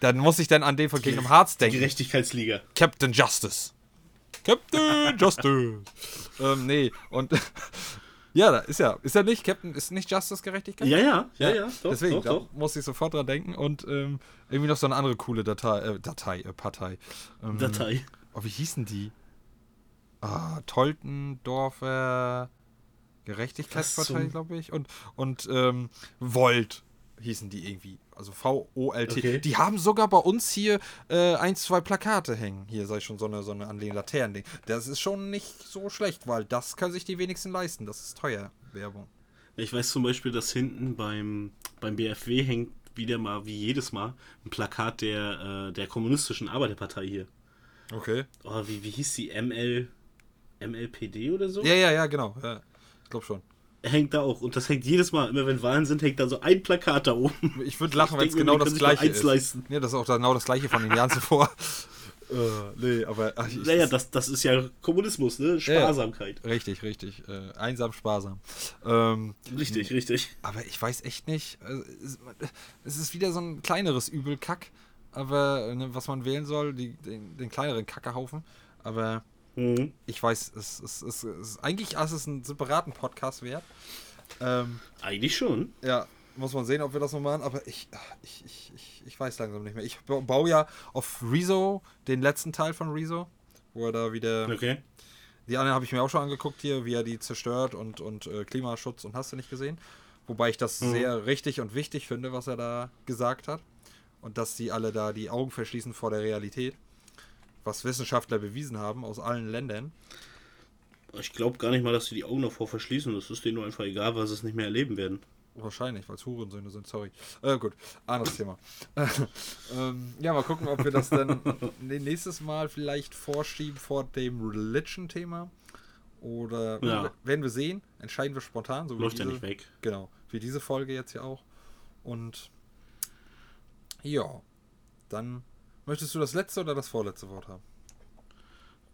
dann muss ich dann an den von Kingdom Hearts Die denken. Gerechtigkeitsliga. Captain Justice. Captain Justice. ähm, nee, und. ja, da ist ja. Ist ja nicht, Captain, ist nicht Justice Gerechtigkeit? Ja, ja, ja, ja. Doch, Deswegen, doch, doch. muss ich sofort dran denken und ähm, irgendwie noch so eine andere coole Datei, äh, Datei, äh, Partei. Ähm, Datei. Oh, wie hießen die? Ah, Toltendorfer Gerechtigkeitspartei, glaube ich. Und, und ähm, Volt hießen die irgendwie. Also V-O-L-T. Okay. Die haben sogar bei uns hier äh, ein, zwei Plakate hängen. Hier sei schon so eine, so eine an den Laternen. Das ist schon nicht so schlecht, weil das können sich die wenigsten leisten. Das ist teuer, Werbung. Ich weiß zum Beispiel, dass hinten beim, beim BFW hängt wieder mal, wie jedes Mal, ein Plakat der, äh, der kommunistischen Arbeiterpartei hier. Okay. Oh, wie, wie hieß die? ML, MLPD oder so? Ja, ja, ja, genau. Ja, ich glaube schon. Hängt da auch. Und das hängt jedes Mal, immer wenn Wahlen sind, hängt da so ein Plakat da oben. Ich würde lachen, wenn es genau das gleiche ist. leisten. Ja, das ist auch genau das gleiche von den Jahren zuvor. äh, nee, aber ach, ich, Naja, das, das ist ja Kommunismus, ne? Sparsamkeit. Richtig, richtig. Äh, einsam, sparsam. Ähm, Richtig, richtig. aber ich weiß echt nicht. äh, Es es ist wieder so ein kleineres Übelkack, aber ne, was man wählen soll, die, den, den kleineren Kackehaufen. Aber Mhm. ich weiß, es, es, es, es ist eigentlich ist es einen separaten Podcast wert. Ähm, Eigentlich schon. ja, muss man sehen, ob wir das noch machen, aber ich, ich, ich, ich, ich weiß langsam nicht mehr. Ich ba- baue ja auf Rezo, den letzten Teil von Rezo, wo er da wieder. Okay. Die anderen habe ich mir auch schon angeguckt hier, wie er die zerstört und, und äh, Klimaschutz und hast du nicht gesehen. Wobei ich das sehr richtig und wichtig finde, was er da gesagt hat. Und dass die alle da die Augen verschließen vor der Realität. Was Wissenschaftler bewiesen haben aus allen Ländern. Ich glaube gar nicht mal, dass sie die Augen davor verschließen. Das ist denen nur einfach egal, weil sie es nicht mehr erleben werden. Wahrscheinlich, weil es Hurensöhne sind, sorry. Äh, gut, anderes Thema. ähm, ja, mal gucken, ob wir das dann nee, nächstes Mal vielleicht vorschieben vor dem Religion-Thema. Oder Ja. werden wir sehen, entscheiden wir spontan. So wie Läuft ja nicht weg. Genau, wie diese Folge jetzt hier auch. Und ja, dann möchtest du das letzte oder das vorletzte Wort haben?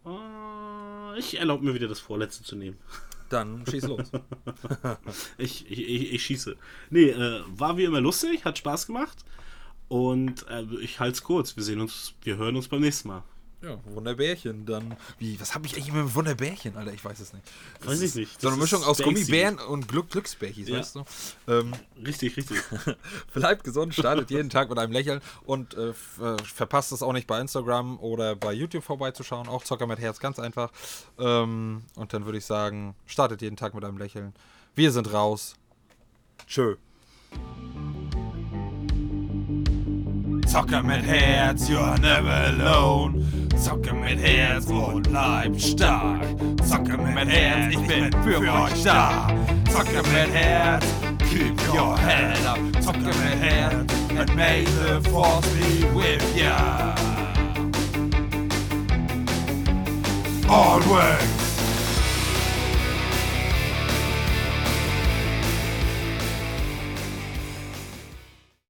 Äh, Ich erlaube mir wieder das Vorletzte zu nehmen. Dann schieß los. Ich, ich, ich, ich schieße. Nee, äh, war wie immer lustig, hat Spaß gemacht. Und äh, ich halte es kurz. Wir sehen uns, wir hören uns beim nächsten Mal. Ja, Wunderbärchen, dann. Wie, was habe ich eigentlich mit Wunderbärchen, Alter? Ich weiß es nicht. Das Weiß ich nicht. So eine Mischung aus Banksy. Gummibären und Glück Glücksbärchis, Ja. weißt du? Ähm, Richtig, richtig. bleibt gesund, startet jeden Tag mit einem Lächeln und äh, äh, verpasst es auch nicht bei Instagram oder bei YouTube vorbeizuschauen. Auch Zocker mit Herz, ganz einfach. Ähm, und dann würde ich sagen, startet jeden Tag mit einem Lächeln. Wir sind raus. Tschö. Zocker mit Herz, you're never alone. Zocker mit Herz und bleib stark. Zocker mit Herz, ich bin für euch da. Zocker mit Herz, keep your head up. Zocker mit Herz, and may the force be with ya. Always.